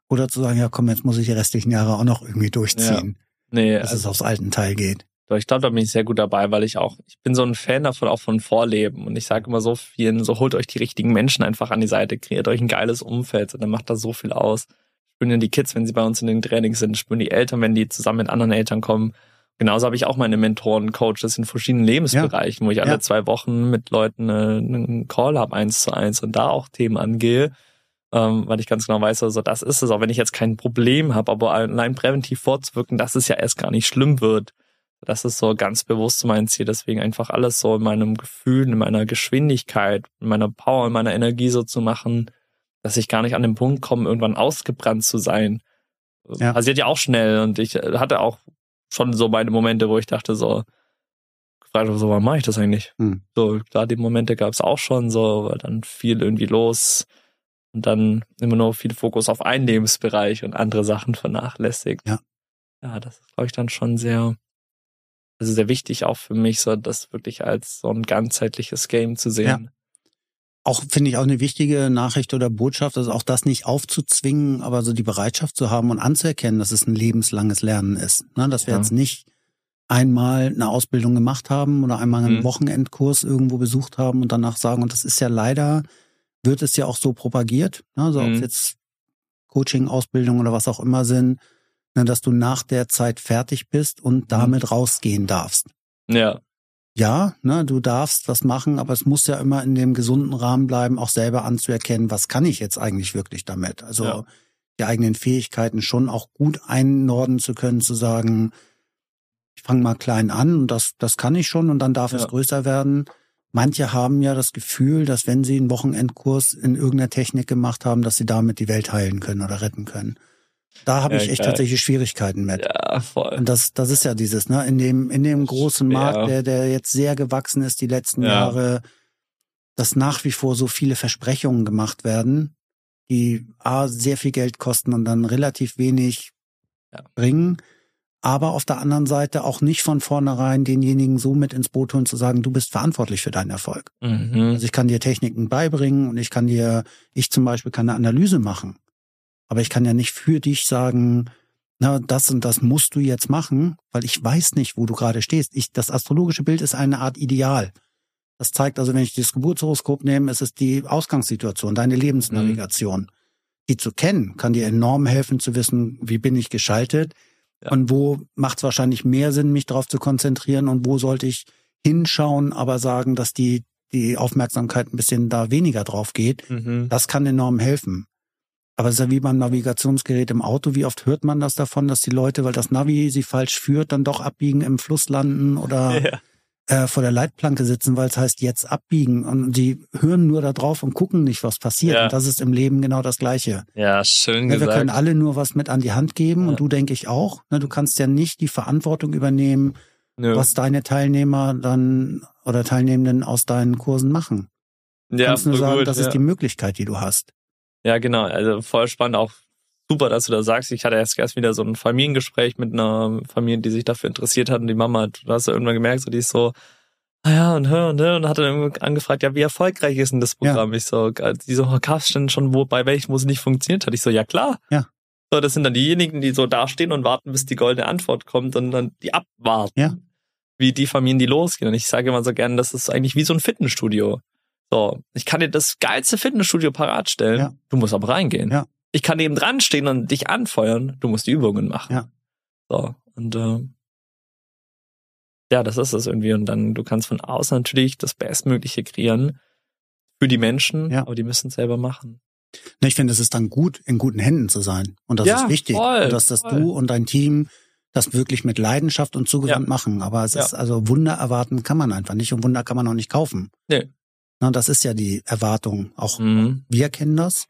Speaker 2: oder zu sagen, ja komm, jetzt muss ich die restlichen Jahre auch noch irgendwie durchziehen,
Speaker 1: Nee,
Speaker 2: dass es
Speaker 1: also,
Speaker 2: aufs alten Teil geht.
Speaker 1: Doch, ich glaube, da bin ich sehr gut dabei, weil ich auch, ich bin so ein Fan davon, auch von Vorleben. Und ich sage immer so vielen, so holt euch die richtigen Menschen einfach an die Seite, kreiert euch ein geiles Umfeld, und dann macht das so viel aus. Spüren ja die Kids, wenn sie bei uns in den Trainings sind, spüren die Eltern, wenn die zusammen mit anderen Eltern kommen. Genauso habe ich auch meine Mentoren, Coaches in verschiedenen Lebensbereichen, wo ich alle
Speaker 2: Ja.
Speaker 1: zwei Wochen mit Leuten äh, einen Call habe, eins zu eins, und da auch Themen angehe, ähm, weil ich ganz genau weiß, also das ist es, auch wenn ich jetzt kein Problem habe, aber allein präventiv vorzuwirken, dass es ja erst gar nicht schlimm wird. Das ist so ganz bewusst mein Ziel. Deswegen einfach alles so in meinem Gefühl, in meiner Geschwindigkeit, in meiner Power, in meiner Energie so zu machen, dass ich gar nicht an den Punkt komme, irgendwann ausgebrannt zu sein.
Speaker 2: Ja.
Speaker 1: Passiert ja auch schnell und ich hatte auch schon so meine Momente, wo ich dachte so, gefragt habe, so, warum mache ich das eigentlich?
Speaker 2: Hm.
Speaker 1: So, klar, die Momente gab es auch schon, so, war dann viel irgendwie los und dann immer nur viel Fokus auf einen Lebensbereich und andere Sachen vernachlässigt.
Speaker 2: Ja.
Speaker 1: Ja, das ist, glaube ich, dann schon sehr, also sehr wichtig auch für mich, so das wirklich als so ein ganzheitliches Game zu sehen.
Speaker 2: auch finde ich auch eine wichtige Nachricht oder Botschaft, also auch das nicht aufzuzwingen, aber so die Bereitschaft zu haben und anzuerkennen, dass es ein lebenslanges Lernen ist. Ne? Dass wir
Speaker 1: Ja.
Speaker 2: jetzt nicht einmal eine Ausbildung gemacht haben oder einmal einen
Speaker 1: Mhm.
Speaker 2: Wochenendkurs irgendwo besucht haben und danach sagen, und das ist ja leider, wird es ja auch so propagiert, ne? ob
Speaker 1: Mhm.
Speaker 2: es jetzt Coaching, Ausbildung oder was auch immer sind, dass du nach der Zeit fertig bist und damit rausgehen darfst
Speaker 1: Ja,
Speaker 2: ja, ne, du darfst was machen, aber es muss ja immer in dem gesunden Rahmen bleiben, auch selber anzuerkennen, was kann ich jetzt eigentlich wirklich damit? Also
Speaker 1: Ja.
Speaker 2: die eigenen Fähigkeiten schon auch gut einnorden zu können, zu sagen, ich fange mal klein an und das, das kann ich schon und dann darf es
Speaker 1: Ja.
Speaker 2: größer werden. Manche haben ja das Gefühl, dass wenn sie einen Wochenendkurs in irgendeiner Technik gemacht haben, dass sie damit die Welt heilen können oder retten können. Da habe
Speaker 1: Ja,
Speaker 2: ich echt
Speaker 1: geil.
Speaker 2: tatsächlich Schwierigkeiten mit.
Speaker 1: ja, voll.
Speaker 2: Und das, das ist ja dieses, ne, in dem, in dem großen
Speaker 1: Ja.
Speaker 2: Markt, der, der jetzt sehr gewachsen ist die letzten
Speaker 1: Ja.
Speaker 2: Jahre, dass nach wie vor so viele Versprechungen gemacht werden, die A, sehr viel Geld kosten und dann relativ wenig
Speaker 1: Ja.
Speaker 2: bringen, aber auf der anderen Seite auch nicht von vornherein denjenigen so mit ins Boot holen zu sagen, du bist verantwortlich für deinen Erfolg.
Speaker 1: Mhm.
Speaker 2: Also ich kann dir Techniken beibringen und ich kann dir, ich zum Beispiel kann eine Analyse machen. Aber ich kann ja nicht für dich sagen, na, das und das musst du jetzt machen, weil ich weiß nicht, wo du gerade stehst. Ich, das astrologische Bild ist eine Art Ideal. Das zeigt also, wenn ich das Geburtshoroskop nehme, ist es die Ausgangssituation, deine Lebensnavigation. Die zu kennen, kann dir enorm helfen zu wissen, wie bin ich geschaltet
Speaker 1: Ja.
Speaker 2: und wo macht es wahrscheinlich mehr Sinn, mich darauf zu konzentrieren und wo sollte ich hinschauen, aber sagen, dass die, die Aufmerksamkeit ein bisschen da weniger drauf geht.
Speaker 1: Mhm.
Speaker 2: Das kann enorm helfen. Aber es ist ja wie beim Navigationsgerät im Auto. Wie oft hört man das davon, dass die Leute, weil das Navi sie falsch führt, dann doch abbiegen im Fluss landen oder ja. äh, vor der Leitplanke sitzen, weil es heißt jetzt abbiegen. Und die hören nur da drauf und gucken nicht, was passiert. Ja. Und das ist im Leben genau das Gleiche.
Speaker 1: Ja, schön
Speaker 2: ja,
Speaker 1: gesagt.
Speaker 2: Wir können alle nur was mit an die Hand geben und du denke ich auch. Ne, du kannst ja nicht die Verantwortung übernehmen, Nö. was deine Teilnehmer dann oder Teilnehmenden aus deinen Kursen machen. Du ja, kannst nur sagen, gut, das ist die Möglichkeit, die du hast.
Speaker 1: Ja, genau. Also voll spannend auch super, dass du da sagst. Ich hatte erst erst wieder so ein Familiengespräch mit einer Familie, die sich dafür interessiert hat und die Mama, du hast ja irgendwann gemerkt, so die ist so, ah ja, und hör und hör und hat dann angefragt, ja, wie erfolgreich ist denn das Programm? Ja. Ich so, die so, gab's denn schon wo, bei welchem, wo es nicht funktioniert hat? Ich so, ja klar.
Speaker 2: Ja.
Speaker 1: So, das sind dann diejenigen, die so dastehen und warten, bis die goldene Antwort kommt und dann die abwarten.
Speaker 2: Ja.
Speaker 1: Wie die Familien, die losgehen. Und ich sage immer so gerne, das ist eigentlich wie so ein Fitnessstudio. So, ich kann dir das geilste Fitnessstudio parat stellen. Ja. Du musst aber reingehen.
Speaker 2: Ja.
Speaker 1: Ich kann neben dran stehen und dich anfeuern. Du musst die Übungen machen.
Speaker 2: Ja.
Speaker 1: So, und äh, ja, das ist es irgendwie. Und dann, du kannst von außen natürlich das Bestmögliche kreieren für die Menschen, ja. aber die müssen es selber machen.
Speaker 2: Ich finde, es ist dann gut, in guten Händen zu sein. Und das ja, ist wichtig. Voll, und dass das voll. du und dein Team das wirklich mit Leidenschaft und zugewandt ja. machen. Aber es ist also Wunder erwarten kann man einfach nicht und Wunder kann man auch nicht kaufen.
Speaker 1: Nee.
Speaker 2: Na, das ist ja die Erwartung. Auch mhm. wir kennen das.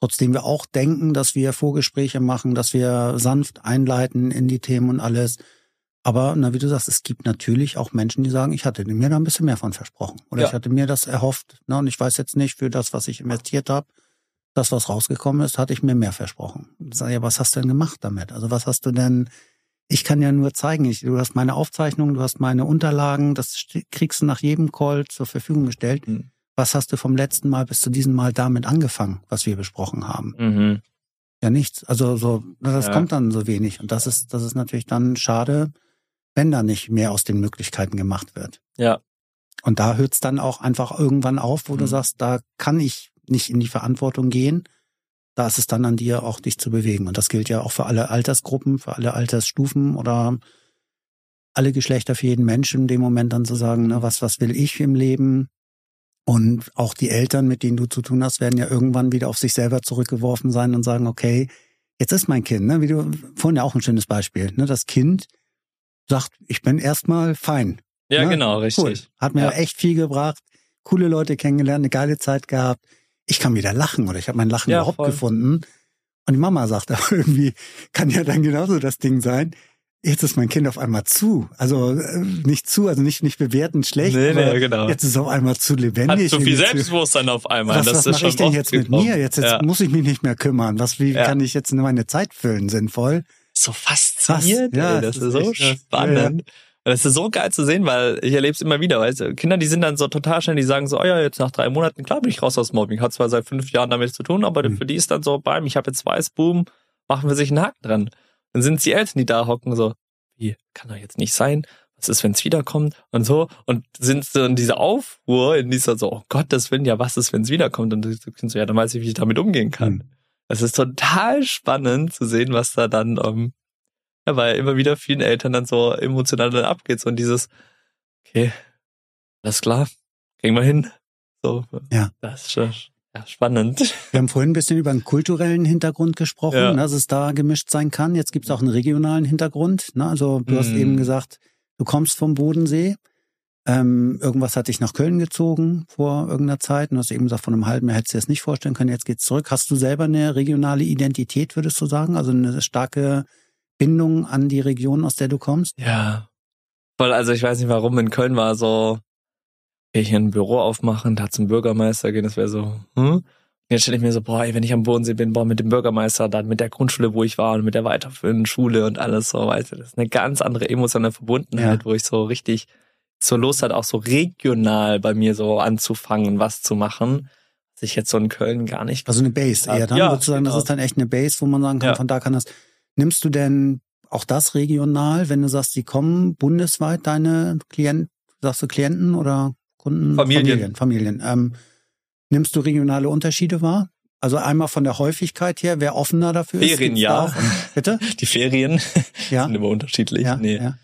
Speaker 2: Trotzdem wir auch denken, dass wir Vorgespräche machen, dass wir sanft einleiten in die Themen und alles. Aber, na, wie du sagst, es gibt natürlich auch Menschen, die sagen, ich hatte mir da ein bisschen mehr von versprochen. Oder ja. ich hatte mir das erhofft. Na, und ich weiß jetzt nicht, für das, was ich investiert habe, das, was rausgekommen ist, hatte ich mir mehr versprochen. Sag ja, was hast du denn gemacht damit? Also was hast du denn ich kann ja nur zeigen, ich, du hast meine Aufzeichnungen, du hast meine Unterlagen, das kriegst du nach jedem Call zur Verfügung gestellt. Mhm. Was hast du vom letzten Mal bis zu diesem Mal damit angefangen, was wir besprochen haben?
Speaker 1: Mhm.
Speaker 2: Ja, nichts. Also so, das ja. kommt dann so wenig. Und das ist, das ist natürlich dann schade, wenn da nicht mehr aus den Möglichkeiten gemacht wird.
Speaker 1: Ja.
Speaker 2: Und da hört es dann auch einfach irgendwann auf, wo mhm. du sagst, da kann ich nicht in die Verantwortung gehen, da ist es dann an dir auch, dich zu bewegen. Und das gilt ja auch für alle Altersgruppen, für alle Altersstufen oder alle Geschlechter, für jeden Menschen, in dem Moment dann zu sagen, ne, was, was will ich im Leben? Und auch die Eltern, mit denen du zu tun hast, werden ja irgendwann wieder auf sich selber zurückgeworfen sein und sagen, okay, jetzt ist mein Kind, ne, wie du vorhin ja auch ein schönes Beispiel, ne, das Kind sagt, ich bin erstmal fein.
Speaker 1: Ja, ne? genau, richtig.
Speaker 2: Cool. Hat mir ja. echt viel gebracht, coole Leute kennengelernt, eine geile Zeit gehabt ich kann wieder lachen oder ich habe mein Lachen ja, überhaupt voll. gefunden. Und die Mama sagt aber irgendwie, kann ja dann genauso das Ding sein. Jetzt ist mein Kind auf einmal zu. Also äh, nicht zu, also nicht nicht bewerten schlecht. Nee, nee, genau. Jetzt ist es auf einmal zu lebendig.
Speaker 1: Hat zu viel Selbstbewusstsein auf einmal.
Speaker 2: Was, das was mache ich denn jetzt gekommen. mit mir? Jetzt, jetzt ja. muss ich mich nicht mehr kümmern. Was, wie ja. kann ich jetzt meine Zeit füllen sinnvoll?
Speaker 1: So faszinierend. Ja, ey, das, das, ist so spannend. Ja. Das ist so geil zu sehen, weil ich erlebe es immer wieder. Weißt du, Kinder, die sind dann so total schnell, die sagen so, oh ja, jetzt nach drei Monaten, klar bin ich raus aus Mobbing. Hat zwar seit fünf Jahren damit zu tun, aber mhm. für die ist dann so, beim, ich habe jetzt weiß, boom, machen wir sich einen Haken dran. Dann sind es die Eltern, die da hocken, so, wie, kann doch jetzt nicht sein. Was ist, wenn es wiederkommt? Und so. Und sind so in dieser Aufruhr, in dieser so, oh Gott, das will ja, was ist, wenn es wiederkommt? Und du so, ja, dann weiß ich, wie ich damit umgehen kann. Mhm. Es ist total spannend zu sehen, was da dann ähm, ja, weil immer wieder vielen Eltern dann so emotional dann abgeht. So und dieses, okay, alles klar, kriegen wir hin. So,
Speaker 2: ja.
Speaker 1: Das ist schon ja, spannend.
Speaker 2: Wir haben vorhin ein bisschen über einen kulturellen Hintergrund gesprochen, ja. dass es da gemischt sein kann. Jetzt gibt es auch einen regionalen Hintergrund. Ne? Also du mm. hast eben gesagt, du kommst vom Bodensee. Ähm, irgendwas hat dich nach Köln gezogen vor irgendeiner Zeit. Und du hast eben gesagt, von einem halben Jahr hättest du dir das nicht vorstellen können. Jetzt geht's zurück. Hast du selber eine regionale Identität, würdest du sagen? Also eine starke Bindung an die Region, aus der du kommst?
Speaker 1: Ja. Voll, also ich weiß nicht warum, in Köln war so, okay, hier ein Büro aufmachen, da zum Bürgermeister gehen, das wäre so, hm? Jetzt stelle ich mir so, boah, ey, wenn ich am Bodensee bin, boah, mit dem Bürgermeister, dann mit der Grundschule, wo ich war und mit der weiterführenden Schule und alles so, weißt du, das ist eine ganz andere emotionale Verbundenheit, ja. wo ich so richtig so Lust hat, auch so regional bei mir so anzufangen, was zu machen, was ich jetzt so in Köln gar nicht.
Speaker 2: Also eine Base eher dann, ja, sozusagen, genau. das ist dann echt eine Base, wo man sagen kann, ja. von da kann das Nimmst du denn auch das regional, wenn du sagst, die kommen bundesweit deine Klienten, sagst du Klienten oder Kunden?
Speaker 1: Familien.
Speaker 2: Familien. Familien. Ähm, nimmst du regionale Unterschiede wahr? Also einmal von der Häufigkeit her, wer offener dafür
Speaker 1: Ferien, ist. Ferien, ja.
Speaker 2: bitte?
Speaker 1: Die Ferien ja. sind immer unterschiedlich. Ja, nee. Ja.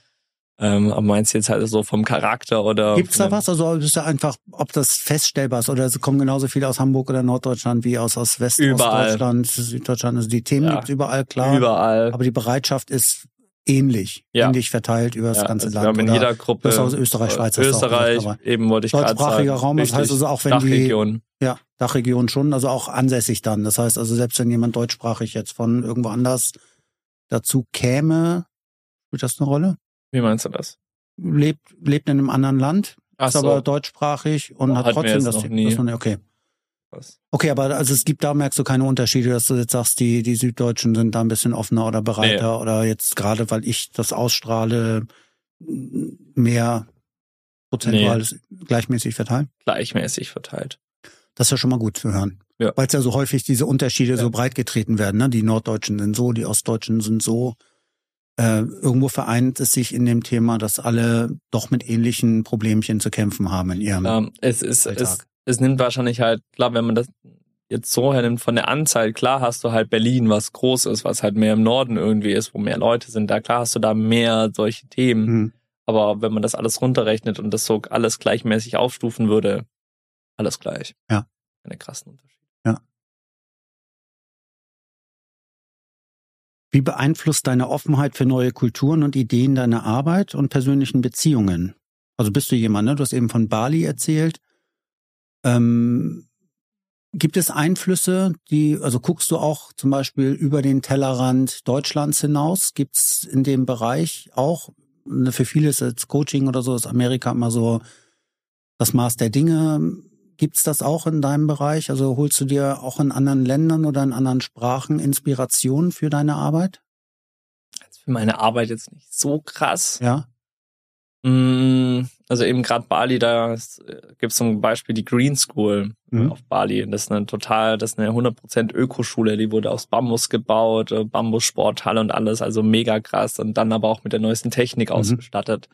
Speaker 1: Ähm, aber meinst du jetzt halt so vom Charakter oder?
Speaker 2: Gibt's da was? Also ist ja einfach, ob das feststellbar ist oder es kommen genauso viele aus Hamburg oder Norddeutschland wie aus, aus West
Speaker 1: Überall.
Speaker 2: Ostdeutschland, Süddeutschland. Also die Themen
Speaker 1: Ja.
Speaker 2: gibt's überall, klar.
Speaker 1: Überall.
Speaker 2: Aber die Bereitschaft ist ähnlich,
Speaker 1: Ja.
Speaker 2: ähnlich verteilt über das
Speaker 1: Ja,
Speaker 2: ganze
Speaker 1: also wir
Speaker 2: Land.
Speaker 1: haben in jeder Gruppe.
Speaker 2: das aus Österreich, Schweiz, auch
Speaker 1: Österreich,
Speaker 2: gesagt,
Speaker 1: eben wollte ich gerade sagen.
Speaker 2: deutschsprachiger Raum, das heißt also auch wenn die,
Speaker 1: Dachregion.
Speaker 2: ja, Dachregion schon, also auch ansässig dann. Das heißt also, selbst wenn jemand deutschsprachig jetzt von irgendwo anders dazu käme, spielt das eine Rolle?
Speaker 1: Wie meinst du das?
Speaker 2: Lebt, lebt in einem anderen Land,
Speaker 1: Ach
Speaker 2: ist aber deutschsprachig und hat
Speaker 1: Hatten wir
Speaker 2: trotzdem das,
Speaker 1: noch nie.
Speaker 2: man, okay.
Speaker 1: Was?
Speaker 2: Okay, aber also es gibt da merkst du keine Unterschiede, dass du jetzt sagst, die die Süddeutschen sind da ein bisschen offener oder bereiter oder jetzt gerade weil ich das ausstrahle mehr prozentual ist gleichmäßig verteilt.
Speaker 1: Gleichmäßig verteilt.
Speaker 2: Das ist ja schon mal gut zu hören.
Speaker 1: Ja.
Speaker 2: Weil es ja so häufig diese Unterschiede
Speaker 1: Ja.
Speaker 2: so breit getreten werden. Ne? Die Norddeutschen sind so, die Ostdeutschen sind so. Äh, irgendwo vereint es sich in dem Thema, dass alle doch mit ähnlichen Problemchen zu kämpfen haben in ihrem.
Speaker 1: Ähm, es ist, es,
Speaker 2: Alltag.
Speaker 1: es nimmt wahrscheinlich halt, klar, wenn man das jetzt so hernimmt von der Anzahl, klar hast du halt Berlin, was groß ist, was halt mehr im Norden irgendwie ist, wo mehr Leute sind, da klar hast du da mehr solche Themen.
Speaker 2: Hm.
Speaker 1: Aber wenn man das alles runterrechnet und das so alles gleichmäßig aufstufen würde, alles gleich.
Speaker 2: Ja.
Speaker 1: Keine krassen Unterschiede.
Speaker 2: Wie beeinflusst deine Offenheit für neue Kulturen und Ideen deine Arbeit und persönlichen Beziehungen? Also bist du jemand, ne? Du hast eben von Bali erzählt. Ähm, gibt es Einflüsse, die, also guckst du auch zum Beispiel über den Tellerrand Deutschlands hinaus? Gibt es in dem Bereich auch, ne, für viele ist jetzt Coaching oder so, ist Amerika immer so das Maß der Dinge. Gibt's das auch in deinem Bereich? Also holst du dir auch in anderen Ländern oder in anderen Sprachen Inspiration für deine Arbeit?
Speaker 1: Jetzt für meine Arbeit jetzt nicht so krass.
Speaker 2: Ja.
Speaker 1: Mm, Also eben gerade Bali, da gibt es zum Beispiel die Green School
Speaker 2: Mhm.
Speaker 1: auf Bali. Das ist eine total, das ist eine 100% Ökoschule, die wurde aus Bambus gebaut, äh, Bambussporthalle und alles, also mega krass und dann aber auch mit der neuesten Technik
Speaker 2: Mhm.
Speaker 1: ausgestattet.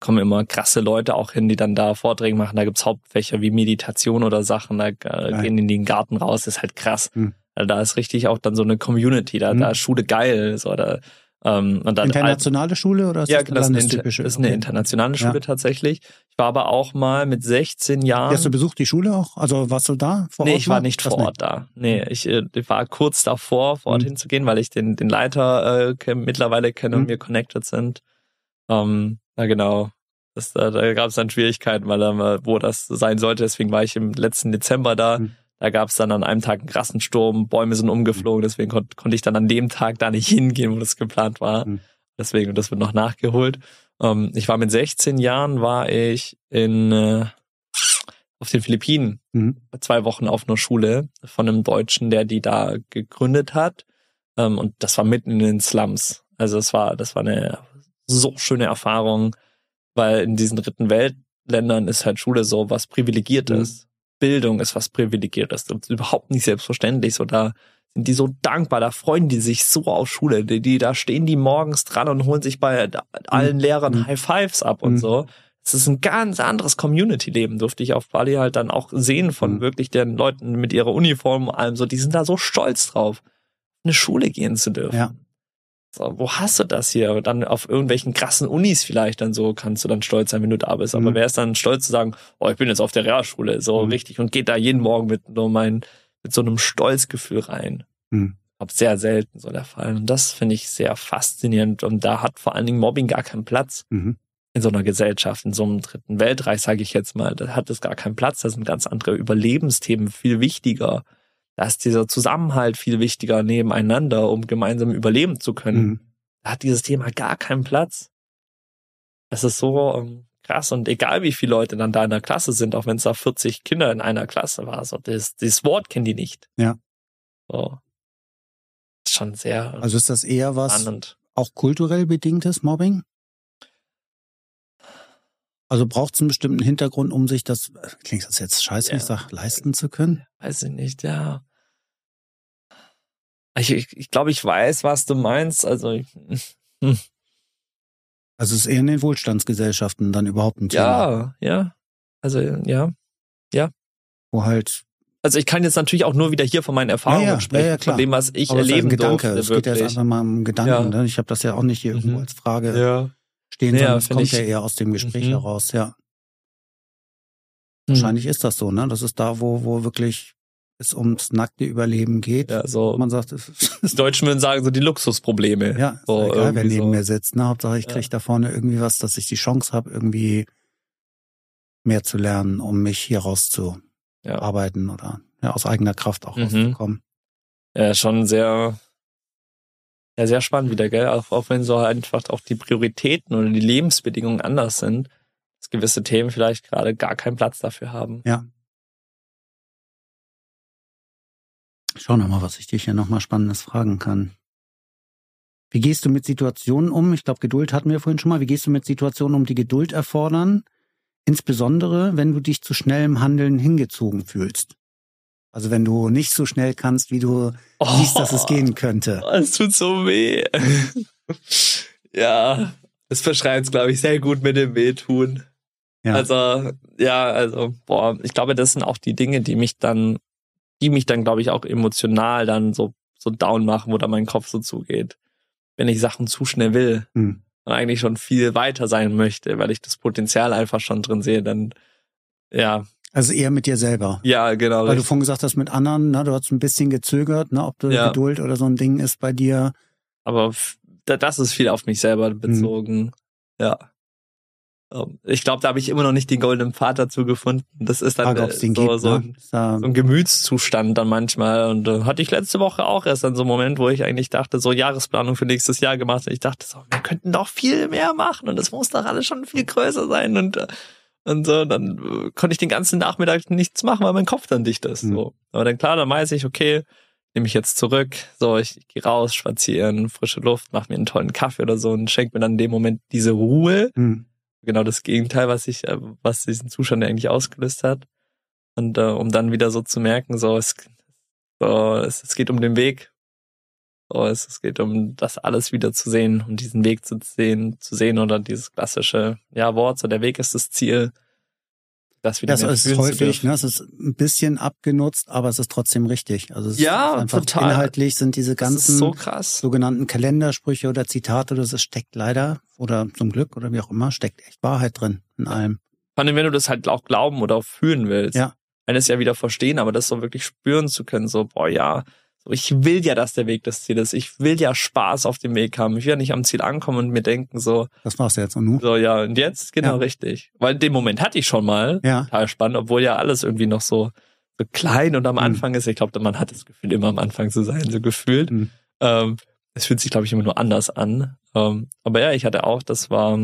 Speaker 1: Kommen immer krasse Leute auch hin, die dann da Vorträge machen. Da gibt's Hauptfächer wie Meditation oder Sachen, da äh, gehen in den Garten raus, das ist halt krass.
Speaker 2: Mhm.
Speaker 1: Also da ist richtig auch dann so eine Community, da,
Speaker 2: Mhm.
Speaker 1: da ist Schule geil, so, da, ähm, und dann
Speaker 2: Internationale Schule oder ist
Speaker 1: ja,
Speaker 2: das
Speaker 1: das ist? Inter- ist eine
Speaker 2: Okay.
Speaker 1: internationale
Speaker 2: Ja.
Speaker 1: Schule tatsächlich. Ich war aber auch mal mit 16 Jahren.
Speaker 2: Hast du besucht die Schule auch? Also warst du da vor
Speaker 1: nee,
Speaker 2: Ort?
Speaker 1: ich war nicht vor Ort da. Nee, ich, äh, ich war kurz davor, vor Ort
Speaker 2: Mhm.
Speaker 1: hinzugehen, weil ich den, den Leiter äh, mittlerweile kenne und
Speaker 2: Mhm.
Speaker 1: wir connected sind. Ähm, ja, genau. Das, da da gab es dann Schwierigkeiten, weil mal, wo das sein sollte. Deswegen war ich im letzten Dezember da.
Speaker 2: Mhm.
Speaker 1: Da gab es dann an einem Tag einen krassen Sturm, Bäume sind umgeflogen, deswegen kon konnte ich dann an dem Tag da nicht hingehen, wo das geplant war.
Speaker 2: Mhm.
Speaker 1: Deswegen, und das wird noch nachgeholt. Ähm, ich war mit 16 Jahren, war ich in äh, auf den Philippinen
Speaker 2: Mhm.
Speaker 1: zwei Wochen auf einer Schule von einem Deutschen, der die da gegründet hat. Ähm, und das war mitten in den Slums. Also es war, das war eine so schöne Erfahrung, weil in diesen dritten Weltländern ist halt Schule so was Privilegiertes. Bildung ist was Privilegiertes. Das ist überhaupt nicht selbstverständlich. So da sind die so dankbar, da freuen die sich so auf Schule. Die, die, da stehen die morgens dran und holen sich bei allen Lehrern
Speaker 2: Mhm.
Speaker 1: High Fives ab und
Speaker 2: Mhm.
Speaker 1: so. Es ist ein ganz anderes Community-Leben, durfte ich auf Bali halt dann auch sehen von
Speaker 2: Mhm.
Speaker 1: wirklich den Leuten mit ihrer Uniform und allem so. Die sind da so stolz drauf, in eine Schule gehen zu dürfen.
Speaker 2: Ja.
Speaker 1: So, wo hast du das hier? Und dann auf irgendwelchen krassen Unis vielleicht dann so kannst du dann stolz sein, wenn du da bist. Aber
Speaker 2: Mhm.
Speaker 1: wer ist dann stolz zu sagen, oh, ich bin jetzt auf der Realschule, so
Speaker 2: Mhm.
Speaker 1: richtig und geht da jeden Morgen mit so mein, mit so einem Stolzgefühl rein.
Speaker 2: Mhm.
Speaker 1: Ob sehr selten so der Fall. Und das finde ich sehr faszinierend. Und da hat vor allen Dingen Mobbing gar keinen Platz
Speaker 2: Mhm.
Speaker 1: in so einer Gesellschaft, in so einem dritten Weltreich, sage ich jetzt mal. Da hat es gar keinen Platz. Da sind ganz andere Überlebensthemen viel wichtiger. Da ist dieser Zusammenhalt viel wichtiger nebeneinander, um gemeinsam überleben zu können
Speaker 2: Mhm.
Speaker 1: da hat dieses Thema gar keinen Platz. Das ist so ähm, krass und egal wie viele Leute dann da in der Klasse sind, auch wenn es da 40 Kinder in einer Klasse war, so das, dieses Wort kennen die nicht.
Speaker 2: Ja.
Speaker 1: So. Ist schon sehr
Speaker 2: Also ist das eher was
Speaker 1: spannend.
Speaker 2: auch kulturell bedingtes Mobbing? Also braucht es einen bestimmten Hintergrund, um sich das, klingt das jetzt scheiße,
Speaker 1: Ja.
Speaker 2: ich sag, leisten zu können?
Speaker 1: Weiß ich nicht, ja. Ich, ich, ich glaube, ich weiß, was du meinst. Also ich,
Speaker 2: Also es ist eher in den Wohlstandsgesellschaften dann überhaupt ein Thema,
Speaker 1: ja, ja. Also ja.
Speaker 2: wo halt,
Speaker 1: Also ich kann jetzt natürlich auch nur wieder hier von meinen Erfahrungen
Speaker 2: Ja, ja,
Speaker 1: sprechen,
Speaker 2: ja, ja, klar.
Speaker 1: von dem, was ich
Speaker 2: aber es ist
Speaker 1: erleben
Speaker 2: ein Gedanke,
Speaker 1: durfte.
Speaker 2: es geht ja jetzt einfach mal um Gedanken,
Speaker 1: Ja.
Speaker 2: ne? ich habe das ja auch nicht hier irgendwo
Speaker 1: Mhm.
Speaker 2: als Frage
Speaker 1: Ja.
Speaker 2: stehen,
Speaker 1: Ja,
Speaker 2: sondern es kommt
Speaker 1: ich-
Speaker 2: ja eher aus dem Gespräch
Speaker 1: Mhm.
Speaker 2: heraus, ja.
Speaker 1: Hm.
Speaker 2: Wahrscheinlich ist das so, ne? Das ist da, wo, wo wirklich es ums nackte Überleben geht.
Speaker 1: Ja, so,
Speaker 2: Man sagt, es
Speaker 1: die Deutschen würden sagen, so die Luxusprobleme.
Speaker 2: ja,
Speaker 1: so
Speaker 2: egal, wer neben
Speaker 1: so.
Speaker 2: mir sitzt. Ne? Hauptsache, ich
Speaker 1: Ja.
Speaker 2: krieg da vorne irgendwie was, dass ich die Chance habe, irgendwie mehr zu lernen, um mich hier rauszuarbeiten
Speaker 1: Ja.
Speaker 2: oder ja, aus eigener Kraft auch
Speaker 1: Mhm.
Speaker 2: rauszukommen.
Speaker 1: Ja, schon sehr, ja, sehr spannend wieder, gell? Auch, auch wenn so einfach auch die Prioritäten oder die Lebensbedingungen anders sind, dass gewisse Themen vielleicht gerade gar keinen Platz dafür haben.
Speaker 2: Schau noch mal, was ich dich hier noch mal Spannendes fragen kann. Wie gehst du mit Situationen um? Ich glaube, Geduld hatten wir vorhin schon mal. Wie gehst du mit Situationen um, die Geduld erfordern? Insbesondere, wenn du dich zu schnellem Handeln hingezogen fühlst. Also wenn du nicht so schnell kannst, wie du siehst, dass es gehen könnte.
Speaker 1: Oh, es tut so weh. ja, das beschreibt es, glaube ich, sehr gut mit dem Wehtun.
Speaker 2: Ja.
Speaker 1: Also, ja, also, boah, ich glaube, das sind auch die Dinge, die mich dann, die mich dann, glaube ich, auch emotional dann so, so down machen, wo dann mein Kopf so zugeht. Wenn ich Sachen zu schnell will
Speaker 2: Hm.
Speaker 1: und eigentlich schon viel weiter sein möchte, weil ich das Potenzial einfach schon drin sehe, dann, ja,
Speaker 2: Also eher mit dir selber.
Speaker 1: ja, genau.
Speaker 2: Weil du
Speaker 1: richtig.
Speaker 2: vorhin gesagt hast, mit anderen, ne, du hast ein bisschen gezögert, ne, ob du
Speaker 1: Ja.
Speaker 2: Geduld oder so ein Ding ist bei dir.
Speaker 1: aber das ist viel auf mich selber bezogen. Ja. Ähm, Ich glaube, da habe ich immer noch nicht den goldenen Pfad dazu gefunden. Das ist dann
Speaker 2: Frage,
Speaker 1: äh, so,
Speaker 2: gibt.
Speaker 1: so,
Speaker 2: ne?
Speaker 1: ein, so ein Gemütszustand dann manchmal. Und äh, hatte ich letzte Woche auch erst dann so einen Moment, wo ich eigentlich dachte, so Jahresplanung für nächstes Jahr gemacht. Und ich dachte so, wir könnten doch viel mehr machen und es muss doch alles schon viel größer sein. Und äh, und so, dann äh, konnte ich den ganzen Nachmittag nichts machen, weil mein Kopf dann dicht ist.
Speaker 2: Mhm.
Speaker 1: So. Aber dann klar, dann weiß ich, okay, nehme ich jetzt zurück. So, ich, ich gehe raus, spazieren, frische Luft, mache mir einen tollen Kaffee oder so und schenke mir dann in dem Moment diese Ruhe.
Speaker 2: hm.
Speaker 1: Genau das Gegenteil, was ich, äh, was diesen Zustand eigentlich ausgelöst hat. Und äh, um dann wieder so zu merken, so es, so, es, es geht um den Weg. So, es, es geht um das alles wieder zu sehen, um diesen Weg zu sehen, zu sehen oder dieses klassische ja Wort, so der Weg ist das Ziel. Das wieder
Speaker 2: Das ist häufig, ne, es ist ein bisschen abgenutzt, aber es ist trotzdem richtig. Also es
Speaker 1: Ja,
Speaker 2: ist einfach
Speaker 1: total.
Speaker 2: inhaltlich sind diese ganzen
Speaker 1: so
Speaker 2: sogenannten Kalendersprüche oder Zitate, das ist- steckt leider oder zum Glück oder wie auch immer, steckt echt Wahrheit drin in allem.
Speaker 1: Vor allem, wenn du das halt auch glauben oder auch fühlen willst.
Speaker 2: Ja.
Speaker 1: Eines ja wieder verstehen, aber das so wirklich spüren zu können, so, boah, ja, ich will ja, dass der Weg das Ziel ist. Ich will ja Spaß auf dem Weg haben. Ich will ja nicht am Ziel ankommen und mir denken, so,
Speaker 2: Das war's jetzt und nun.
Speaker 1: so, ja, und jetzt? Genau,
Speaker 2: Ja.
Speaker 1: richtig. Weil in dem Moment hatte ich schon mal,
Speaker 2: Ja,
Speaker 1: total spannend, obwohl ja alles irgendwie noch so, so klein und am
Speaker 2: Mhm.
Speaker 1: Anfang ist. Ich glaube, man hat das Gefühl, immer am Anfang zu sein, so gefühlt.
Speaker 2: Mhm.
Speaker 1: Ähm, es fühlt sich, glaube ich, immer nur anders an. Ähm, aber ja, ich hatte auch, das war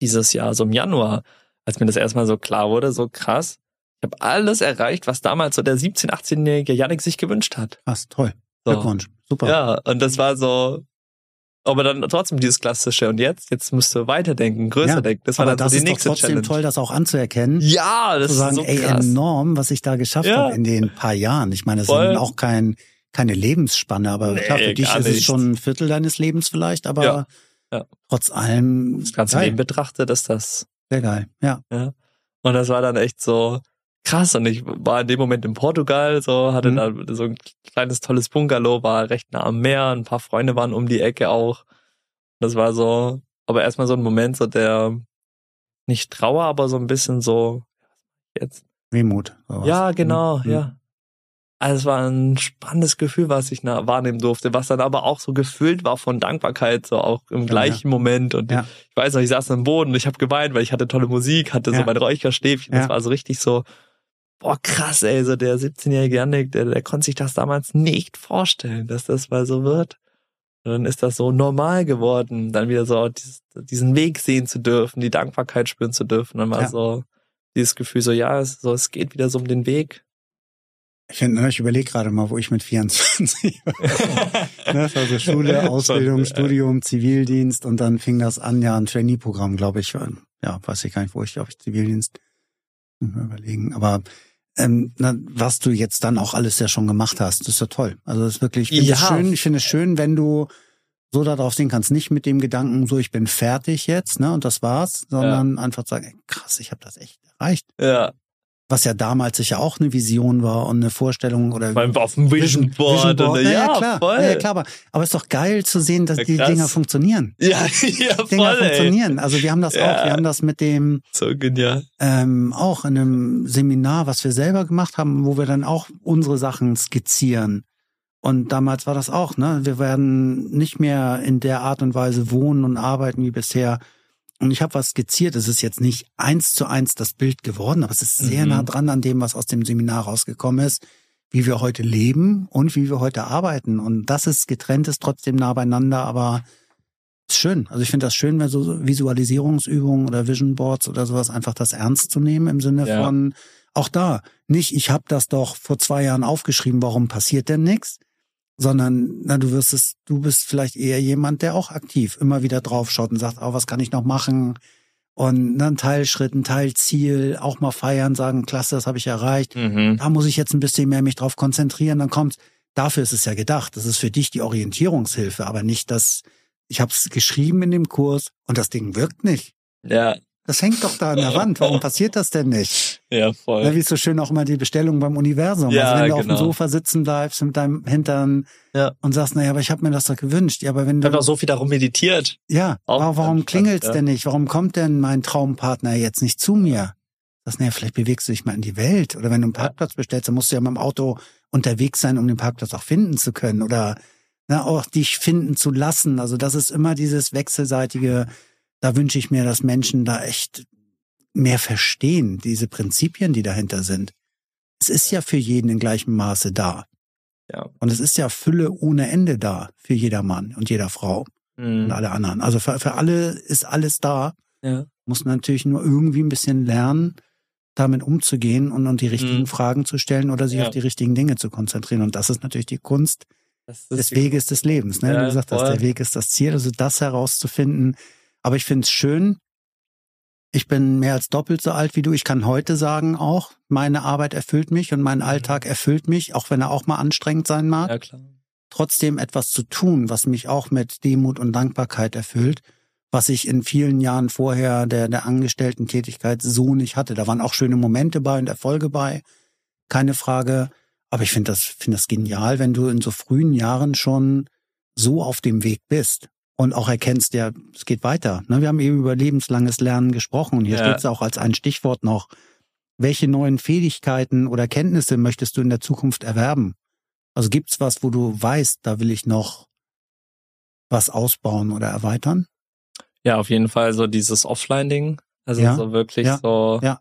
Speaker 1: dieses Jahr, so im Januar, als mir das erstmal so klar wurde, so krass. Ich habe alles erreicht, was damals so der 17-, 18-jährige Yannick sich gewünscht hat.
Speaker 2: krass, toll.
Speaker 1: So.
Speaker 2: Glückwunsch. Super.
Speaker 1: Ja, und das war so, aber dann trotzdem dieses klassische und jetzt, jetzt musst du weiterdenken, größer
Speaker 2: Ja,
Speaker 1: denken. Das war
Speaker 2: aber
Speaker 1: dann
Speaker 2: das
Speaker 1: so die
Speaker 2: ist doch
Speaker 1: nächste
Speaker 2: trotzdem
Speaker 1: Challenge.
Speaker 2: toll, das auch anzuerkennen.
Speaker 1: Ja, das
Speaker 2: zu sagen,
Speaker 1: ist so
Speaker 2: ey,
Speaker 1: krass.
Speaker 2: enorm, was ich da geschafft
Speaker 1: Ja.
Speaker 2: habe in den paar Jahren. Ich meine, das
Speaker 1: Voll.
Speaker 2: sind auch kein, keine Lebensspanne, aber
Speaker 1: Nee,
Speaker 2: klar, für dich ist es
Speaker 1: nicht.
Speaker 2: schon ein Viertel deines Lebens vielleicht, aber
Speaker 1: Ja. Ja.
Speaker 2: trotz allem
Speaker 1: Das ganze
Speaker 2: geil,
Speaker 1: Leben betrachtet ist das.
Speaker 2: sehr geil. Ja,
Speaker 1: Und das war dann echt so krass. Und ich war in dem Moment in Portugal, so hatte
Speaker 2: Mhm.
Speaker 1: da so ein kleines tolles Bungalow, war recht nah am Meer, ein paar Freunde waren um die Ecke auch. Das war so, aber erstmal so ein Moment, so der nicht Trauer, aber so ein bisschen so jetzt.
Speaker 2: Wehmut.
Speaker 1: Ja, genau,
Speaker 2: Mhm.
Speaker 1: ja. Also es war ein spannendes Gefühl, was ich wahrnehmen durfte, was dann aber auch so gefüllt war von Dankbarkeit, so auch im
Speaker 2: Ja,
Speaker 1: gleichen Moment. Und
Speaker 2: Ja.
Speaker 1: ich weiß noch, ich saß am Boden und ich habe geweint, weil ich hatte tolle Musik, hatte so
Speaker 2: Ja.
Speaker 1: mein Räucherstäbchen. Das
Speaker 2: Ja.
Speaker 1: war so richtig so, boah, krass, ey, so der 17-jährige Janik, der, der konnte sich das damals nicht vorstellen, dass das mal so wird. Und dann ist das so normal geworden, dann wieder so dieses, diesen Weg sehen zu dürfen, die Dankbarkeit spüren zu dürfen. Dann war
Speaker 2: Ja.
Speaker 1: so dieses Gefühl so, ja, es, so, es geht wieder so um den Weg.
Speaker 2: Ich finde, ne, ich überlege gerade mal, wo ich mit 24 war. ne, das war so Schule, Ausbildung, Studium, Zivildienst und dann fing das an, ja, ein Trainee-Programm, glaube ich. Ja, weiß ich gar nicht, wo ich, glaube ich, Zivildienst. Mal überlegen. Aber ähm, na, was du jetzt dann auch alles ja schon gemacht hast, das ist ja toll. Also das ist wirklich, ich finde
Speaker 1: Ja.
Speaker 2: es schön, ich finde es schön, wenn du so darauf sehen kannst, nicht mit dem Gedanken, so ich bin fertig jetzt, ne, und das war's, sondern einfach sagen, ey, krass, ich habe das echt erreicht.
Speaker 1: Ja,
Speaker 2: was ja damals sicher auch eine Vision war und eine Vorstellung oder
Speaker 1: Beim auf dem Vision Board.
Speaker 2: Vision Board.
Speaker 1: oder-
Speaker 2: Ja,
Speaker 1: ja,
Speaker 2: klar.
Speaker 1: voll.
Speaker 2: Ja, klar. Aber, aber es ist doch geil zu sehen, dass
Speaker 1: Ja,
Speaker 2: die. Dinger funktionieren.
Speaker 1: Ja, ja,
Speaker 2: Die
Speaker 1: voll,
Speaker 2: Dinger
Speaker 1: ey.
Speaker 2: funktionieren. Also wir haben das
Speaker 1: Ja.
Speaker 2: auch. Wir haben das mit dem
Speaker 1: So genial.
Speaker 2: ähm, auch in einem Seminar, was wir selber gemacht haben, wo wir dann auch unsere Sachen skizzieren. Und damals war das auch, ne? Wir werden nicht mehr in der Art und Weise wohnen und arbeiten wie bisher. Und ich habe was skizziert. Es ist jetzt nicht eins zu eins das Bild geworden, aber es ist sehr
Speaker 1: Mhm.
Speaker 2: nah dran an dem, was aus dem Seminar rausgekommen ist, wie wir heute leben und wie wir heute arbeiten. Und das ist getrennt, ist trotzdem nah beieinander, aber ist schön. Also ich finde das schön, wenn so Visualisierungsübungen oder Vision Boards oder sowas einfach das ernst zu nehmen im Sinne
Speaker 1: Ja.
Speaker 2: von auch da nicht, ich habe das doch vor zwei Jahren aufgeschrieben, warum passiert denn nichts? Sondern na, du wirst es, du bist vielleicht eher jemand, der auch aktiv immer wieder draufschaut und sagt, oh, was kann ich noch machen? Und dann Teilschritt, ein Teilziel, auch mal feiern, sagen, klasse, das habe ich erreicht.
Speaker 1: Mhm.
Speaker 2: Da muss ich jetzt ein bisschen mehr mich drauf konzentrieren. Dann kommt, dafür ist es ja gedacht. Das ist für dich die Orientierungshilfe, aber nicht das, ich habe es geschrieben in dem Kurs und das Ding wirkt nicht.
Speaker 1: Ja,
Speaker 2: Das hängt doch da an der Wand. Warum passiert das denn nicht?
Speaker 1: ja, voll.
Speaker 2: Na, wie ist so schön auch immer die Bestellung beim Universum.
Speaker 1: Ja,
Speaker 2: also wenn du auf
Speaker 1: genau.
Speaker 2: dem Sofa sitzen bleibst mit deinem Hintern
Speaker 1: Ja.
Speaker 2: und sagst, naja, aber ich habe mir das doch gewünscht. Ja, aber wenn
Speaker 1: Ich
Speaker 2: du
Speaker 1: habe doch so viel darum meditiert.
Speaker 2: ja,
Speaker 1: Auch
Speaker 2: aber warum klingelt's
Speaker 1: ja.
Speaker 2: denn nicht? Warum kommt denn mein Traumpartner jetzt nicht zu mir? Das, naja, vielleicht bewegst du dich mal in die Welt. Oder wenn du einen
Speaker 1: Ja.
Speaker 2: Parkplatz bestellst, dann musst du ja mit dem Auto unterwegs sein, um den Parkplatz auch finden zu können. Oder na, auch dich finden zu lassen. Also das ist immer dieses wechselseitige, da wünsche ich mir, dass Menschen da echt mehr verstehen, diese Prinzipien, die dahinter sind. Es ist ja für jeden in gleichem Maße da.
Speaker 1: Ja.
Speaker 2: Und es ist ja Fülle ohne Ende da für jeder Mann und jeder Frau und
Speaker 1: Mhm.
Speaker 2: alle anderen. Also für, für alle ist alles da.
Speaker 1: Ja.
Speaker 2: Muss man natürlich nur irgendwie ein bisschen lernen, damit umzugehen und, und die richtigen
Speaker 1: Mhm.
Speaker 2: Fragen zu stellen oder sich
Speaker 1: Ja.
Speaker 2: auf die richtigen Dinge zu konzentrieren. Und das ist natürlich die Kunst
Speaker 1: Das
Speaker 2: des
Speaker 1: ist
Speaker 2: Weges des Lebens. Ne?
Speaker 1: Ja,
Speaker 2: du gesagt hast, der Weg ist das Ziel, also das herauszufinden. Aber ich finde es schön. Ich bin mehr als doppelt so alt wie du. Ich kann heute sagen auch, meine Arbeit erfüllt mich und mein Alltag erfüllt mich, auch wenn er auch mal anstrengend sein mag
Speaker 1: ja klar.
Speaker 2: trotzdem etwas zu tun, was mich auch mit Demut und Dankbarkeit erfüllt, was ich in vielen Jahren vorher der, der Angestellten-Tätigkeit so nicht hatte. Da waren auch schöne Momente bei und Erfolge bei, keine Frage. Aber ich finde das, finde das genial, wenn du in so frühen Jahren schon so auf dem Weg bist und auch erkennst, ja, es geht weiter. Ne, Wir haben eben über lebenslanges Lernen gesprochen und hier
Speaker 1: Ja.
Speaker 2: steht es auch als ein Stichwort noch. Welche neuen Fähigkeiten oder Kenntnisse möchtest du in der Zukunft erwerben? Also gibt's was, wo du weißt, da will ich noch was ausbauen oder erweitern?
Speaker 1: Ja, auf jeden Fall so dieses Offline-Ding. Also
Speaker 2: Ja,
Speaker 1: so wirklich
Speaker 2: ja,
Speaker 1: so.
Speaker 2: ja.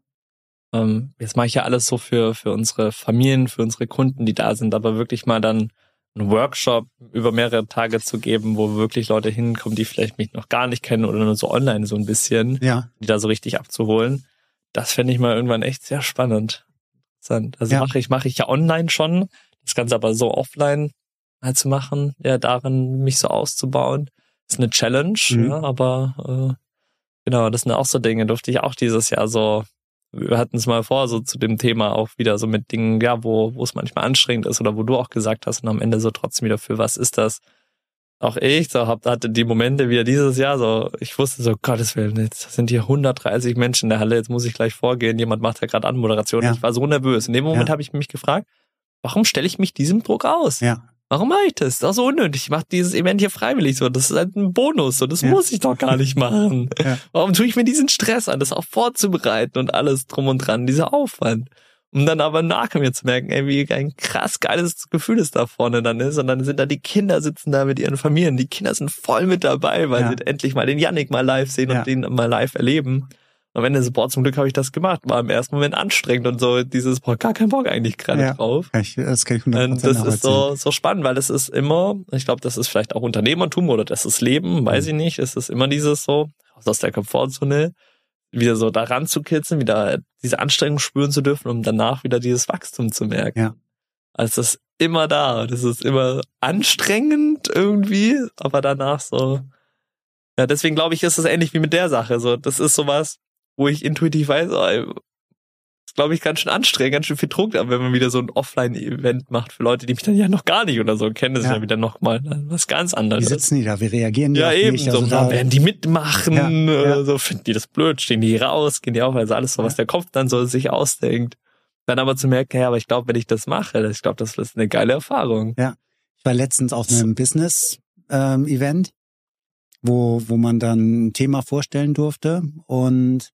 Speaker 1: Ähm, jetzt mache ich ja alles so für, für unsere Familien, für unsere Kunden, die da sind, aber wirklich mal dann einen Workshop über mehrere Tage zu geben, wo wirklich Leute hinkommen, die vielleicht mich noch gar nicht kennen oder nur so online so ein bisschen,
Speaker 2: Ja,
Speaker 1: die da so richtig abzuholen. Das fände ich mal irgendwann echt sehr spannend. Also
Speaker 2: Ja.
Speaker 1: mache ich, mache ich ja online schon, das Ganze aber so offline halt zu machen, ja, darin mich so auszubauen, ist eine Challenge,
Speaker 2: Mhm.
Speaker 1: ja, aber äh, genau, das sind auch so Dinge, durfte ich auch dieses Jahr so, wir hatten es mal vor, so zu dem Thema auch wieder so mit Dingen, ja, wo, wo es manchmal anstrengend ist oder wo du auch gesagt hast und am Ende so trotzdem wieder für was ist das? Auch ich so hab, hatte die Momente wieder dieses Jahr so, ich wusste so, Gottes Willen, jetzt sind hier 130 Menschen in der Halle, jetzt muss ich gleich vorgehen, jemand macht ja gerade Anmoderation.
Speaker 2: Ja.
Speaker 1: Ich war so nervös. In dem Moment
Speaker 2: Ja.
Speaker 1: habe ich mich gefragt, warum stelle ich mich diesem Druck aus?
Speaker 2: ja,
Speaker 1: Warum mache ich das? Das ist doch so unnötig. Ich mache dieses Event hier freiwillig so. Das ist halt ein Bonus. So, das
Speaker 2: Ja.
Speaker 1: muss ich doch gar nicht machen.
Speaker 2: Ja.
Speaker 1: Warum tue ich mir diesen Stress an, das auch vorzubereiten und alles drum und dran, dieser Aufwand? Um dann aber nachher mir zu merken, ey, wie ein krass geiles Gefühl es da vorne dann ist. Und dann sind da die Kinder sitzen da mit ihren Familien. Die Kinder sind voll mit dabei, weil
Speaker 2: Ja.
Speaker 1: sie endlich mal den Yannick mal live sehen und den mal live erleben. Und am Ende so, boah, zum Glück habe ich das gemacht. War im ersten Moment anstrengend und so dieses, boah, gar keinen Bock eigentlich gerade
Speaker 2: Ja.
Speaker 1: drauf.
Speaker 2: ich, das kann ich
Speaker 1: Und
Speaker 2: 100%
Speaker 1: das ist so, so spannend, weil das ist immer, ich glaube, das ist vielleicht auch Unternehmertum oder das ist Leben, weiß
Speaker 2: Mhm.
Speaker 1: ich nicht. Es ist immer dieses so, aus der Komfortzone, wieder so da ranzukitzeln, wieder diese Anstrengung spüren zu dürfen, um danach wieder dieses Wachstum zu merken.
Speaker 2: Ja.
Speaker 1: Also es ist immer da. Das ist immer anstrengend irgendwie, aber danach so. Ja, deswegen glaube ich, ist es ähnlich wie mit der Sache. So, das ist sowas, wo ich intuitiv weiß, oh, ist, glaube ich, ganz schön anstrengend, ganz schön viel Druck, aber wenn man wieder so ein Offline-Event macht für Leute, die mich dann ja noch gar nicht oder so kennen, das ist
Speaker 2: Ja.
Speaker 1: ja wieder noch mal was ganz
Speaker 2: Wie
Speaker 1: anderes.
Speaker 2: sitzen die da? Wie reagieren die
Speaker 1: Ja, eben,
Speaker 2: mich?
Speaker 1: so,
Speaker 2: Also
Speaker 1: da
Speaker 2: da,
Speaker 1: werden die mitmachen,
Speaker 2: Ja,
Speaker 1: oder
Speaker 2: ja.
Speaker 1: so, finden die das blöd, stehen die raus, gehen die auf, also alles so, was der Kopf dann so sich ausdenkt. Dann aber zu merken, ja, aber ich glaube, wenn ich das mache, ich glaube, das ist eine geile Erfahrung.
Speaker 2: Ja. Ich war letztens auf einem Business-Event, ähm, wo, wo man dann ein Thema vorstellen durfte und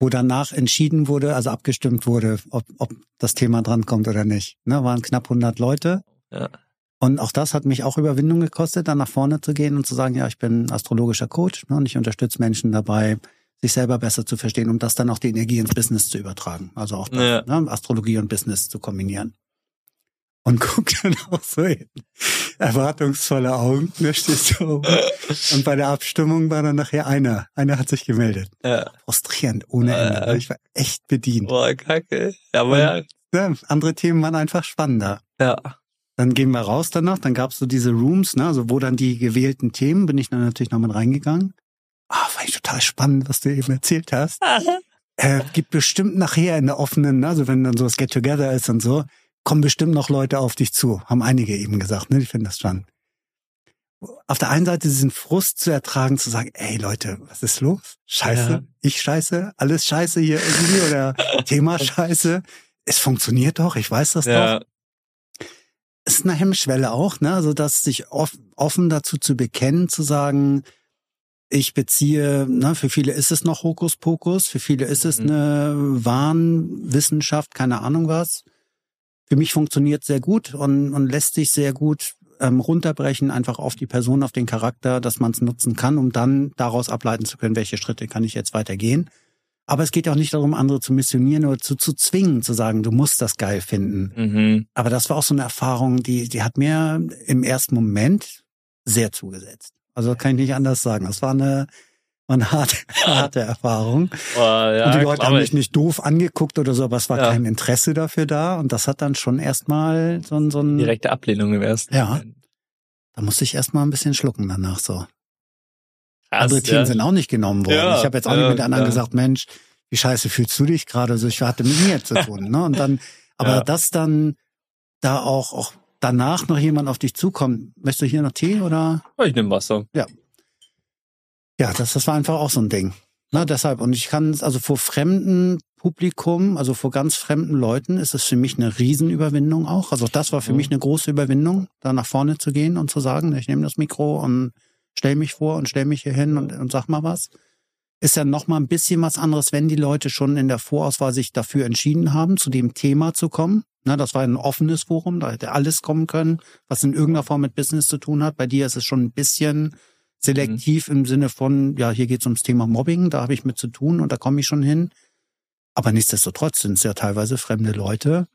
Speaker 2: wo danach entschieden wurde, also abgestimmt wurde, ob, ob das Thema drankommt oder nicht. Ne, waren knapp 100 Leute.
Speaker 1: Ja.
Speaker 2: Und auch das hat mich auch Überwindung gekostet, dann nach vorne zu gehen und zu sagen, ja, ich bin astrologischer Coach ne, und ich unterstütze Menschen dabei, sich selber besser zu verstehen, um das dann auch die Energie ins Business zu übertragen. Also auch das, ja. ne, Astrologie und Business zu kombinieren. Und guck dann auch so hin. Erwartungsvolle Augen, da stehst du oben. Und bei der Abstimmung war dann nachher einer. Einer hat sich gemeldet.
Speaker 1: Ja.
Speaker 2: Frustrierend, ohne Ende. Äh, ich war echt bedient.
Speaker 1: Boah, kacke. Ja, aber ja.
Speaker 2: ja. Andere Themen waren einfach spannender.
Speaker 1: Ja.
Speaker 2: Dann gehen wir raus danach, dann gab's so diese Rooms, ne, also wo dann die gewählten Themen, bin ich dann natürlich noch mit reingegangen. Ah, fand ich total spannend, was du eben erzählt hast. äh, gibt bestimmt nachher in der offenen, ne, also wenn dann so das Get-Together ist und so, kommen bestimmt noch Leute auf dich zu, haben einige eben gesagt, ne, ich finde das schon. Auf der einen Seite diesen Frust zu ertragen, zu sagen, ey Leute, was ist los? Scheiße, ja. ich scheiße, alles scheiße hier irgendwie oder Thema scheiße. Es funktioniert doch, ich weiß das ja. doch ist eine Hemmschwelle auch, ne? Also das sich offen dazu zu bekennen, zu sagen, ich beziehe, ne, für viele ist es noch Hokuspokus, für viele ist es mhm. eine Wahnwissenschaft, keine Ahnung was. Für mich funktioniert sehr gut und, und lässt sich sehr gut ähm, runterbrechen, einfach auf die Person, auf den Charakter, dass man es nutzen kann, um dann daraus ableiten zu können, welche Schritte kann ich jetzt weitergehen. Aber es geht ja auch nicht darum, andere zu missionieren oder zu, zu zwingen, zu sagen, du musst das geil finden.
Speaker 1: Mhm.
Speaker 2: Aber das war auch so eine Erfahrung, die, die hat mir im ersten Moment sehr zugesetzt. Also kann ich nicht anders sagen. Das war eine, war eine harte, harte Erfahrung.
Speaker 1: Oh, ja,
Speaker 2: und die Leute haben mich nicht doof angeguckt oder so, aber es war ja. kein Interesse dafür da. Und das hat dann schon erstmal so ein, so ein
Speaker 1: direkte Ablehnung im ersten
Speaker 2: Ja. Moment. Da musste ich erstmal ein bisschen schlucken danach so. Krass, Andere Themen ja. sind auch nicht genommen worden. Ja, ich habe jetzt auch nicht mit anderen gesagt, Mensch, wie scheiße fühlst du dich gerade? Also ich hatte mit mir zu tun. Ne? Und dann, aber dass dann da auch, auch danach noch jemand auf dich zukommt. Möchtest du hier noch Tee oder?
Speaker 1: Ich nehme Wasser.
Speaker 2: Ja. Ja, das, das war einfach auch so ein Ding. Na, deshalb. Und ich kann, also vor fremden Publikum, also vor ganz fremden Leuten, ist es für mich eine Riesenüberwindung auch. Also das war für mhm. mich eine große Überwindung, da nach vorne zu gehen und zu sagen, ich nehme das Mikro und stell mich vor und stell mich hier hin und, und sag mal was. Ist ja noch mal ein bisschen was anderes, wenn die Leute schon in der Vorauswahl sich dafür entschieden haben, zu dem Thema zu kommen. Na, das war ein offenes Forum, da hätte alles kommen können, was in irgendeiner Form mit Business zu tun hat. Bei dir ist es schon ein bisschen selektiv mhm. im Sinne von, ja, hier geht es ums Thema Mobbing, da habe ich mit zu tun und da komme ich schon hin. Aber nichtsdestotrotz sind es ja teilweise fremde Leute,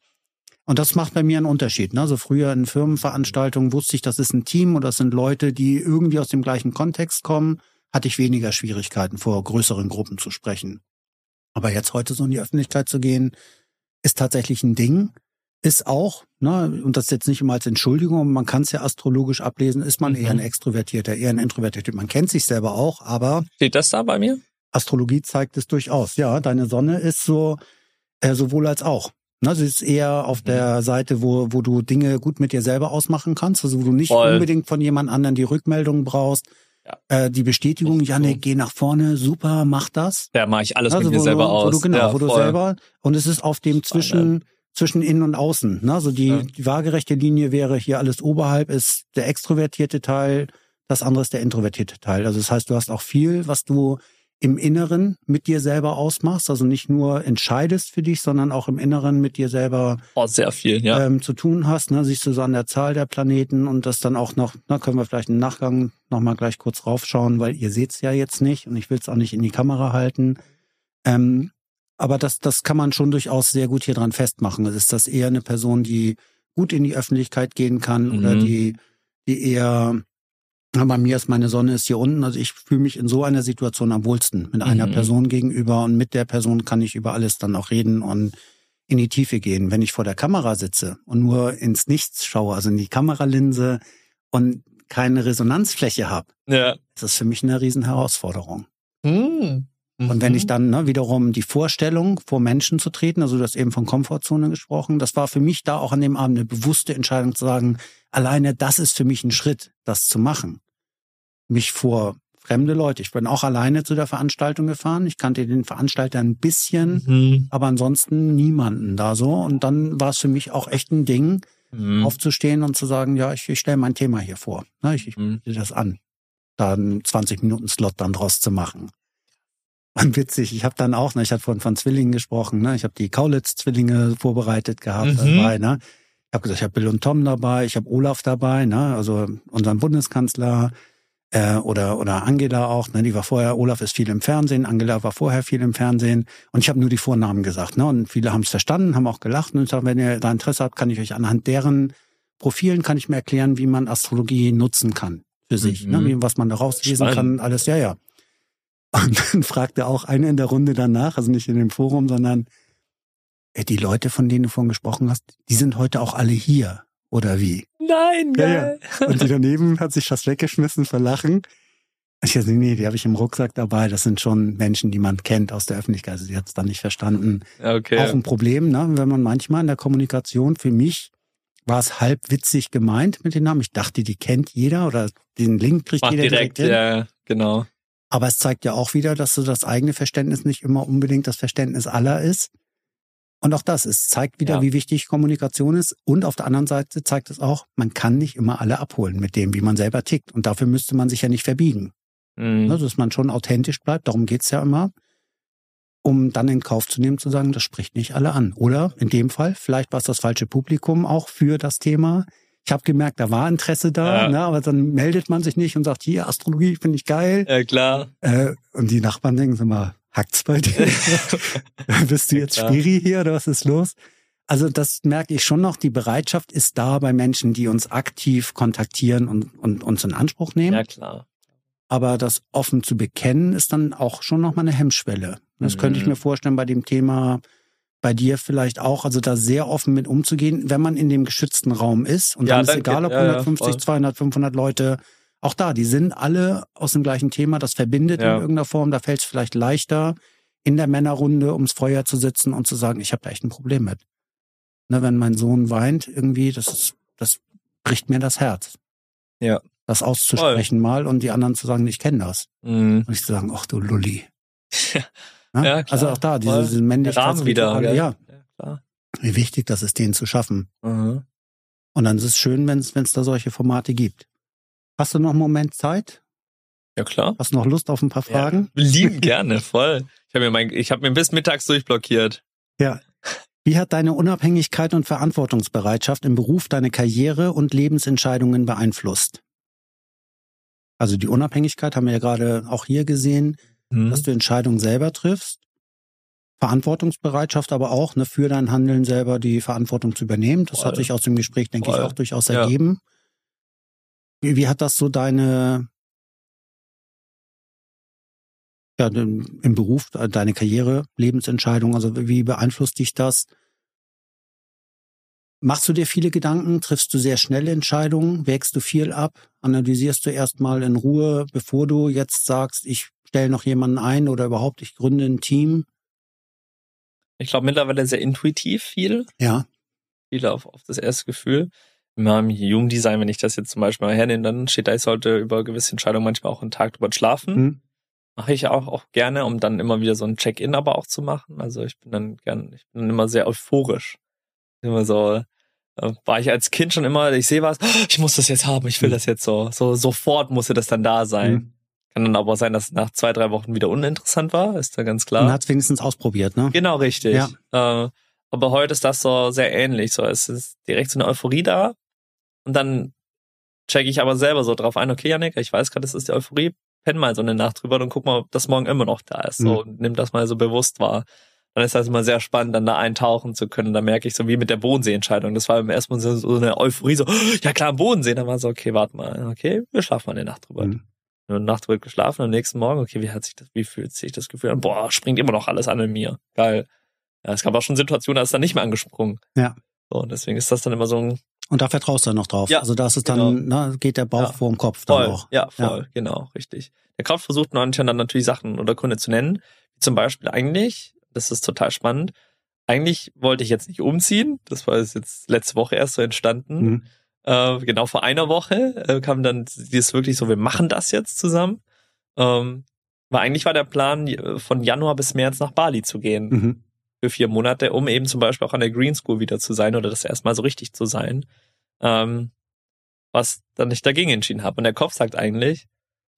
Speaker 2: und das macht bei mir einen Unterschied. Ne? Also früher in Firmenveranstaltungen wusste ich, das ist ein Team oder das sind Leute, die irgendwie aus dem gleichen Kontext kommen, hatte ich weniger Schwierigkeiten, vor größeren Gruppen zu sprechen. Aber jetzt heute so in die Öffentlichkeit zu gehen, ist tatsächlich ein Ding. Ist auch, ne, und das jetzt nicht immer als Entschuldigung, man kann es ja astrologisch ablesen, ist man mhm. eher ein Extrovertierter, eher ein Introvertierter. Man kennt sich selber auch, aber.
Speaker 1: Steht das da bei mir?
Speaker 2: Astrologie zeigt es durchaus. Ja, deine Sonne ist so äh, sowohl als auch. Ne, sie ist eher auf mhm. der Seite, wo, wo du Dinge gut mit dir selber ausmachen kannst, also wo du nicht Voll. unbedingt von jemand anderen die Rückmeldung brauchst, ja. äh, die Bestätigung, Janik, geh nach vorne, super, mach das.
Speaker 1: Ja, mache ich alles also, mit mir selber aus.
Speaker 2: Wo du, genau, ja, wo du selber, und es ist auf dem zwischen, zwischen innen und außen. Ne? Also die, ja. die waagerechte Linie wäre hier alles oberhalb, ist der extrovertierte Teil, das andere ist der introvertierte Teil. Also das heißt, du hast auch viel, was du im Inneren mit dir selber ausmachst, also nicht nur entscheidest für dich, sondern auch im Inneren mit dir selber
Speaker 1: oh, sehr viel, ja.
Speaker 2: ähm, zu tun hast. Ne? Siehst du so an der Zahl der Planeten und das dann auch noch, na, können wir vielleicht im Nachgang nochmal gleich kurz raufschauen, weil ihr seht's ja jetzt nicht und ich will es auch nicht in die Kamera halten. Ähm, aber das, das kann man schon durchaus sehr gut hier dran festmachen. Ist das eher eine Person, die gut in die Öffentlichkeit gehen kann mhm. oder die, die eher bei mir ist meine Sonne ist hier unten. Also ich fühle mich in so einer Situation am wohlsten mit einer mhm. Person gegenüber und mit der Person kann ich über alles dann auch reden und in die Tiefe gehen. Wenn ich vor der Kamera sitze und nur ins Nichts schaue, also in die Kameralinse und keine Resonanzfläche habe,
Speaker 1: ja.
Speaker 2: ist das für mich eine Riesenherausforderung.
Speaker 1: Mhm.
Speaker 2: Und wenn ich dann ne, wiederum die Vorstellung, vor Menschen zu treten, also du hast eben von Komfortzone gesprochen, das war für mich da auch an dem Abend eine bewusste Entscheidung zu sagen, alleine das ist für mich ein Schritt, das zu machen mich vor fremde Leute. Ich bin auch alleine zu der Veranstaltung gefahren. Ich kannte den Veranstalter ein bisschen,
Speaker 1: Mhm.
Speaker 2: aber ansonsten niemanden da so. Und dann war es für mich auch echt ein Ding,
Speaker 1: Mhm.
Speaker 2: aufzustehen und zu sagen, ja, ich, ich stelle mein Thema hier vor. Ne, ich, ich
Speaker 1: Mhm.
Speaker 2: biete das an. Da einen 20 Minuten Slot dann draus zu machen. Und witzig, ich habe dann auch, ne, ich hatte von, von Zwillingen gesprochen, ne, ich habe die Kaulitz-Zwillinge vorbereitet gehabt
Speaker 1: Mhm.
Speaker 2: dabei, ne. Ich habe gesagt, ich habe Bill und Tom dabei, ich habe Olaf dabei, ne, also unseren Bundeskanzler äh, oder oder Angela auch, ne, die war vorher, Olaf ist viel im Fernsehen, Angela war vorher viel im Fernsehen und ich habe nur die Vornamen gesagt, ne, und viele haben es verstanden, haben auch gelacht und ich sage, wenn ihr da Interesse habt, kann ich euch anhand deren Profilen kann ich mir erklären, wie man Astrologie nutzen kann für sich,
Speaker 1: Mhm.
Speaker 2: ne, wie, was man daraus lesen kann, alles, ja, ja. Und dann fragte auch eine in der Runde danach, also nicht in dem Forum, sondern äh, die Leute, von denen du vorhin gesprochen hast, die sind heute auch alle hier, oder wie?
Speaker 1: Nein,
Speaker 2: Ja,
Speaker 1: geil.
Speaker 2: Und die daneben hat sich fast weggeschmissen vor Lachen. Ich dachte, nee, die habe ich im Rucksack dabei. Das sind schon Menschen, die man kennt aus der Öffentlichkeit. Also die hat es dann nicht verstanden.
Speaker 1: Okay.
Speaker 2: Auch ein Problem, ne? wenn man manchmal in der Kommunikation, für mich war es halb witzig gemeint mit den Namen. Ich dachte, die kennt jeder oder den Link kriegt
Speaker 1: Mach
Speaker 2: jeder
Speaker 1: direkt,
Speaker 2: direkt hin.
Speaker 1: ja, genau.
Speaker 2: Aber es zeigt ja auch wieder, dass so das eigene Verständnis nicht immer unbedingt das Verständnis aller ist. Und auch das, es zeigt wieder,
Speaker 1: Ja.
Speaker 2: wie wichtig Kommunikation ist. Und auf der anderen Seite zeigt es auch, man kann nicht immer alle abholen mit dem, wie man selber tickt. Und dafür müsste man sich ja nicht verbiegen.
Speaker 1: Mhm.
Speaker 2: Also, dass man schon authentisch bleibt, darum geht's ja immer. Um dann in Kauf zu nehmen, zu sagen, das spricht nicht alle an. Oder in dem Fall, vielleicht war es das falsche Publikum auch für das Thema. Ich habe gemerkt, da war Interesse da,
Speaker 1: Ja.
Speaker 2: ne, aber dann meldet man sich nicht und sagt, hier, Astrologie finde ich geil.
Speaker 1: Ja, klar.
Speaker 2: Äh, und die Nachbarn denken so mal, hackt's bei dir? Bist du
Speaker 1: Ja,
Speaker 2: jetzt
Speaker 1: klar.
Speaker 2: Spiri hier oder was ist los? Also das merke ich schon noch, die Bereitschaft ist da bei Menschen, die uns aktiv kontaktieren und, und uns in Anspruch nehmen.
Speaker 1: Ja, klar.
Speaker 2: Aber das offen zu bekennen ist dann auch schon noch mal eine Hemmschwelle. Das
Speaker 1: Mhm.
Speaker 2: könnte ich mir vorstellen bei dem Thema bei dir vielleicht auch, also da sehr offen mit umzugehen, wenn man in dem geschützten Raum ist. Und
Speaker 1: Ja,
Speaker 2: dann ist egal, ob
Speaker 1: Ja, ja,
Speaker 2: 150,
Speaker 1: voll.
Speaker 2: 200, 500 Leute, auch da, die sind alle aus dem gleichen Thema, das verbindet in irgendeiner Form. Da fällt es vielleicht leichter, in der Männerrunde ums Feuer zu sitzen und zu sagen, ich habe da echt ein Problem mit. Ne, wenn mein Sohn weint, irgendwie, das ist, das bricht mir das Herz.
Speaker 1: Ja.
Speaker 2: Das auszusprechen mal und die anderen zu sagen, ich kenne das.
Speaker 1: Mhm.
Speaker 2: Und ich zu sagen, ach du Lulli.
Speaker 1: Ja.
Speaker 2: Ne?
Speaker 1: Ja, klar.
Speaker 2: also auch da, diese, diese Männlichkeit.
Speaker 1: Wieder. gell?
Speaker 2: Ja,
Speaker 1: ja klar.
Speaker 2: wie wichtig das ist, den zu schaffen.
Speaker 1: Mhm.
Speaker 2: Und dann ist es schön, wenn es da solche Formate gibt. Hast du noch einen Moment Zeit?
Speaker 1: Ja, klar.
Speaker 2: Hast du noch Lust auf ein paar Fragen?
Speaker 1: Ja, lieben gerne, voll. Ich habe mir mein, ich habe mir bis mittags durchblockiert.
Speaker 2: Ja. Wie hat deine Unabhängigkeit und Verantwortungsbereitschaft im Beruf deine Karriere und Lebensentscheidungen beeinflusst? Also die Unabhängigkeit haben wir ja gerade auch hier gesehen,
Speaker 1: Mhm.
Speaker 2: dass du Entscheidungen selber triffst. Verantwortungsbereitschaft aber auch, ne, für dein Handeln selber die Verantwortung zu übernehmen. Das
Speaker 1: Voll.
Speaker 2: hat sich aus dem Gespräch, denke ich,
Speaker 1: Voll.
Speaker 2: auch durchaus
Speaker 1: Ja.
Speaker 2: ergeben. Wie, wie hat das so deine, ja, im Beruf, äh, deine Karriere, Lebensentscheidung, also wie beeinflusst dich das? Machst du dir viele Gedanken? Triffst du sehr schnelle Entscheidungen? Wägst du viel ab? Analysierst du erstmal in Ruhe, bevor du jetzt sagst, ich stelle noch jemanden ein oder überhaupt, ich gründe ein Team?
Speaker 1: Ich glaube mittlerweile sehr intuitiv viel.
Speaker 2: Ja.
Speaker 1: Viel auf, auf das erste Gefühl. In meinem Jugenddesign, wenn ich das jetzt zum Beispiel mal hernehme, dann steht da, ich sollte über gewisse Entscheidungen manchmal auch einen Tag drüber schlafen.
Speaker 2: Hm?
Speaker 1: Mache ich auch, auch gerne, um dann immer wieder so ein Check-in aber auch zu machen. Also ich bin dann gern, ich bin dann immer sehr euphorisch. Immer so, äh, war ich als Kind schon immer, ich sehe was, ich muss das jetzt haben, ich will
Speaker 2: Mhm.
Speaker 1: das jetzt so, so sofort musste das dann da sein.
Speaker 2: Mhm.
Speaker 1: Kann dann aber sein, dass es nach zwei, drei Wochen wieder uninteressant war, ist da ganz klar.
Speaker 2: Und hat wenigstens ausprobiert, ne?
Speaker 1: Genau, richtig.
Speaker 2: Ja.
Speaker 1: Äh, aber heute ist das so sehr ähnlich. So, es ist direkt so eine Euphorie da. Und dann checke ich aber selber so drauf ein, okay, Janik, ich weiß gerade, das ist die Euphorie, penn mal so eine Nacht drüber und guck mal, ob das morgen immer noch da ist. So, und nimm das mal so bewusst wahr. Dann ist das immer sehr spannend, dann da eintauchen zu können. Da merke ich so wie mit der Bodensee-Entscheidung. Das war im ersten Mal so, so eine Euphorie, so, ja klar, Bodensee. Dann war so, okay, warte mal, okay, wir schlafen mal eine Nacht drüber.
Speaker 2: Mhm.
Speaker 1: Eine Nacht drüber geschlafen, am nächsten Morgen, okay, wie hat sich das, wie fühlt sich das Gefühl an? Boah, springt immer noch alles an in mir. Geil. Ja, es gab auch schon Situationen, da ist dann nicht mehr angesprungen.
Speaker 2: Ja.
Speaker 1: So, und deswegen ist das dann immer so ein
Speaker 2: Und da vertraust du dann noch drauf.
Speaker 1: Ja,
Speaker 2: also da ist es dann, ne, geht der Bauch
Speaker 1: Ja.
Speaker 2: vor dem Kopf dann
Speaker 1: voll.
Speaker 2: auch.
Speaker 1: Ja, voll, genau, richtig. Der Kopf versucht manchmal dann natürlich Sachen oder Gründe zu nennen. Wie zum Beispiel eigentlich, das ist total spannend, eigentlich wollte ich jetzt nicht umziehen. Das war jetzt letzte Woche erst so entstanden.
Speaker 2: Mhm.
Speaker 1: Äh, genau vor einer Woche äh, kam dann dieses wirklich so, wir machen das jetzt zusammen. Ähm, weil eigentlich war der Plan, von Januar bis März nach Bali zu gehen. Mhm. Für vier Monate, um eben zum Beispiel auch an der Green School wieder zu sein oder das erstmal so richtig zu sein. Ähm, was dann ich dagegen entschieden habe. Und der Kopf sagt eigentlich,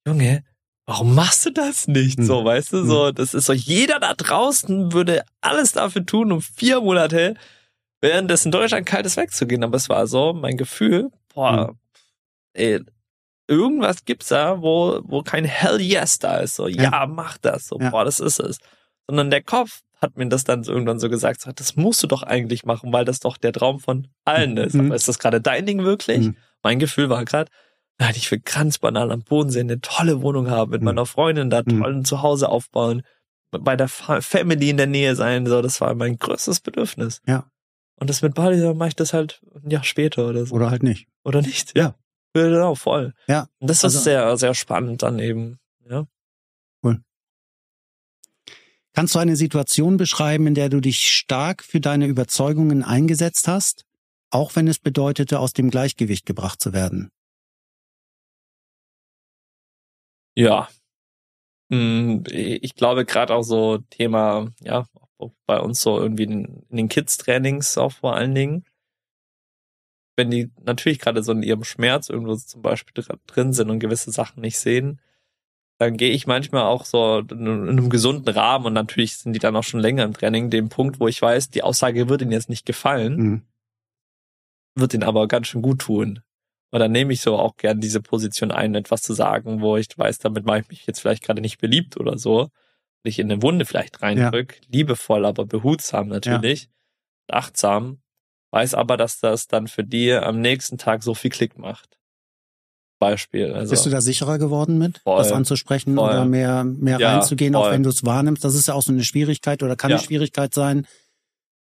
Speaker 1: Junge, warum machst du das nicht? So, hm. weißt du, so, hm. das ist so, jeder da draußen würde alles dafür tun, um vier Monate während es in Deutschland kalt ist, wegzugehen. Aber es war so mein Gefühl, boah, hm. ey, irgendwas gibt's da, wo, wo kein Hell yes da ist. So, ja, ja mach das. So, ja. boah, das ist es. Sondern der Kopf hat mir das dann irgendwann so gesagt, so, das musst du doch eigentlich machen, weil das doch der Traum von allen ist. Mhm. Aber ist das gerade dein Ding wirklich? Mhm. Mein Gefühl war gerade, nein, ich will ganz banal am Bodensee eine tolle Wohnung haben, mit mhm. meiner Freundin da mhm. tollen Zuhause aufbauen, bei der Family in der Nähe sein. So, das war mein größtes Bedürfnis.
Speaker 2: Ja.
Speaker 1: Und das mit Bali, dann mache ich das halt ein Jahr später oder so.
Speaker 2: Oder halt nicht.
Speaker 1: Oder nicht, ja. Genau, voll.
Speaker 2: Ja.
Speaker 1: Und das also, ist sehr, sehr spannend dann eben, ja.
Speaker 2: Cool. Kannst du eine Situation beschreiben, in der du dich stark für deine Überzeugungen eingesetzt hast, auch wenn es bedeutete, aus dem Gleichgewicht gebracht zu werden?
Speaker 1: Ja. Hm, ich glaube gerade auch so Thema, ja, bei uns so irgendwie in, in den Kids-Trainings auch vor allen Dingen. Wenn die natürlich gerade so in ihrem Schmerz irgendwo zum Beispiel drin sind und gewisse Sachen nicht sehen, dann gehe ich manchmal auch so in einem gesunden Rahmen und natürlich sind die dann auch schon länger im Training, dem Punkt, wo ich weiß, die Aussage wird ihnen jetzt nicht gefallen, mhm. wird ihnen aber ganz schön gut tun. Und dann nehme ich so auch gern diese Position ein, etwas zu sagen, wo ich weiß, damit mache ich mich jetzt vielleicht gerade nicht beliebt oder so nicht in eine Wunde vielleicht reindrück, ja. liebevoll, aber behutsam natürlich, ja. achtsam, weiß aber, dass das dann für die am nächsten Tag so viel Klick macht. Beispiel. Also,
Speaker 2: Bist du da sicherer geworden mit, voll, das anzusprechen voll. oder mehr, mehr ja, reinzugehen, voll. auch wenn du es wahrnimmst? Das ist ja auch so eine Schwierigkeit oder kann eine Schwierigkeit sein.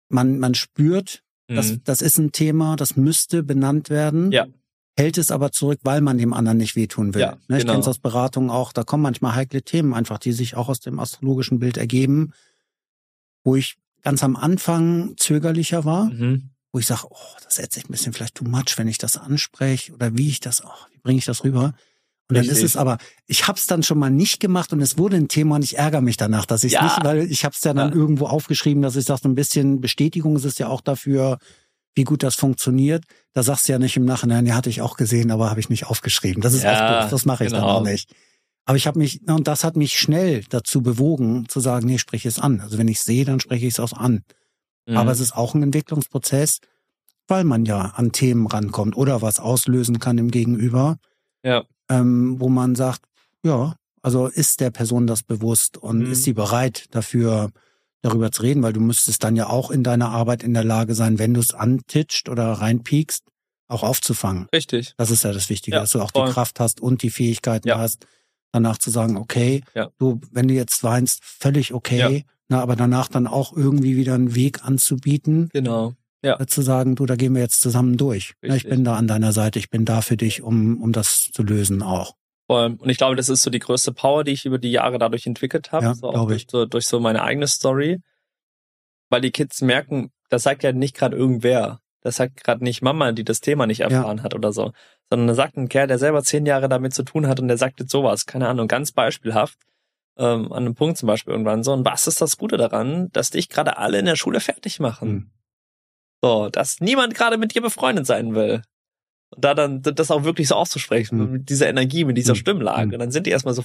Speaker 2: Man, man spürt, mhm. das, das ist ein Thema, das müsste benannt werden.
Speaker 1: Ja
Speaker 2: hält es aber zurück, weil man dem anderen nicht wehtun will. Ja, ne, ich genau. kenne es aus Beratungen auch, da kommen manchmal heikle Themen einfach, die sich auch aus dem astrologischen Bild ergeben, wo ich ganz am Anfang zögerlicher war, mhm. wo ich sage, oh, das ist jetzt ein bisschen vielleicht too much, wenn ich das anspreche oder wie ich das, oh, wie bringe ich das rüber? Und dann Richtig. ist es aber, ich habe es dann schon mal nicht gemacht und es wurde ein Thema und ich ärgere mich danach, dass ich es ja. nicht, weil ich habe es ja dann ja. irgendwo aufgeschrieben, dass ich sage, so ein bisschen Bestätigung ist es ja auch dafür, wie gut das funktioniert. Da sagst du ja nicht im Nachhinein, ja, hatte ich auch gesehen, aber habe ich nicht aufgeschrieben. Das ist ja, doof, das mache ich genau. dann auch nicht. Aber ich habe mich, und das hat mich schnell dazu bewogen, zu sagen, nee, sprich es an. Also wenn ich sehe, dann spreche ich es auch an. Mhm. Aber es ist auch ein Entwicklungsprozess, weil man ja an Themen rankommt oder was auslösen kann im Gegenüber.
Speaker 1: Ja.
Speaker 2: Ähm, wo man sagt, ja, also ist der Person das bewusst und mhm. ist sie bereit dafür, darüber zu reden, weil du müsstest dann ja auch in deiner Arbeit in der Lage sein, wenn du es antitscht oder reinpiekst, auch aufzufangen.
Speaker 1: Richtig.
Speaker 2: Das ist ja das Wichtige, ja, dass du auch voll. die Kraft hast und die Fähigkeiten ja. hast, danach zu sagen, okay, ja. du, wenn du jetzt weinst, völlig okay, na, aber danach dann auch irgendwie wieder einen Weg anzubieten.
Speaker 1: Genau. Ja.
Speaker 2: Zu sagen, du, da gehen wir jetzt zusammen durch. Na, ich bin da an deiner Seite, ich bin da für dich, um, um das zu lösen auch.
Speaker 1: Und ich glaube, das ist so die größte Power, die ich über die Jahre dadurch entwickelt habe.
Speaker 2: Ja,
Speaker 1: so ich. Durch, durch so meine eigene Story. Weil die Kids merken, das sagt ja nicht gerade irgendwer. Das sagt gerade nicht Mama, die das Thema nicht erfahren ja. hat oder so. Sondern da sagt ein Kerl, der selber zehn Jahre damit zu tun hat und der sagt jetzt sowas, keine Ahnung, ganz beispielhaft. Ähm, an einem Punkt zum Beispiel irgendwann so. Und was ist das Gute daran, dass dich gerade alle in der Schule fertig machen? Mhm. So, dass niemand gerade mit dir befreundet sein will. Und da dann das auch wirklich so auszusprechen, mhm. mit dieser Energie, mit dieser mhm. Stimmlage. Mhm. Und dann sind die erstmal so,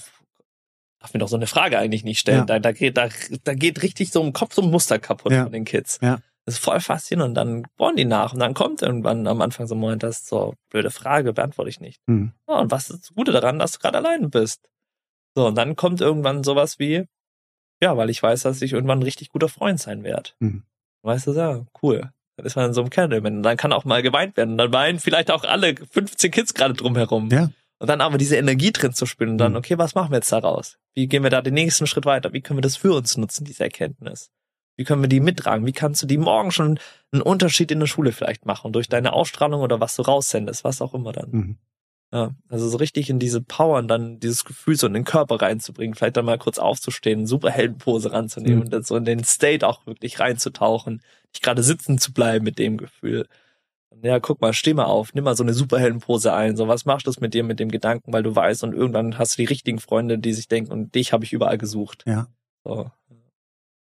Speaker 1: darf mir doch so eine Frage eigentlich nicht stellen. Ja. Da, da, geht, da, da geht richtig so im Kopf so ein Muster kaputt ja. von den Kids.
Speaker 2: Ja.
Speaker 1: Das ist voll faszinierend. Und dann bohren die nach. Und dann kommt irgendwann am Anfang so ein Moment, das ist so, blöde Frage, beantworte ich nicht. Mhm. Oh, und was ist das Gute daran, dass du gerade alleine bist? So, und dann kommt irgendwann sowas wie, ja, weil ich weiß, dass ich irgendwann ein richtig guter Freund sein werde. Mhm. Weißt du, ja, cool. Dann ist man in so einem Kernel. Dann kann auch mal geweint werden. Und dann weinen vielleicht auch alle 15 Kids gerade drumherum.
Speaker 2: Ja.
Speaker 1: Und dann aber diese Energie drin zu spielen und dann, mhm. okay, was machen wir jetzt daraus? Wie gehen wir da den nächsten Schritt weiter? Wie können wir das für uns nutzen, diese Erkenntnis? Wie können wir die mittragen? Wie kannst du die morgen schon einen Unterschied in der Schule vielleicht machen? Durch deine Ausstrahlung oder was du raussendest, was auch immer dann. Mhm. Ja, also so richtig in diese Power und dann dieses Gefühl so in den Körper reinzubringen, vielleicht dann mal kurz aufzustehen, super Heldenpose ranzunehmen mhm. und dann so in den State auch wirklich reinzutauchen, nicht gerade sitzen zu bleiben mit dem Gefühl. ja, guck mal, steh mal auf, nimm mal so eine Superheldenpose ein, so, was machst du mit dir, mit dem Gedanken, weil du weißt und irgendwann hast du die richtigen Freunde, die sich denken und dich habe ich überall gesucht.
Speaker 2: Ja.
Speaker 1: So.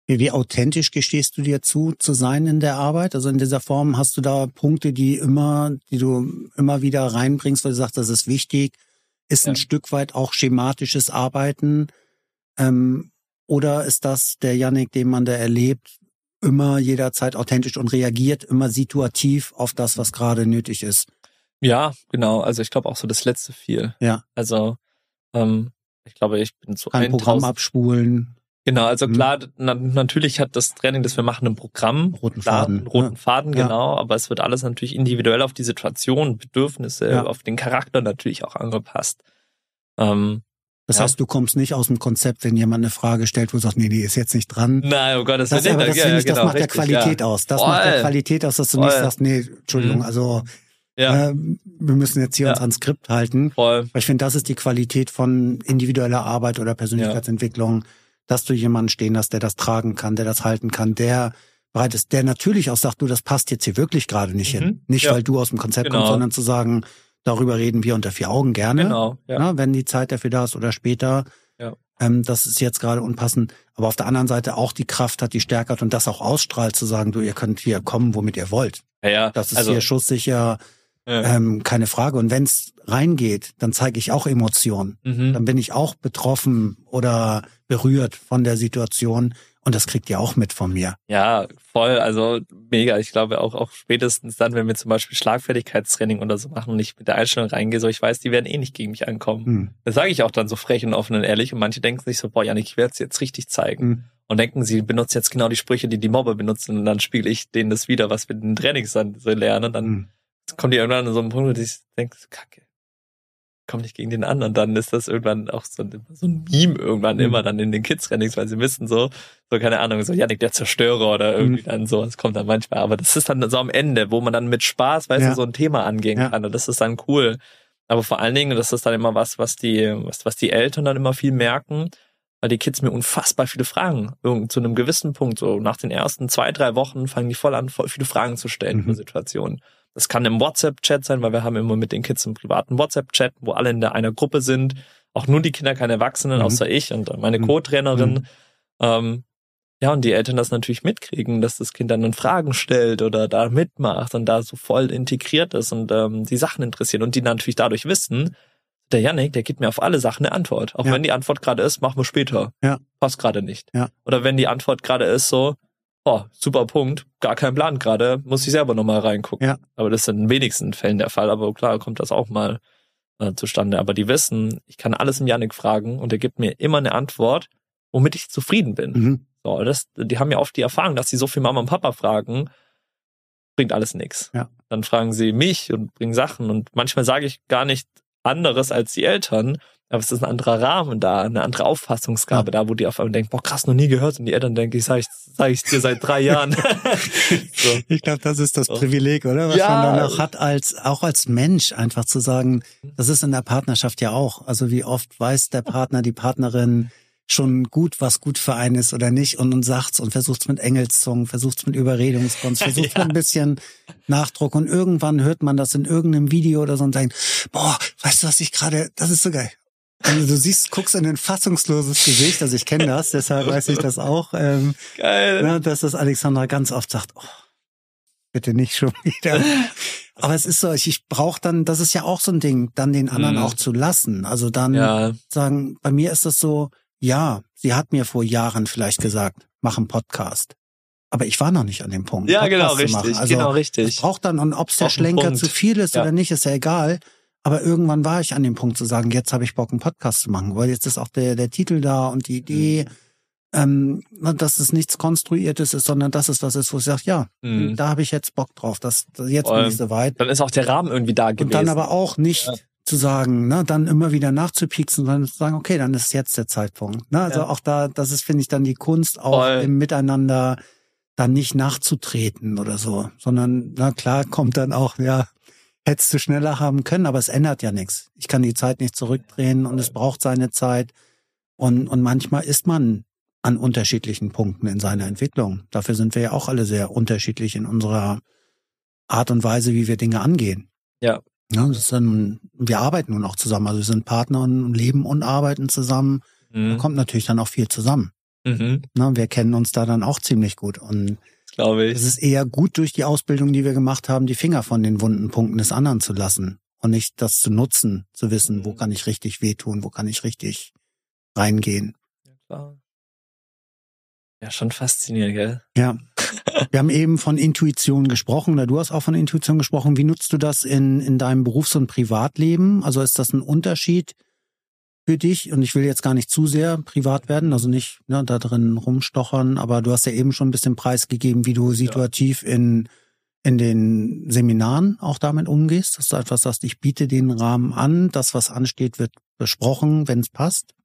Speaker 2: Wie, wie authentisch gestehst du dir zu, zu sein in der Arbeit? Also in dieser Form hast du da Punkte, die immer, die du immer wieder reinbringst, weil du sagst, das ist wichtig, ist
Speaker 1: Ja.
Speaker 2: ein Stück weit auch schematisches Arbeiten. Ähm, oder ist das der Yannick, den man da erlebt, immer jederzeit authentisch und reagiert immer situativ auf das, was gerade nötig ist?
Speaker 1: Ja, genau. Also ich glaube auch so das letzte viel.
Speaker 2: Ja.
Speaker 1: Also ähm, ich glaube, ich bin zu
Speaker 2: Kein Programm
Speaker 1: 1000
Speaker 2: abspulen,
Speaker 1: Genau, also
Speaker 2: Mhm.
Speaker 1: klar, na, natürlich hat das Training, das wir machen, ein Programm,
Speaker 2: roten
Speaker 1: klar,
Speaker 2: Faden.
Speaker 1: einen roten
Speaker 2: ja.
Speaker 1: Faden,
Speaker 2: Ja.
Speaker 1: genau, aber es wird alles natürlich individuell auf die Situation, Bedürfnisse,
Speaker 2: Ja.
Speaker 1: auf den Charakter natürlich auch angepasst. Ähm,
Speaker 2: Das
Speaker 1: Ja.
Speaker 2: heißt, du kommst nicht aus dem Konzept, wenn jemand eine Frage stellt, wo du sagst, nee, nee, ist jetzt nicht dran.
Speaker 1: nein, oh Gott, das,
Speaker 2: Das,
Speaker 1: wird
Speaker 2: aber das,
Speaker 1: ja,
Speaker 2: ich,
Speaker 1: genau,
Speaker 2: das macht
Speaker 1: richtig,
Speaker 2: der Qualität
Speaker 1: ja.
Speaker 2: aus. Das macht der. Qualität aus, dass du nicht
Speaker 1: Voll.
Speaker 2: sagst, nee, Entschuldigung,
Speaker 1: Mhm.
Speaker 2: also
Speaker 1: Ja,
Speaker 2: äh, wir müssen jetzt hier
Speaker 1: Ja.
Speaker 2: uns ans Skript halten.
Speaker 1: voll.
Speaker 2: Weil ich finde, das ist die Qualität von individueller Arbeit oder Persönlichkeitsentwicklung, dass du jemanden stehen hast, der das tragen kann, der das halten kann, der bereit ist, der natürlich auch sagt, du, das passt jetzt hier wirklich gerade nicht hin.
Speaker 1: Mhm.
Speaker 2: Nicht,
Speaker 1: Ja.
Speaker 2: weil du aus dem Konzept
Speaker 1: Genau.
Speaker 2: kommst, sondern zu sagen, darüber reden wir unter vier Augen gerne.
Speaker 1: Genau, ja.
Speaker 2: Na, wenn die Zeit dafür da ist oder später.
Speaker 1: Ja.
Speaker 2: Ähm, das ist jetzt gerade unpassend. Aber auf der anderen Seite auch die Kraft hat, die Stärke hat und das auch ausstrahlt, zu sagen, du, ihr könnt hier kommen, womit ihr wollt.
Speaker 1: Ja, ja.
Speaker 2: Das ist
Speaker 1: also,
Speaker 2: hier schusssicher,
Speaker 1: ja.
Speaker 2: ähm, keine Frage. Und wenn's reingeht, dann zeige ich auch Emotionen.
Speaker 1: mhm.
Speaker 2: Dann bin ich auch betroffen oder berührt von der Situation. Und das kriegt ihr auch mit von mir.
Speaker 1: Ja, voll, also mega. Ich glaube auch, auch spätestens dann, wenn wir zum Beispiel Schlagfertigkeitstraining oder so machen und ich mit der Einstellung reingehe, so ich weiß, die werden eh nicht gegen mich ankommen.
Speaker 2: Hm.
Speaker 1: Das sage ich auch dann so frech und offen und ehrlich und manche denken sich so, boah, Janik, ich werde es jetzt richtig zeigen.
Speaker 2: Hm.
Speaker 1: Und denken, sie benutzt jetzt genau die Sprüche, die die Mobber benutzen und dann spiegel ich denen das wieder, was wir in den Trainings dann so lernen. Und dann
Speaker 2: Hm.
Speaker 1: kommen die irgendwann an so einen Punkt, wo ich denke, so, kacke, komm nicht gegen den an. Und dann ist das irgendwann auch so, ein- so ein Meme irgendwann
Speaker 2: Mhm.
Speaker 1: immer dann in den Kids-Trainings, weil sie wissen so, so keine Ahnung, so Janik der Zerstörer oder irgendwie
Speaker 2: Mhm.
Speaker 1: dann so. Es kommt dann manchmal. Aber das ist dann so am Ende, wo man dann mit Spaß, weißt
Speaker 2: Ja.
Speaker 1: du, so ein Thema angehen
Speaker 2: Ja.
Speaker 1: kann. Und das ist dann cool. Aber vor allen Dingen, das ist dann immer was, was die, was, was die Eltern dann immer viel merken, weil die Kids mir unfassbar viele Fragen, irgend zu einem gewissen Punkt, so nach den ersten zwei, drei Wochen fangen die voll an, voll viele Fragen zu stellen
Speaker 2: Mhm.
Speaker 1: über Situationen. Das kann im WhatsApp-Chat sein, weil wir haben immer mit den Kids einen privaten WhatsApp-Chat, wo alle in der einer Gruppe sind. Auch nur die Kinder, keine Erwachsenen,
Speaker 2: Mhm.
Speaker 1: außer ich und meine
Speaker 2: Mhm.
Speaker 1: Co-Trainerin. Ähm, ja, und die Eltern das natürlich mitkriegen, dass das Kind dann, dann Fragen stellt oder da mitmacht und da so voll integriert ist und ähm, die Sachen interessieren und die natürlich dadurch wissen, der Yannick, der gibt mir auf alle Sachen eine Antwort. Auch
Speaker 2: Ja.
Speaker 1: wenn die Antwort gerade ist, machen wir später.
Speaker 2: Ja.
Speaker 1: Passt gerade nicht.
Speaker 2: Ja.
Speaker 1: Oder wenn die Antwort gerade ist so, oh, super Punkt, gar kein Plan gerade, muss ich selber nochmal reingucken.
Speaker 2: Ja.
Speaker 1: Aber das ist in den wenigsten Fällen der Fall, aber klar kommt das auch mal äh, zustande. Aber die wissen, ich kann alles im Yannick fragen und er gibt mir immer eine Antwort, womit ich zufrieden bin.
Speaker 2: Mhm.
Speaker 1: So, das, die haben ja oft die Erfahrung, dass sie so viel Mama und Papa fragen, bringt alles nix.
Speaker 2: Ja.
Speaker 1: Dann fragen sie mich und bringen Sachen und manchmal sage ich gar nicht anderes als die Eltern, aber es ist ein anderer Rahmen da, eine andere Auffassungsgabe da, wo die auf einmal denken, boah, krass, noch nie gehört und die Eltern denken, ich sage ich, sag ich dir seit drei Jahren. so.
Speaker 2: Ich glaube, das ist das
Speaker 1: So.
Speaker 2: Privileg, oder? Was
Speaker 1: Ja.
Speaker 2: man dann auch hat, als, auch als Mensch einfach zu sagen, das ist in der Partnerschaft ja auch. Also wie oft weiß der Partner, die Partnerin schon gut, was gut für einen ist oder nicht und, und sagt's und versucht's mit Engelszungen, versucht's mit Überredungskunst, versucht's
Speaker 1: Ja.
Speaker 2: mit ein bisschen Nachdruck und irgendwann hört man das in irgendeinem Video oder so und denkt, boah, weißt du, was ich gerade, das ist so geil. Also du siehst, guckst in ein fassungsloses Gesicht, also ich kenne das, deshalb weiß ich das auch. Ähm,
Speaker 1: Geil.
Speaker 2: ne, dass das Alexandra ganz oft sagt, oh, bitte nicht schon wieder. Aber es ist so, ich, ich brauche dann, das ist ja auch so ein Ding, dann den anderen
Speaker 1: Mhm.
Speaker 2: auch zu lassen. Also dann
Speaker 1: Ja,
Speaker 2: sagen, bei mir ist das so, ja, sie hat mir vor Jahren vielleicht gesagt, mach einen Podcast. Aber ich war noch nicht an dem Punkt.
Speaker 1: ja,
Speaker 2: Podcast
Speaker 1: genau, richtig,
Speaker 2: Also
Speaker 1: genau, richtig.
Speaker 2: braucht dann, und ob es der Schlenker
Speaker 1: Punkt.
Speaker 2: zu viel ist
Speaker 1: Ja.
Speaker 2: oder nicht, ist ja egal. Aber irgendwann war ich an dem Punkt zu sagen, jetzt habe ich Bock, einen Podcast zu machen, weil jetzt ist auch der, der Titel da und die Idee, ähm, na, dass es nichts Konstruiertes ist, sondern dass es was ist, wo ich sage, ja,
Speaker 1: Mhm.
Speaker 2: da habe ich jetzt Bock drauf. Das, jetzt
Speaker 1: Voll.
Speaker 2: bin ich soweit.
Speaker 1: Dann ist auch der Rahmen irgendwie da gewesen.
Speaker 2: Und dann aber auch nicht
Speaker 1: Ja.
Speaker 2: zu sagen, ne, dann immer wieder nachzupieksen, sondern zu sagen, okay, dann ist jetzt der Zeitpunkt. Ne? Also
Speaker 1: Ja.
Speaker 2: auch da, das ist, finde ich, dann die Kunst, auch
Speaker 1: Voll.
Speaker 2: im Miteinander dann nicht nachzutreten oder so, sondern, na klar, kommt dann auch, ja, hättest du schneller haben können, aber es ändert ja nichts. Ich kann die Zeit nicht zurückdrehen und es braucht seine Zeit. Und, und manchmal ist man an unterschiedlichen Punkten in seiner Entwicklung. Dafür sind wir ja auch alle sehr unterschiedlich in unserer Art und Weise, wie wir Dinge angehen.
Speaker 1: Ja.
Speaker 2: Ja, das ist dann, wir arbeiten nun auch zusammen. Also wir sind Partner und leben und arbeiten zusammen.
Speaker 1: Mhm.
Speaker 2: Da kommt natürlich dann auch viel zusammen.
Speaker 1: Mhm.
Speaker 2: Ne, wir kennen uns da dann auch ziemlich gut. Und
Speaker 1: Glaube ich.
Speaker 2: es ist eher gut durch die Ausbildung, die wir gemacht haben, die Finger von den wunden Punkten des anderen zu lassen und nicht das zu nutzen, zu wissen, wo kann ich richtig wehtun, wo kann ich richtig reingehen.
Speaker 1: Klar. Ja, schon faszinierend, gell?
Speaker 2: Ja. Wir haben eben von Intuition gesprochen, oder du hast auch von Intuition gesprochen. Wie nutzt du das in, in deinem Berufs- und Privatleben? Also ist das ein Unterschied für dich? Und ich will jetzt gar nicht zu sehr privat werden, also nicht ne, da drin rumstochern, aber du hast ja eben schon ein bisschen preisgegeben, wie du situativ in, in den Seminaren auch damit umgehst, dass du einfach sagst, ich biete den Rahmen an, das, was ansteht, wird besprochen, wenn es passt.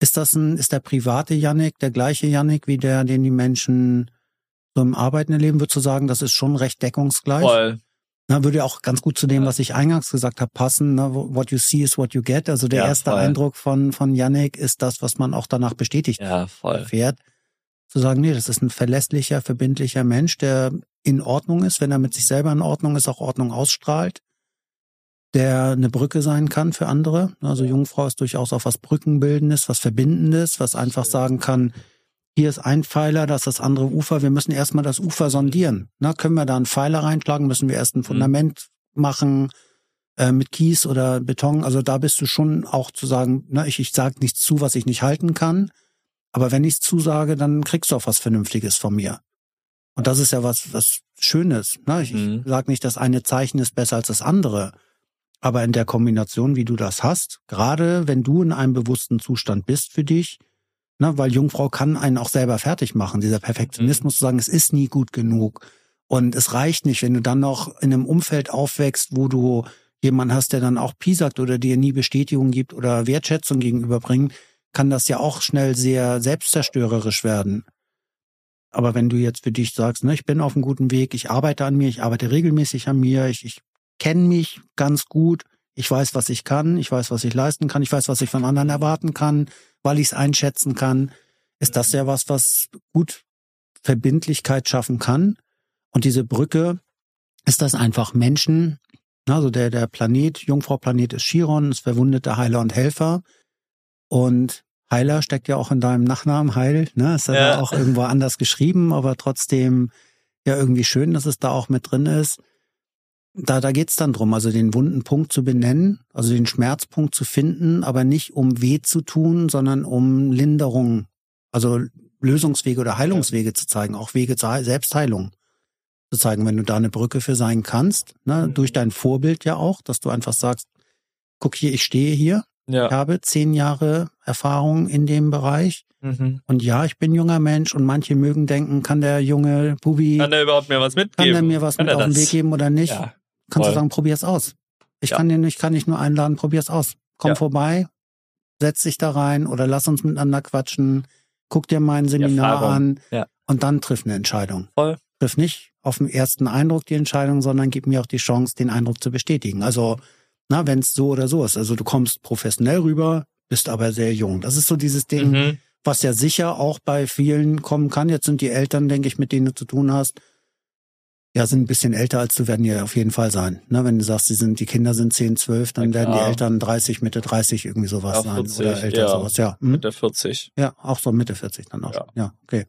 Speaker 2: Ist das ein, ist der private Yannick der gleiche Yannick wie der, den die Menschen so im Arbeiten erleben? Würdest du sagen, das ist schon recht deckungsgleich?
Speaker 1: Voll.
Speaker 2: Na, würde ja auch ganz gut zu dem,
Speaker 1: Ja.
Speaker 2: was ich eingangs gesagt habe, passen. Ne? What you see is what you get. Also der
Speaker 1: Ja,
Speaker 2: erste
Speaker 1: voll.
Speaker 2: Eindruck von, von Yannick ist das, was man auch danach bestätigt
Speaker 1: Ja, voll.
Speaker 2: erfährt. Zu sagen, nee, das ist ein verlässlicher, verbindlicher Mensch, der in Ordnung ist, wenn er mit sich selber in Ordnung ist, auch Ordnung ausstrahlt, der eine Brücke sein kann für andere. Also Jungfrau ist durchaus auch was Brückenbildendes, was Verbindendes, was einfach sagen kann, hier ist ein Pfeiler, das ist das andere Ufer, wir müssen erstmal das Ufer sondieren. Na, können wir da einen Pfeiler reinschlagen, müssen wir erst ein Fundament machen äh, mit Kies oder Beton. Also da bist du schon auch zu sagen, na, ich, ich sage nichts zu, was ich nicht halten kann. Aber wenn ich es zusage, dann kriegst du auch was Vernünftiges von mir. Und das ist ja was, was Schönes. Ne? Ich,
Speaker 1: Mhm.
Speaker 2: ich sage nicht, das eine Zeichen ist besser als das andere. Aber in der Kombination, wie du das hast, gerade wenn du in einem bewussten Zustand bist für dich, ne, weil Jungfrau kann einen auch selber fertig machen. Dieser Perfektionismus zu sagen, es ist nie gut genug. Und es reicht nicht, wenn du dann noch in einem Umfeld aufwächst, wo du jemanden hast, der dann auch piesackt oder dir nie Bestätigung gibt oder Wertschätzung gegenüberbringt, kann das ja auch schnell sehr selbstzerstörerisch werden. Aber wenn du jetzt für dich sagst, ne, ich bin auf einem guten Weg, ich arbeite an mir, ich arbeite regelmäßig an mir, ich, ich kenne mich ganz gut, ich weiß, was ich kann, ich weiß, was ich leisten kann, ich weiß, was ich von anderen erwarten kann, weil ich es einschätzen kann, ist das ja was, was gut Verbindlichkeit schaffen kann. Und diese Brücke ist das einfach Menschen, also der, der Planet, Jungfrau-Planet ist Chiron, ist verwundete Heiler und Helfer. Und Heiler steckt ja auch in deinem Nachnamen, Heil, ne? Ist ja,
Speaker 1: Ja.
Speaker 2: auch irgendwo anders geschrieben, aber trotzdem ja irgendwie schön, dass es da auch mit drin ist. Da, da geht's dann drum, also den wunden Punkt zu benennen, also den Schmerzpunkt zu finden, aber nicht um weh zu tun, sondern um Linderung, also Lösungswege oder Heilungswege zu zeigen, auch Wege zur Heil- Selbstheilung zu zeigen, wenn du da eine Brücke für sein kannst, ne,
Speaker 1: Mhm.
Speaker 2: durch dein Vorbild ja auch, dass du einfach sagst, guck hier, ich stehe hier, ich
Speaker 1: Ja.
Speaker 2: habe zehn Jahre Erfahrung in dem Bereich
Speaker 1: Mhm.
Speaker 2: und ja, ich bin junger Mensch und manche mögen denken, kann der junge Bubi,
Speaker 1: Kann er überhaupt mir was mitgeben?
Speaker 2: kann der mir was
Speaker 1: Kann
Speaker 2: mit auf den? Weg geben oder nicht?
Speaker 1: Ja.
Speaker 2: Kannst
Speaker 1: voll.
Speaker 2: du sagen, probier's aus. Ich
Speaker 1: Ja.
Speaker 2: kann dir nicht, kann dich nur einladen, probier's aus. Komm
Speaker 1: Ja.
Speaker 2: vorbei, setz dich da rein oder lass uns miteinander quatschen, guck dir mein Seminar an
Speaker 1: Ja.
Speaker 2: und dann triff eine Entscheidung.
Speaker 1: Voll.
Speaker 2: Triff nicht auf den ersten Eindruck die Entscheidung, sondern gib mir auch die Chance, den Eindruck zu bestätigen. Also, na, wenn es so oder so ist. Also du kommst professionell rüber, bist aber sehr jung. Das ist so dieses Ding,
Speaker 1: Mhm.
Speaker 2: was ja sicher auch bei vielen kommen kann. Jetzt sind die Eltern, denke ich, mit denen du zu tun hast, ja, sind ein bisschen älter als du werden die auf jeden Fall sein. Ne, wenn du sagst, die sind, die Kinder sind 10, 12, dann
Speaker 1: Ja,
Speaker 2: werden die. Eltern 30, Mitte 30 irgendwie sowas
Speaker 1: Ja,
Speaker 2: sein.
Speaker 1: 40,
Speaker 2: oder älter
Speaker 1: ja.
Speaker 2: sowas, ja. Hm?
Speaker 1: Mit der 40.
Speaker 2: Ja, auch so Mitte 40 dann auch.
Speaker 1: Ja.
Speaker 2: Ja, okay.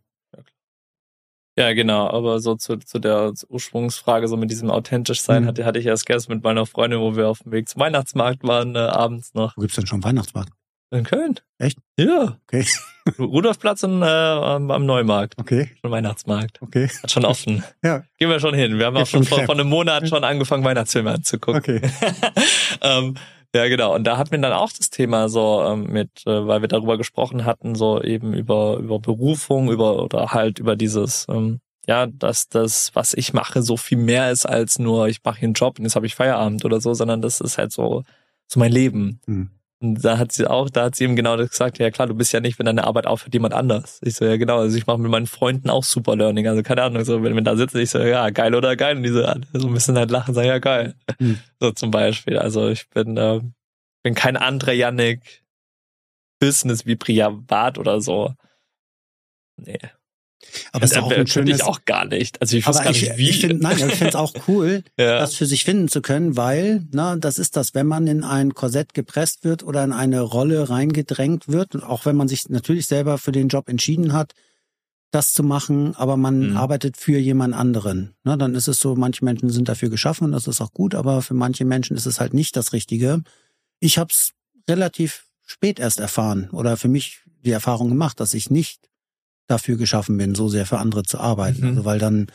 Speaker 1: Ja, genau, aber so zu, zu der Ursprungsfrage, so mit diesem authentisch sein,
Speaker 2: Mhm.
Speaker 1: hatte, hatte ich erst gestern mit meiner Freundin, wo wir auf dem Weg zum Weihnachtsmarkt waren, äh, abends noch
Speaker 2: Wo gibt's denn schon Weihnachtsmarkt?
Speaker 1: in Köln.
Speaker 2: Echt?
Speaker 1: Ja.
Speaker 2: Okay.
Speaker 1: Ru- Rudolfplatz und, äh, am, Neumarkt,
Speaker 2: Okay,
Speaker 1: schon Weihnachtsmarkt.
Speaker 2: okay.
Speaker 1: Hat schon offen.
Speaker 2: Ja.
Speaker 1: Gehen wir schon hin. Wir haben auch
Speaker 2: Gibt
Speaker 1: schon vor, vor einem Monat schon angefangen, Weihnachtsfilme anzugucken.
Speaker 2: Okay.
Speaker 1: ähm, ja, genau. Und da hatten wir dann auch das Thema so ähm, mit, äh, weil wir darüber gesprochen hatten, so eben über über Berufung, über oder halt über dieses, ähm, ja, dass das, was ich mache, so viel mehr ist als nur, ich mache hier einen Job und jetzt habe ich Feierabend oder so, sondern das ist halt so so mein Leben.
Speaker 2: Hm.
Speaker 1: Und da hat sie auch, da hat sie eben genau das gesagt, ja klar, du bist ja nicht, wenn deine Arbeit aufhört, jemand anders. Ich so, ja genau, also ich mache mit meinen Freunden auch super Learning, also keine Ahnung, so wenn wir da sitzen, ich so, ja, geil oder geil und diese so ein bisschen halt lachen, sagen, ja geil.
Speaker 2: Hm.
Speaker 1: So zum Beispiel, also ich bin, äh, bin kein anderer Yannick Business wie privat oder so. Nee.
Speaker 2: Aber es ist auch ein schönes,
Speaker 1: ich auch gar nicht. Also ich weiß gar
Speaker 2: ich,
Speaker 1: nicht, wie.
Speaker 2: Ich find, nein, ich finde es auch cool,
Speaker 1: Ja.
Speaker 2: das für sich finden zu können, weil, na, das ist das, wenn man in ein Korsett gepresst wird oder in eine Rolle reingedrängt wird, auch wenn man sich natürlich selber für den Job entschieden hat, das zu machen, aber man
Speaker 1: Mhm.
Speaker 2: arbeitet für jemand anderen. Na, dann ist es so, manche Menschen sind dafür geschaffen, das ist auch gut, aber für manche Menschen ist es halt nicht das Richtige. Ich habe es relativ spät erst erfahren oder für mich die Erfahrung gemacht, dass ich nicht dafür geschaffen bin, so sehr für andere zu arbeiten.
Speaker 1: Mhm.
Speaker 2: Also weil dann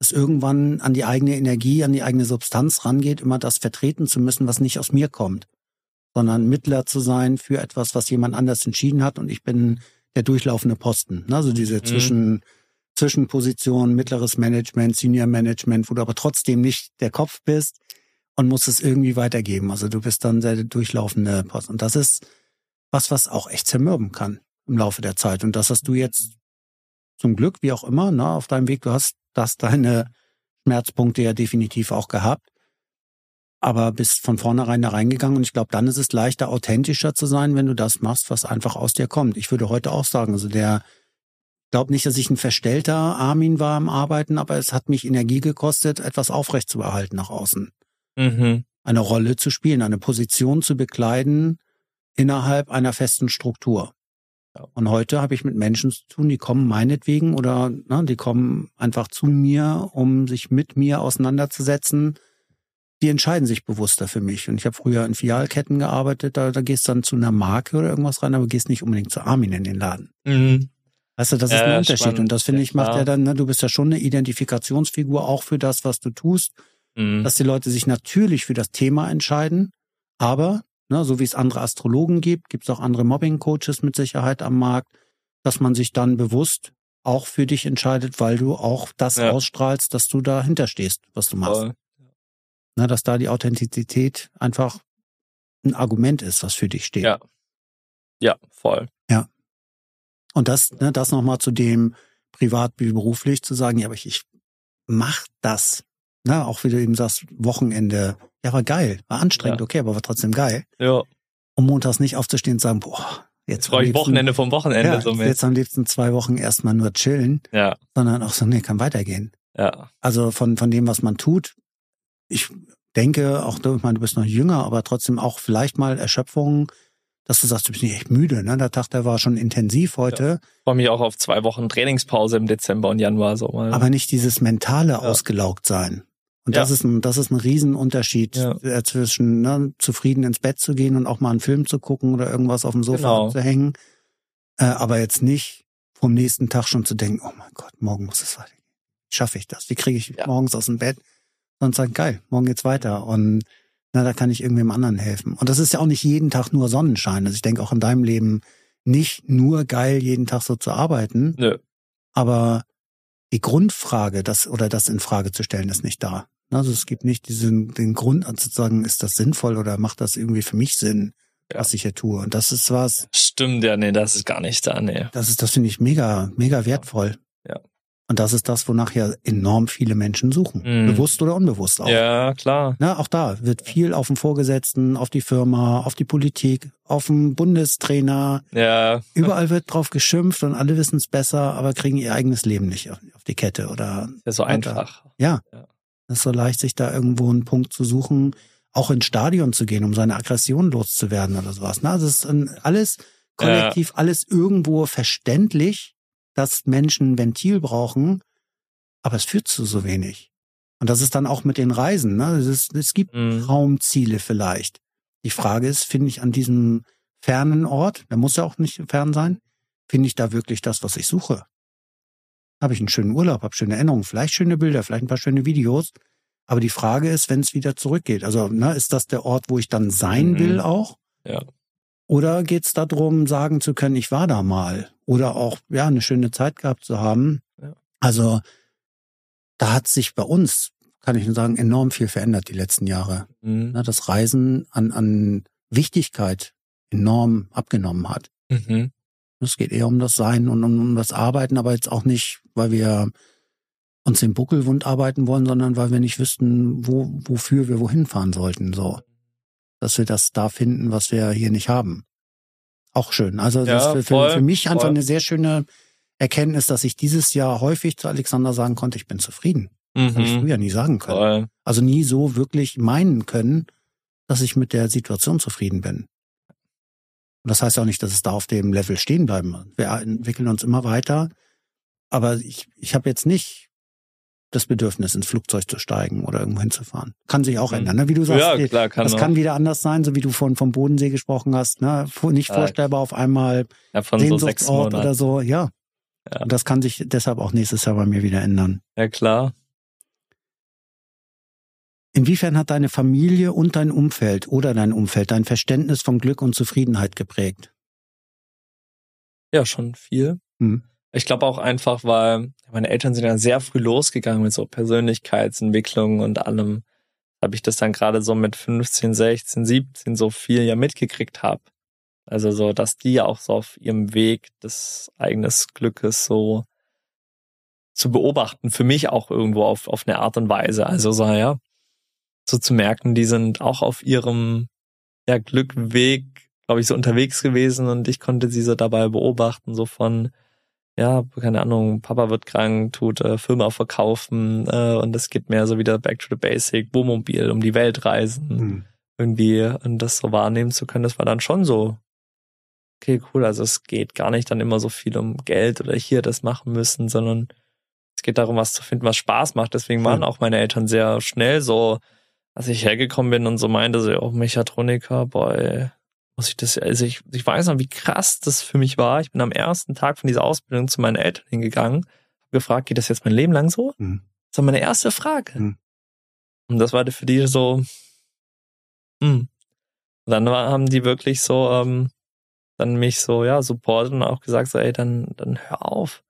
Speaker 2: es irgendwann an die eigene Energie, an die eigene Substanz rangeht, immer das vertreten zu müssen, was nicht aus mir kommt, sondern Mittler zu sein für etwas, was jemand anders entschieden hat und ich bin der durchlaufende Posten. Ne? Also diese
Speaker 1: Mhm.
Speaker 2: Zwischen, Zwischenposition, mittleres Management, Senior Management, wo du aber trotzdem nicht der Kopf bist und musst es irgendwie weitergeben. Also du bist dann der durchlaufende Posten. Und das ist was, was auch echt zermürben kann im Laufe der Zeit. Und das hast du jetzt zum Glück, wie auch immer, ne, auf deinem Weg, du hast das deine Schmerzpunkte ja definitiv auch gehabt. Aber bist von vornherein da reingegangen und ich glaube, dann ist es leichter, authentischer zu sein, wenn du das machst, was einfach aus dir kommt. Ich würde heute auch sagen, also der, glaube nicht, dass ich ein verstellter Armin war im Arbeiten, aber es hat mich Energie gekostet, etwas aufrecht zu behalten nach außen.
Speaker 1: Mhm.
Speaker 2: Eine Rolle zu spielen, eine Position zu bekleiden innerhalb einer festen Struktur. Und heute habe ich mit Menschen zu tun, die kommen meinetwegen oder ne, die kommen einfach zu mir, um sich mit mir auseinanderzusetzen. Die entscheiden sich bewusster für mich. Und ich habe früher in Filialketten gearbeitet, da, da gehst du dann zu einer Marke oder irgendwas rein, aber gehst nicht unbedingt zu Armin in den Laden.
Speaker 1: Mhm.
Speaker 2: Weißt du, das ist
Speaker 1: Ja,
Speaker 2: ein Unterschied.
Speaker 1: spannend.
Speaker 2: Und das finde ich macht
Speaker 1: Ja.
Speaker 2: ja dann, ne, du bist ja schon eine Identifikationsfigur auch für das, was du tust
Speaker 1: Mhm.
Speaker 2: dass die Leute sich natürlich für das Thema entscheiden, aber ne, so wie es andere Astrologen gibt, gibt es auch andere Mobbing-Coaches mit Sicherheit am Markt, dass man sich dann bewusst auch für dich entscheidet, weil du auch das
Speaker 1: Ja.
Speaker 2: ausstrahlst, dass du dahinter stehst, was du machst.
Speaker 1: Voll.
Speaker 2: Ne, dass da die Authentizität einfach ein Argument ist, was für dich steht.
Speaker 1: Ja. Ja, voll.
Speaker 2: Und das, ne, das nochmal zu dem privat wie beruflich zu sagen, ja, aber ich, ich mach das. Ne, auch wie du eben sagst, Wochenende, ja, war geil, war anstrengend,
Speaker 1: Ja.
Speaker 2: okay, aber war trotzdem geil.
Speaker 1: Ja.
Speaker 2: Um montags nicht aufzustehen und sagen, boah, jetzt
Speaker 1: brauche ich
Speaker 2: liebsten-
Speaker 1: Wochenende vom Wochenende
Speaker 2: ja,
Speaker 1: so mit.
Speaker 2: jetzt am liebsten zwei Wochen erstmal nur chillen,
Speaker 1: Ja,
Speaker 2: sondern auch so, nee, kann weitergehen.
Speaker 1: ja.
Speaker 2: Also von, von dem, was man tut, ich denke, auch du, ich meine, du bist noch jünger, aber trotzdem auch vielleicht mal Erschöpfung, dass du sagst, du bist nicht echt müde, ne? Der Tag, der war schon intensiv heute,
Speaker 1: freue mich auch auf zwei Wochen Trainingspause im Dezember und Januar so mal.
Speaker 2: aber nicht dieses mentale ausgelaugt sein. Und
Speaker 1: Ja.
Speaker 2: das ist ein, das ist ein Riesenunterschied
Speaker 1: Ja.
Speaker 2: äh, zwischen ne, zufrieden ins Bett zu gehen und auch mal einen Film zu gucken oder irgendwas auf dem Sofa
Speaker 1: Genau.
Speaker 2: zu hängen. Äh, aber jetzt nicht vom nächsten Tag schon zu denken, oh mein Gott, morgen muss es weitergehen. Schaffe ich das? Wie kriege ich
Speaker 1: Ja.
Speaker 2: morgens aus dem Bett? Und sagen, geil, morgen geht's weiter. Und na, da kann ich irgendwem anderen helfen. Und das ist ja auch nicht jeden Tag nur Sonnenschein. Also ich denke auch in deinem Leben nicht nur geil, jeden Tag so zu arbeiten.
Speaker 1: Nö.
Speaker 2: Aber die Grundfrage, das oder das in Frage zu stellen, ist nicht da. Also es gibt nicht diesen den Grund also zu sagen, ist das sinnvoll oder macht das irgendwie für mich Sinn,
Speaker 1: Ja.
Speaker 2: was ich hier tue. Und das ist was,
Speaker 1: Stimmt, ja, nee, das ist gar nicht da, nee.
Speaker 2: das ist, das finde ich mega, mega wertvoll.
Speaker 1: Ja.
Speaker 2: Und das ist das, wonach ja enorm viele Menschen suchen.
Speaker 1: Mhm.
Speaker 2: Bewusst oder unbewusst auch.
Speaker 1: Ja, klar.
Speaker 2: Na, auch da wird viel auf den Vorgesetzten, auf die Firma, auf die Politik, auf den Bundestrainer.
Speaker 1: Ja,
Speaker 2: Überall wird drauf geschimpft und alle wissen es besser, aber kriegen ihr eigenes Leben nicht auf auf die Kette oder
Speaker 1: ist ja so einfach.
Speaker 2: Ja.
Speaker 1: Ja.
Speaker 2: Es ist so leicht, sich da irgendwo einen Punkt zu suchen, auch ins Stadion zu gehen, um seine Aggression loszuwerden oder sowas. Na, also es ist alles kollektiv, alles irgendwo verständlich, dass Menschen ein Ventil brauchen, aber es führt zu so wenig. Und das ist dann auch mit den Reisen. Ne? Es, ist, es gibt
Speaker 1: Mhm.
Speaker 2: Traumziele vielleicht. Die Frage ist, finde ich an diesem fernen Ort, der muss ja auch nicht fern sein, finde ich da wirklich das, was ich suche? Habe ich einen schönen Urlaub, habe schöne Erinnerungen, vielleicht schöne Bilder, vielleicht ein paar schöne Videos. Aber die Frage ist, wenn es wieder zurückgeht. Also, ne, ist das der Ort, wo ich dann sein
Speaker 1: Mhm.
Speaker 2: will auch?
Speaker 1: Ja.
Speaker 2: Oder geht es darum, sagen zu können, ich war da mal? Oder auch, ja, eine schöne Zeit gehabt zu haben.
Speaker 1: Ja.
Speaker 2: Also, da hat sich bei uns, kann ich nur sagen, enorm viel verändert die letzten Jahre.
Speaker 1: Mhm.
Speaker 2: Ne, das Reisen an, an Wichtigkeit enorm abgenommen hat.
Speaker 1: Mhm.
Speaker 2: Es geht eher um das Sein und um, um das Arbeiten, aber jetzt auch nicht, weil wir uns den Buckel wund arbeiten wollen, sondern weil wir nicht wüssten, wo, wofür wir wohin fahren sollten, so. Dass wir das da finden, was wir hier nicht haben. Auch schön. Also das
Speaker 1: Ja,
Speaker 2: ist für,
Speaker 1: voll,
Speaker 2: für mich einfach
Speaker 1: voll.
Speaker 2: eine sehr schöne Erkenntnis, dass ich dieses Jahr häufig zu Alexander sagen konnte, ich bin zufrieden. Das habe ich
Speaker 1: Mhm.
Speaker 2: früher nie sagen können.
Speaker 1: Voll.
Speaker 2: Also nie so wirklich meinen können, dass ich mit der Situation zufrieden bin. Und das heißt auch nicht, dass es da auf dem Level stehen bleiben. Wir entwickeln uns immer weiter. Aber ich, ich habe jetzt nicht das Bedürfnis, ins Flugzeug zu steigen oder irgendwo hinzufahren. Kann sich auch
Speaker 1: Mhm.
Speaker 2: ändern, ne? wie du sagst.
Speaker 1: Ja, klar, kann
Speaker 2: das
Speaker 1: auch.
Speaker 2: kann wieder anders sein, so wie du von vom Bodensee gesprochen hast. Ne? Nicht
Speaker 1: Ja.
Speaker 2: vorstellbar auf einmal
Speaker 1: Ja, von so
Speaker 2: Sehnsuchtsort
Speaker 1: Monaten.
Speaker 2: oder so. Ja.
Speaker 1: Ja.
Speaker 2: Und das kann sich deshalb auch nächstes Jahr bei mir wieder ändern.
Speaker 1: Ja, klar.
Speaker 2: Inwiefern hat deine Familie und dein Umfeld oder dein Umfeld dein Verständnis von Glück und Zufriedenheit geprägt?
Speaker 1: Ja, schon viel.
Speaker 2: Mhm.
Speaker 1: Ich glaube auch einfach, weil meine Eltern sind ja sehr früh losgegangen mit so Persönlichkeitsentwicklung und allem. Habe ich das dann gerade so mit 15, 16, 17 so viel ja mitgekriegt habe. Also so, dass die auch so auf ihrem Weg des eigenes Glückes so zu beobachten, für mich auch irgendwo auf, auf eine Art und Weise. Also so, ja, so zu merken, die sind auch auf ihrem ja, Glückweg, glaube ich, so unterwegs gewesen und ich konnte sie so dabei beobachten, so von, ja, keine Ahnung, Papa wird krank, tut äh, Firma verkaufen äh, und es geht mehr so wieder back to the basic, Wohnmobil, um die Welt reisen,
Speaker 2: Mhm.
Speaker 1: irgendwie und das so wahrnehmen zu können, das war dann schon so, okay, cool, also es geht gar nicht dann immer so viel um Geld oder hier das machen müssen, sondern es geht darum, was zu finden, was Spaß macht. Deswegen waren
Speaker 2: Ja.
Speaker 1: auch meine Eltern sehr schnell so, als ich hergekommen bin und so meinte, so, oh, Mechatroniker, boy, muss ich das, also ich, ich weiß noch, wie krass das für mich war. Ich bin am ersten Tag von dieser Ausbildung zu meinen Eltern hingegangen, gefragt, geht das jetzt mein Leben lang so?
Speaker 2: Mhm.
Speaker 1: Das war meine erste Frage.
Speaker 2: Mhm.
Speaker 1: Und das war für die so, hm. Und dann war, haben die wirklich so, ähm, dann mich so, ja, supportet und auch gesagt so, ey, dann, dann hör auf.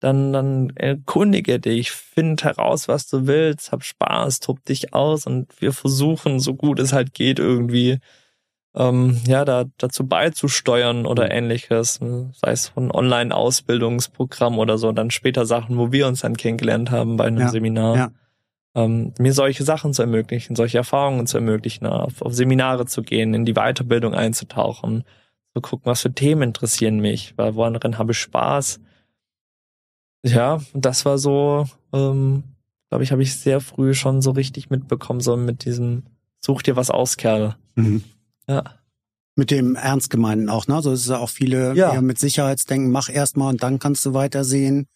Speaker 1: Dann, dann erkundige dich, find heraus, was du willst, hab Spaß, tob dich aus und wir versuchen, so gut es halt geht, irgendwie, ähm, ja, da, dazu beizusteuern oder
Speaker 2: Mhm.
Speaker 1: ähnliches. ne? Sei es von Online-Ausbildungsprogramm oder so, dann später Sachen, wo wir uns dann kennengelernt haben bei einem
Speaker 2: Ja,
Speaker 1: Seminar.
Speaker 2: ja.
Speaker 1: Ähm, mir solche Sachen zu ermöglichen, solche Erfahrungen zu ermöglichen, auf, auf Seminare zu gehen, in die Weiterbildung einzutauchen, zu gucken, was für Themen interessieren mich, weil woran habe ich Spaß. Ja, und das war so, ähm, glaube ich, habe ich sehr früh schon so richtig mitbekommen, so mit diesem Such dir was aus, Kerl.
Speaker 2: Mhm.
Speaker 1: Ja.
Speaker 2: Mit dem Ernst gemeinten auch, ne? So ist es ja auch viele
Speaker 1: Ja.
Speaker 2: mit Sicherheitsdenken, mach erst mal und dann kannst du weitersehen.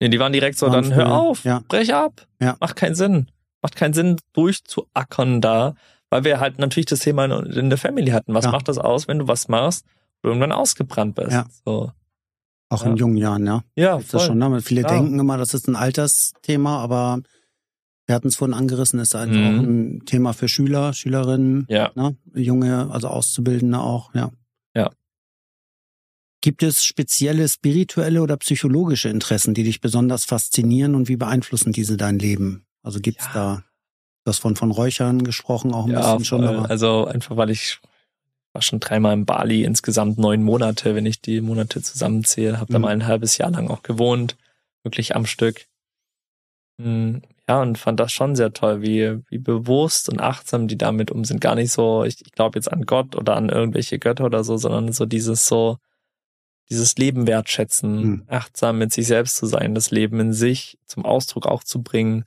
Speaker 1: Nee, die waren direkt so,
Speaker 2: Waren
Speaker 1: dann hör
Speaker 2: früh,
Speaker 1: auf,
Speaker 2: ja.
Speaker 1: brech ab.
Speaker 2: Ja.
Speaker 1: Macht keinen Sinn. Macht keinen Sinn, durchzuackern da, weil wir halt natürlich das Thema in, in der Family hatten. Was
Speaker 2: Ja.
Speaker 1: macht das aus, wenn du was machst, du irgendwann ausgebrannt bist?
Speaker 2: Ja.
Speaker 1: So.
Speaker 2: Auch
Speaker 1: Ja.
Speaker 2: in jungen Jahren, ja.
Speaker 1: Ja,
Speaker 2: Ist das
Speaker 1: voll.
Speaker 2: schon, ne? Viele
Speaker 1: Ja.
Speaker 2: denken immer, das ist ein Altersthema, aber wir hatten es vorhin angerissen, ist einfach
Speaker 1: Mhm.
Speaker 2: auch ein Thema für Schüler, Schülerinnen,
Speaker 1: Ja.
Speaker 2: ne? junge, also Auszubildende auch, ja.
Speaker 1: Ja.
Speaker 2: Gibt es spezielle spirituelle oder psychologische Interessen, die dich besonders faszinieren und wie beeinflussen diese dein Leben? Also gibt's
Speaker 1: Ja.
Speaker 2: da, du hast von, von Räuchern gesprochen, auch ein bisschen schon,
Speaker 1: voll.
Speaker 2: aber
Speaker 1: also einfach, weil ich war schon dreimal in Bali, insgesamt neun Monate, wenn ich die Monate zusammenzähle, habe da
Speaker 2: Mhm.
Speaker 1: mal ein halbes Jahr lang auch gewohnt, wirklich am Stück. Mm, Ja, und fand das schon sehr toll, wie, wie bewusst und achtsam die damit um sind. Gar nicht so, ich, ich glaube jetzt an Gott oder an irgendwelche Götter oder so, sondern so dieses so, dieses Leben wertschätzen,
Speaker 2: Mhm.
Speaker 1: achtsam mit sich selbst zu sein, das Leben in sich zum Ausdruck auch zu bringen.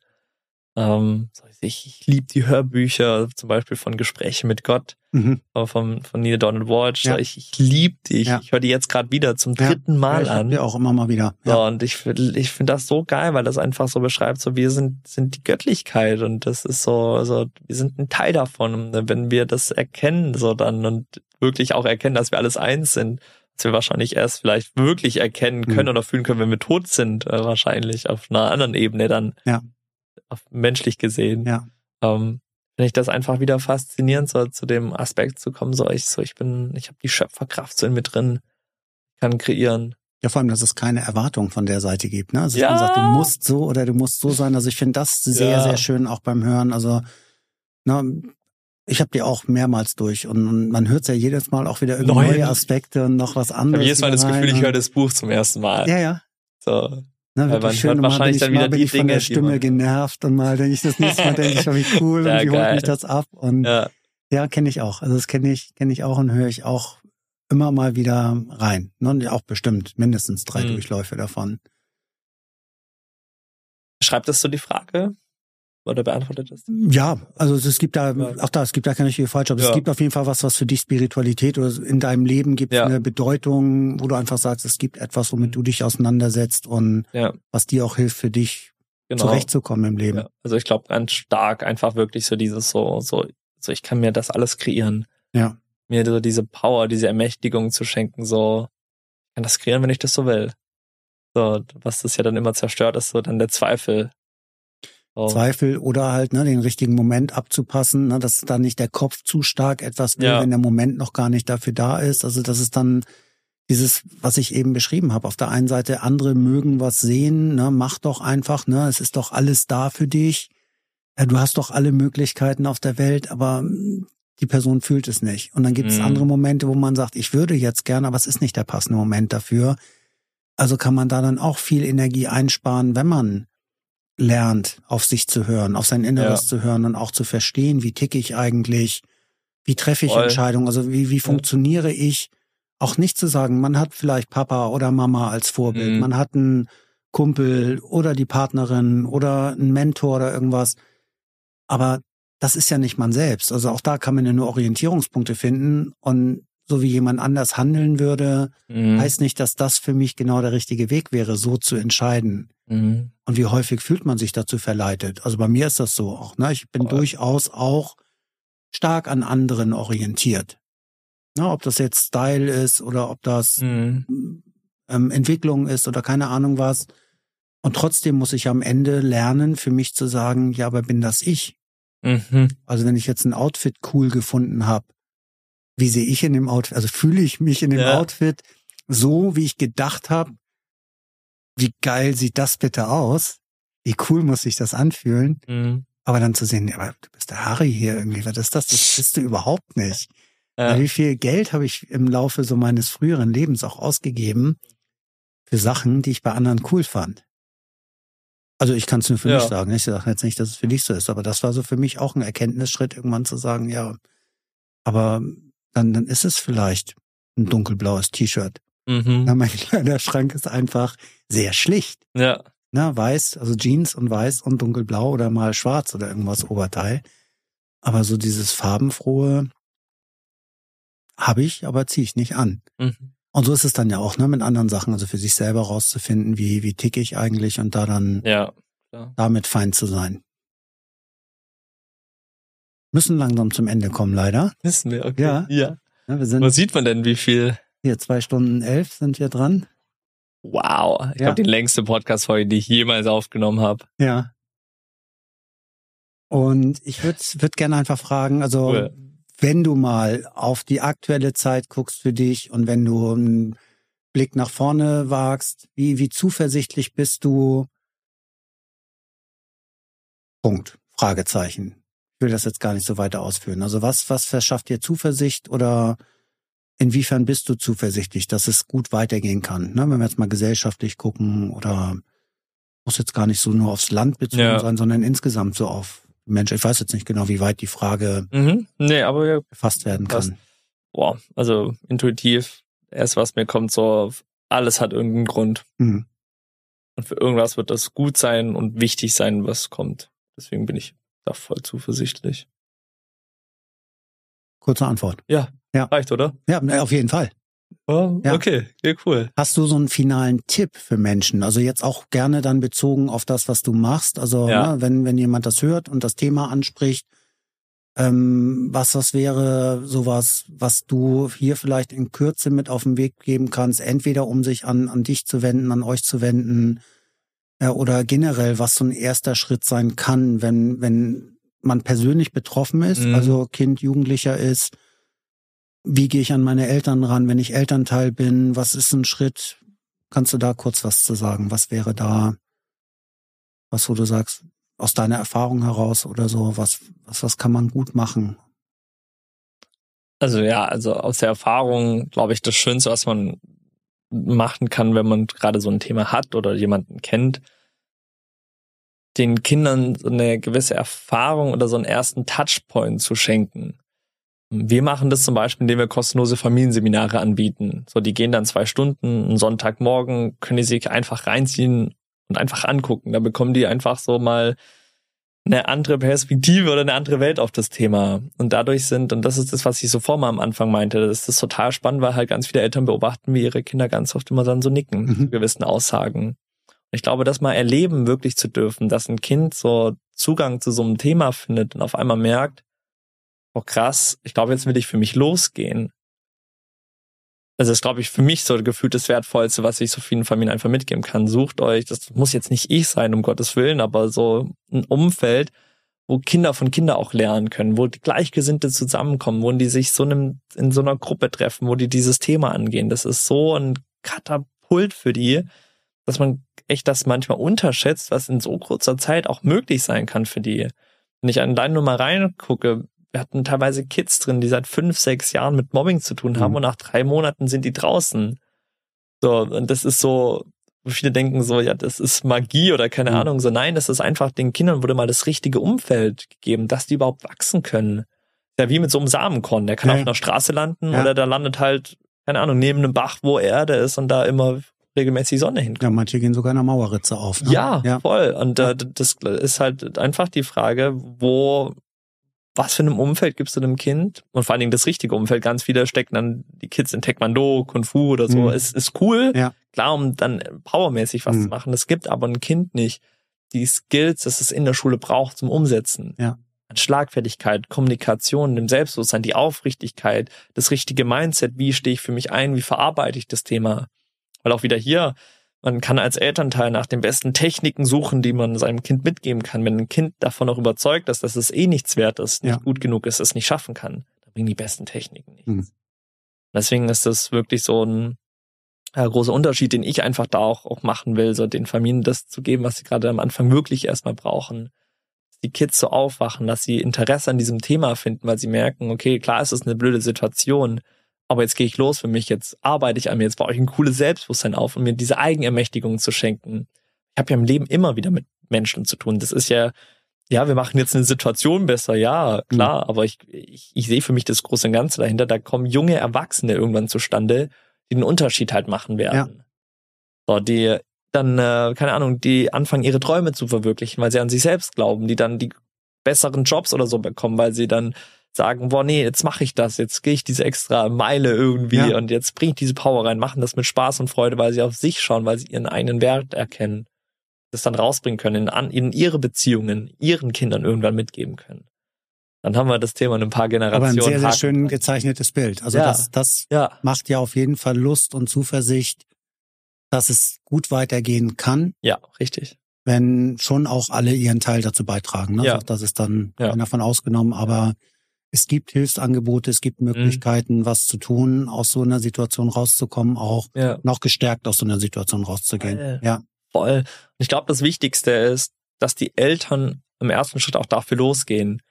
Speaker 1: Ähm, ich ich liebe die Hörbücher, zum Beispiel von Gespräche mit Gott,
Speaker 2: mhm.
Speaker 1: äh, von, von Neil Donald Walsh.
Speaker 2: Ja.
Speaker 1: Ich ich liebe die. Ich,
Speaker 2: Ja.
Speaker 1: ich höre die jetzt gerade wieder zum
Speaker 2: Ja.
Speaker 1: dritten Mal
Speaker 2: ja, ich
Speaker 1: an.
Speaker 2: die auch immer mal wieder.
Speaker 1: So,
Speaker 2: Ja.
Speaker 1: und ich finde ich find das so geil, weil das einfach so beschreibt, so wir sind, sind die Göttlichkeit und das ist so, so, wir sind ein Teil davon. Und wenn wir das erkennen, so dann und wirklich auch erkennen, dass wir alles eins sind, dass wir wahrscheinlich erst vielleicht wirklich erkennen können
Speaker 2: Mhm.
Speaker 1: oder fühlen können, wenn wir tot sind, äh, wahrscheinlich auf einer anderen Ebene dann.
Speaker 2: Ja.
Speaker 1: Auf menschlich gesehen.
Speaker 2: Ja.
Speaker 1: Ähm, finde ich das einfach wieder faszinierend, so zu dem Aspekt zu kommen, so ich, so ich bin, ich habe die Schöpferkraft so in mir drin, kann kreieren.
Speaker 2: Ja, vor allem, dass es keine Erwartung von der Seite gibt. Ne? Also dass
Speaker 1: Ja.
Speaker 2: man sagt, du musst so oder du musst so sein. Also ich finde das sehr,
Speaker 1: Ja.
Speaker 2: sehr schön auch beim Hören. Also ne, ich habe die auch mehrmals durch und, man hört ja jedes Mal auch wieder irgendwie
Speaker 1: Neue-
Speaker 2: Aspekte und noch was
Speaker 1: Ich
Speaker 2: anderes.
Speaker 1: habe jedes Mal das Gefühl, ich höre das Buch zum ersten Mal.
Speaker 2: Ja, ja.
Speaker 1: So.
Speaker 2: Ne,
Speaker 1: Weil man
Speaker 2: schön.
Speaker 1: hört
Speaker 2: Und mal
Speaker 1: wahrscheinlich
Speaker 2: bin
Speaker 1: dann
Speaker 2: ich,
Speaker 1: wieder
Speaker 2: mal bin
Speaker 1: die
Speaker 2: ich von
Speaker 1: Dinge,
Speaker 2: der Stimme genervt und mal denke ich das nächste Mal, denke ich, oh, wie cool
Speaker 1: Ja,
Speaker 2: und wie holt mich das ab. Und ja,
Speaker 1: Ja,
Speaker 2: kenne ich auch. Also das kenne ich, kenne ich auch und höre ich auch immer mal wieder rein. Ne? Auch bestimmt mindestens drei
Speaker 1: Mhm.
Speaker 2: Durchläufe davon.
Speaker 1: Schreibt das so die Frage? Oder beantwortet das?
Speaker 2: Ja, also es gibt da,
Speaker 1: Ja.
Speaker 2: auch da, es gibt da keine richtige falsch, aber es
Speaker 1: Ja.
Speaker 2: gibt auf jeden Fall was, was für dich Spiritualität oder in deinem Leben gibt
Speaker 1: Ja.
Speaker 2: eine Bedeutung, wo du einfach sagst, es gibt etwas, womit
Speaker 1: Mhm.
Speaker 2: du dich auseinandersetzt und
Speaker 1: Ja,
Speaker 2: was dir auch hilft, für dich
Speaker 1: genau.
Speaker 2: zurechtzukommen im Leben.
Speaker 1: Ja, also ich glaube ganz stark einfach wirklich so dieses so, so, so ich kann mir das alles kreieren.
Speaker 2: Ja.
Speaker 1: Mir so diese Power, diese Ermächtigung zu schenken, so, ich kann das kreieren, wenn ich das so will. So, was das ja dann immer zerstört, ist so dann der Zweifel. So.
Speaker 2: Zweifel oder halt ne, den richtigen Moment abzupassen, ne, dass dann nicht der Kopf zu stark etwas will,
Speaker 1: Ja.
Speaker 2: wenn der Moment noch gar nicht dafür da ist. Also das ist dann dieses, was ich eben beschrieben habe. Auf der einen Seite, andere mögen was sehen, ne, mach doch einfach, ne, es ist doch alles da für dich. Ja, du hast doch alle Möglichkeiten auf der Welt, aber mm, die Person fühlt es nicht. Und dann gibt es
Speaker 1: Mhm.
Speaker 2: andere Momente, wo man sagt, ich würde jetzt gerne, aber es ist nicht der passende Moment dafür. Also kann man da dann auch viel Energie einsparen, wenn man lernt, auf sich zu hören, auf sein Inneres
Speaker 1: Ja.
Speaker 2: zu hören und auch zu verstehen, wie ticke ich eigentlich, wie treffe ich
Speaker 1: Voll.
Speaker 2: Entscheidungen, also wie, wie funktioniere ich. Auch nicht zu sagen, man hat vielleicht Papa oder Mama als Vorbild,
Speaker 1: Mhm.
Speaker 2: man hat einen Kumpel oder die Partnerin oder einen Mentor oder irgendwas. Aber das ist ja nicht man selbst. Also auch da kann man ja nur Orientierungspunkte finden und so wie jemand anders handeln würde,
Speaker 1: Mhm.
Speaker 2: heißt nicht, dass das für mich genau der richtige Weg wäre, so zu entscheiden.
Speaker 1: Mhm.
Speaker 2: Und wie häufig fühlt man sich dazu verleitet? Also bei mir ist das so auch. Ne? Ich bin
Speaker 1: Voll.
Speaker 2: durchaus auch stark an anderen orientiert. Ne? Ob das jetzt Style ist oder ob das
Speaker 1: Mhm.
Speaker 2: ähm, Entwicklung ist oder keine Ahnung was. Und trotzdem muss ich am Ende lernen, für mich zu sagen, ja, aber bin das ich?
Speaker 1: Mhm.
Speaker 2: Also wenn ich jetzt ein Outfit cool gefunden habe, wie sehe ich in dem Outfit? Also fühle ich mich in dem
Speaker 1: Ja.
Speaker 2: Outfit so, wie ich gedacht habe? Wie geil sieht das bitte aus? Wie cool muss sich das anfühlen?
Speaker 1: Mhm.
Speaker 2: Aber dann zu sehen, ja, aber du bist der Harry hier irgendwie, was ist das? Das bist du überhaupt nicht.
Speaker 1: Ja.
Speaker 2: Wie viel Geld habe ich im Laufe so meines früheren Lebens auch ausgegeben für Sachen, die ich bei anderen cool fand? Also ich kann es nur für
Speaker 1: Ja.
Speaker 2: mich sagen. Ich sage jetzt nicht, dass es für dich so ist, aber das war so für mich auch ein Erkenntnisschritt, irgendwann zu sagen, ja, aber dann, dann ist es vielleicht ein dunkelblaues T-Shirt.
Speaker 1: Mhm.
Speaker 2: Na, mein Kleiderschrank ist einfach sehr schlicht.
Speaker 1: Ja.
Speaker 2: Na, weiß, also Jeans und weiß und dunkelblau oder mal schwarz oder irgendwas Oberteil. Aber so dieses farbenfrohe habe ich, aber ziehe ich nicht an.
Speaker 1: Mhm.
Speaker 2: Und so ist es dann ja auch, ne, mit anderen Sachen, also für sich selber rauszufinden, wie, wie ticke ich eigentlich und da dann
Speaker 1: Ja. Klar.
Speaker 2: damit fein zu sein. Müssen langsam zum Ende kommen, leider.
Speaker 1: Wissen wir, okay.
Speaker 2: Ja.
Speaker 1: ja.
Speaker 2: Ja, wir sind
Speaker 1: Wo sieht man denn, wie viel?
Speaker 2: Hier zwei Stunden elf sind wir dran.
Speaker 1: Wow. Ich
Speaker 2: Ja.
Speaker 1: glaube, die längste Podcast-Folge, die ich jemals aufgenommen habe.
Speaker 2: Ja. Und ich würde würd gerne einfach fragen, also
Speaker 1: Cool.
Speaker 2: wenn du mal auf die aktuelle Zeit guckst für dich und wenn du einen Blick nach vorne wagst, wie, wie zuversichtlich bist du? Punkt. Fragezeichen. Ich will das jetzt gar nicht so weiter ausführen. Also was, was verschafft dir Zuversicht oder inwiefern bist du zuversichtlich, dass es gut weitergehen kann? Ne? Wenn wir jetzt mal gesellschaftlich gucken oder muss jetzt gar nicht so nur aufs Land bezogen
Speaker 1: Ja.
Speaker 2: sein, sondern insgesamt so auf Menschen. Ich weiß jetzt nicht genau, wie weit die Frage
Speaker 1: Mhm. Nee, aber ja,
Speaker 2: gefasst werden kann.
Speaker 1: boah, also intuitiv, erst was mir kommt, so, alles hat irgendeinen Grund.
Speaker 2: Mhm.
Speaker 1: Und für irgendwas wird das gut sein und wichtig sein, was kommt. Deswegen bin ich da voll zuversichtlich.
Speaker 2: Kurze Antwort.
Speaker 1: Ja.
Speaker 2: Ja.
Speaker 1: Reicht, oder?
Speaker 2: Ja, auf jeden Fall.
Speaker 1: Oh,
Speaker 2: Ja.
Speaker 1: Okay, ja, cool.
Speaker 2: Hast du so einen finalen Tipp für Menschen? Also jetzt auch gerne dann bezogen auf das, was du machst. Also
Speaker 1: Ja.
Speaker 2: ne, wenn, wenn jemand das hört und das Thema anspricht, ähm, was das wäre, sowas, was du hier vielleicht in Kürze mit auf den Weg geben kannst, entweder um sich an, an dich zu wenden, an euch zu wenden, äh, oder generell, was so ein erster Schritt sein kann, wenn, wenn man persönlich betroffen ist,
Speaker 1: Mhm.
Speaker 2: also Kind, Jugendlicher ist, wie gehe ich an meine Eltern ran, wenn ich Elternteil bin? Was ist ein Schritt? Kannst du da kurz was zu sagen? Was wäre da, was wo du sagst, aus deiner Erfahrung heraus oder so, was, was, was kann man gut machen?
Speaker 1: Also ja, also aus der Erfahrung, glaube ich, das Schönste, was man machen kann, wenn man gerade so ein Thema hat oder jemanden kennt, den Kindern so eine gewisse Erfahrung oder so einen ersten Touchpoint zu schenken. Wir machen das zum Beispiel, indem wir kostenlose Familienseminare anbieten. So, die gehen dann zwei Stunden, einen Sonntagmorgen, können die sich einfach reinziehen und einfach angucken. Da bekommen die einfach so mal eine andere Perspektive oder eine andere Welt auf das Thema. Und dadurch sind, und das ist das, was ich so vorher am Anfang meinte, das ist total spannend, weil halt ganz viele Eltern beobachten, wie ihre Kinder ganz oft immer dann so nicken mhm. zu gewissen Aussagen. Ich glaube, das mal erleben wirklich zu dürfen, dass ein Kind so Zugang zu so einem Thema findet und auf einmal merkt, oh krass, ich glaube, jetzt will ich für mich losgehen. Das ist, glaube ich, für mich so gefühlt das Wertvollste, was ich so vielen Familien einfach mitgeben kann. Sucht euch, das muss jetzt nicht ich sein, um Gottes Willen, aber so ein Umfeld, wo Kinder von Kindern auch lernen können, wo Gleichgesinnte zusammenkommen, wo die sich so einem, in so einer Gruppe treffen, wo die dieses Thema angehen. Das ist so ein Katapult für die, dass man echt das manchmal unterschätzt, was in so kurzer Zeit auch möglich sein kann für die. Wenn ich an deine Nummer reingucke, wir hatten teilweise Kids drin, die seit fünf, sechs Jahren mit Mobbing zu tun haben mhm. und nach drei Monaten sind die draußen. So, und das ist so, viele denken so, ja, das ist Magie oder keine mhm. Ahnung. So, nein, das ist einfach, den Kindern wurde mal das richtige Umfeld gegeben, dass die überhaupt wachsen können. Ja, wie mit so einem Samenkorn. Der kann ja. auf einer Straße landen ja. oder der landet halt, keine Ahnung, neben einem Bach, wo Erde ist und da immer regelmäßig Sonne hinkommt.
Speaker 2: Ja, manche gehen sogar in der Mauerritze auf.
Speaker 1: Ne? Ja, ja, voll. Und äh, das ist halt einfach die Frage, wo was für einem Umfeld gibst du dem Kind? Und vor allen Dingen das richtige Umfeld. Ganz viele stecken dann die Kids in Taekwondo, Kung Fu oder so. Mhm. Es ist cool, ja. klar, um dann powermäßig was mhm. zu machen. Es gibt aber ein Kind nicht die Skills, dass es in der Schule braucht zum Umsetzen. Ja. An Schlagfertigkeit, Kommunikation, dem Selbstbewusstsein, die Aufrichtigkeit, das richtige Mindset. Wie stehe ich für mich ein? Wie verarbeite ich das Thema? Weil auch wieder hier, man kann als Elternteil nach den besten Techniken suchen, die man seinem Kind mitgeben kann. Wenn ein Kind davon noch überzeugt ist, dass es eh nichts wert ist, nicht ja. gut genug ist, es nicht schaffen kann, dann bringen die besten Techniken nichts. Mhm. Deswegen ist das wirklich so ein äh, großer Unterschied, den ich einfach da auch, auch machen will, so den Familien das zu geben, was sie gerade am Anfang wirklich erstmal brauchen. Die Kids so aufwachen, dass sie Interesse an diesem Thema finden, weil sie merken, okay, klar ist es eine blöde Situation, aber jetzt gehe ich los für mich, jetzt arbeite ich an mir, jetzt baue ich ein cooles Selbstbewusstsein auf, um mir diese Eigenermächtigung zu schenken. Ich habe ja im Leben immer wieder mit Menschen zu tun. Das ist ja, ja, wir machen jetzt eine Situation besser, ja, klar, mhm. aber ich, ich, ich sehe für mich das große und Ganze dahinter. Da kommen junge Erwachsene irgendwann zustande, die den Unterschied halt machen werden. Ja. So, die dann, äh, keine Ahnung, die anfangen, ihre Träume zu verwirklichen, weil sie an sich selbst glauben, die dann die besseren Jobs oder so bekommen, weil sie dann sagen, boah, nee, jetzt mache ich das, jetzt gehe ich diese extra Meile irgendwie ja. und jetzt bringe ich diese Power rein, machen das mit Spaß und Freude, weil sie auf sich schauen, weil sie ihren eigenen Wert erkennen, das dann rausbringen können, in, in ihre Beziehungen, ihren Kindern irgendwann mitgeben können. Dann haben wir das Thema in ein paar Generationen.
Speaker 2: Aber ein sehr, sehr schön gezeichnetes Bild. Also ja. das, das ja. macht ja auf jeden Fall Lust und Zuversicht, dass es gut weitergehen kann.
Speaker 1: Ja, richtig
Speaker 2: wenn schon auch alle ihren Teil dazu beitragen. Ne? Ja. Also das ist dann ja. davon ausgenommen, aber es gibt Hilfsangebote, es gibt mhm. Möglichkeiten, mhm. was zu tun, aus so einer Situation rauszukommen, auch ja. noch gestärkt aus so einer Situation rauszugehen. Voll. Ja.
Speaker 1: Voll. Und ich glaube, das Wichtigste ist, dass die Eltern im ersten Schritt auch dafür losgehen.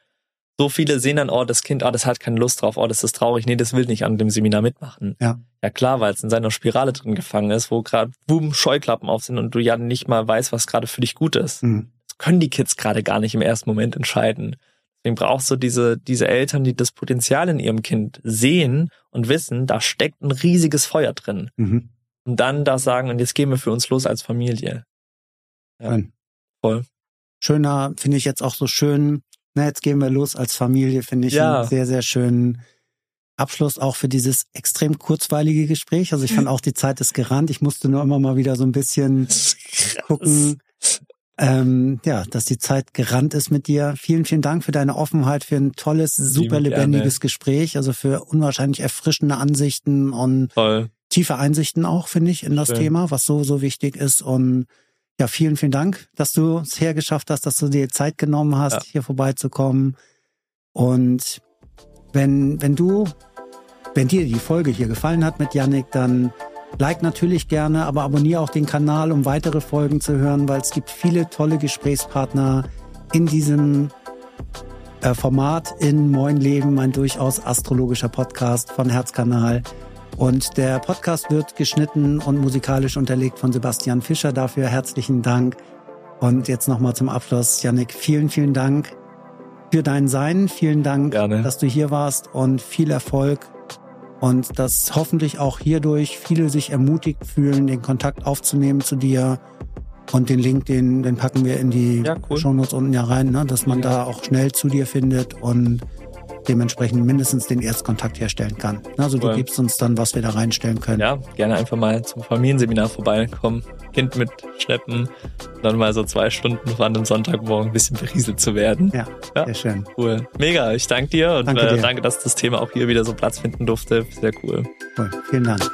Speaker 1: So viele sehen dann, oh, das Kind, oh, das hat keine Lust drauf, oh, das ist traurig, nee, das will nicht an dem Seminar mitmachen. Ja. Ja klar, weil es in seiner Spirale drin gefangen ist, wo gerade boom, Scheuklappen auf sind und du ja nicht mal weißt, was gerade für dich gut ist. Mhm. Das können die Kids gerade gar nicht im ersten Moment entscheiden. Deswegen brauchst du diese, diese Eltern, die das Potenzial in ihrem Kind sehen und wissen, da steckt ein riesiges Feuer drin. Mhm. Und dann da sagen, und jetzt gehen wir für uns los als Familie.
Speaker 2: Ja, Schön. Voll. Schöner, finde ich jetzt auch so schön, na, jetzt gehen wir los als Familie, finde ich ja. einen sehr, sehr schönen Abschluss auch für dieses extrem kurzweilige Gespräch. Also ich fand auch die Zeit ist gerannt. Ich musste nur immer mal wieder so ein bisschen gucken, ähm, ja, dass die Zeit gerannt ist mit dir. Vielen, vielen Dank für deine Offenheit, für ein tolles, super lebendiges Gespräch, also für unwahrscheinlich erfrischende Ansichten und Voll. tiefe Einsichten auch, finde ich, in das Schön. Thema, was so, so wichtig ist. Und ja, vielen, vielen Dank, dass du es hergeschafft hast, dass du dir Zeit genommen hast, ja. hier vorbeizukommen. Und wenn, wenn du, wenn dir die Folge hier gefallen hat mit Yannick, dann Like natürlich gerne, aber abonniere auch den Kanal, um weitere Folgen zu hören, weil es gibt viele tolle Gesprächspartner in diesem äh, Format in Moin Leben, ein durchaus astrologischer Podcast von Herzkanal. Und der Podcast wird geschnitten und musikalisch unterlegt von Sebastian Fischer. Dafür herzlichen Dank. Und jetzt nochmal zum Abschluss, Yannick, vielen, vielen Dank für dein Sein. Vielen Dank,
Speaker 1: Gerne.
Speaker 2: dass du hier warst und viel Erfolg. Und dass hoffentlich auch hierdurch viele sich ermutigt fühlen, den Kontakt aufzunehmen zu dir. Und den Link, den, den packen wir in die
Speaker 1: Ja, cool.
Speaker 2: Shownotes unten ja rein, ne? dass man
Speaker 1: Ja.
Speaker 2: da auch schnell zu dir findet und dementsprechend mindestens den Erstkontakt herstellen kann. Also du
Speaker 1: Cool.
Speaker 2: gibst uns dann, was wir da reinstellen können.
Speaker 1: Ja, gerne einfach mal zum Familienseminar vorbeikommen, Kind mitschleppen, dann mal so zwei Stunden vor einem Sonntagmorgen ein bisschen berieselt zu werden.
Speaker 2: Ja,
Speaker 1: Ja.
Speaker 2: sehr schön.
Speaker 1: Cool. Mega, ich danke dir und
Speaker 2: Danke
Speaker 1: äh,
Speaker 2: dir.
Speaker 1: danke, dass das Thema auch hier wieder so Platz finden durfte. Sehr cool.
Speaker 2: Cool. Vielen Dank.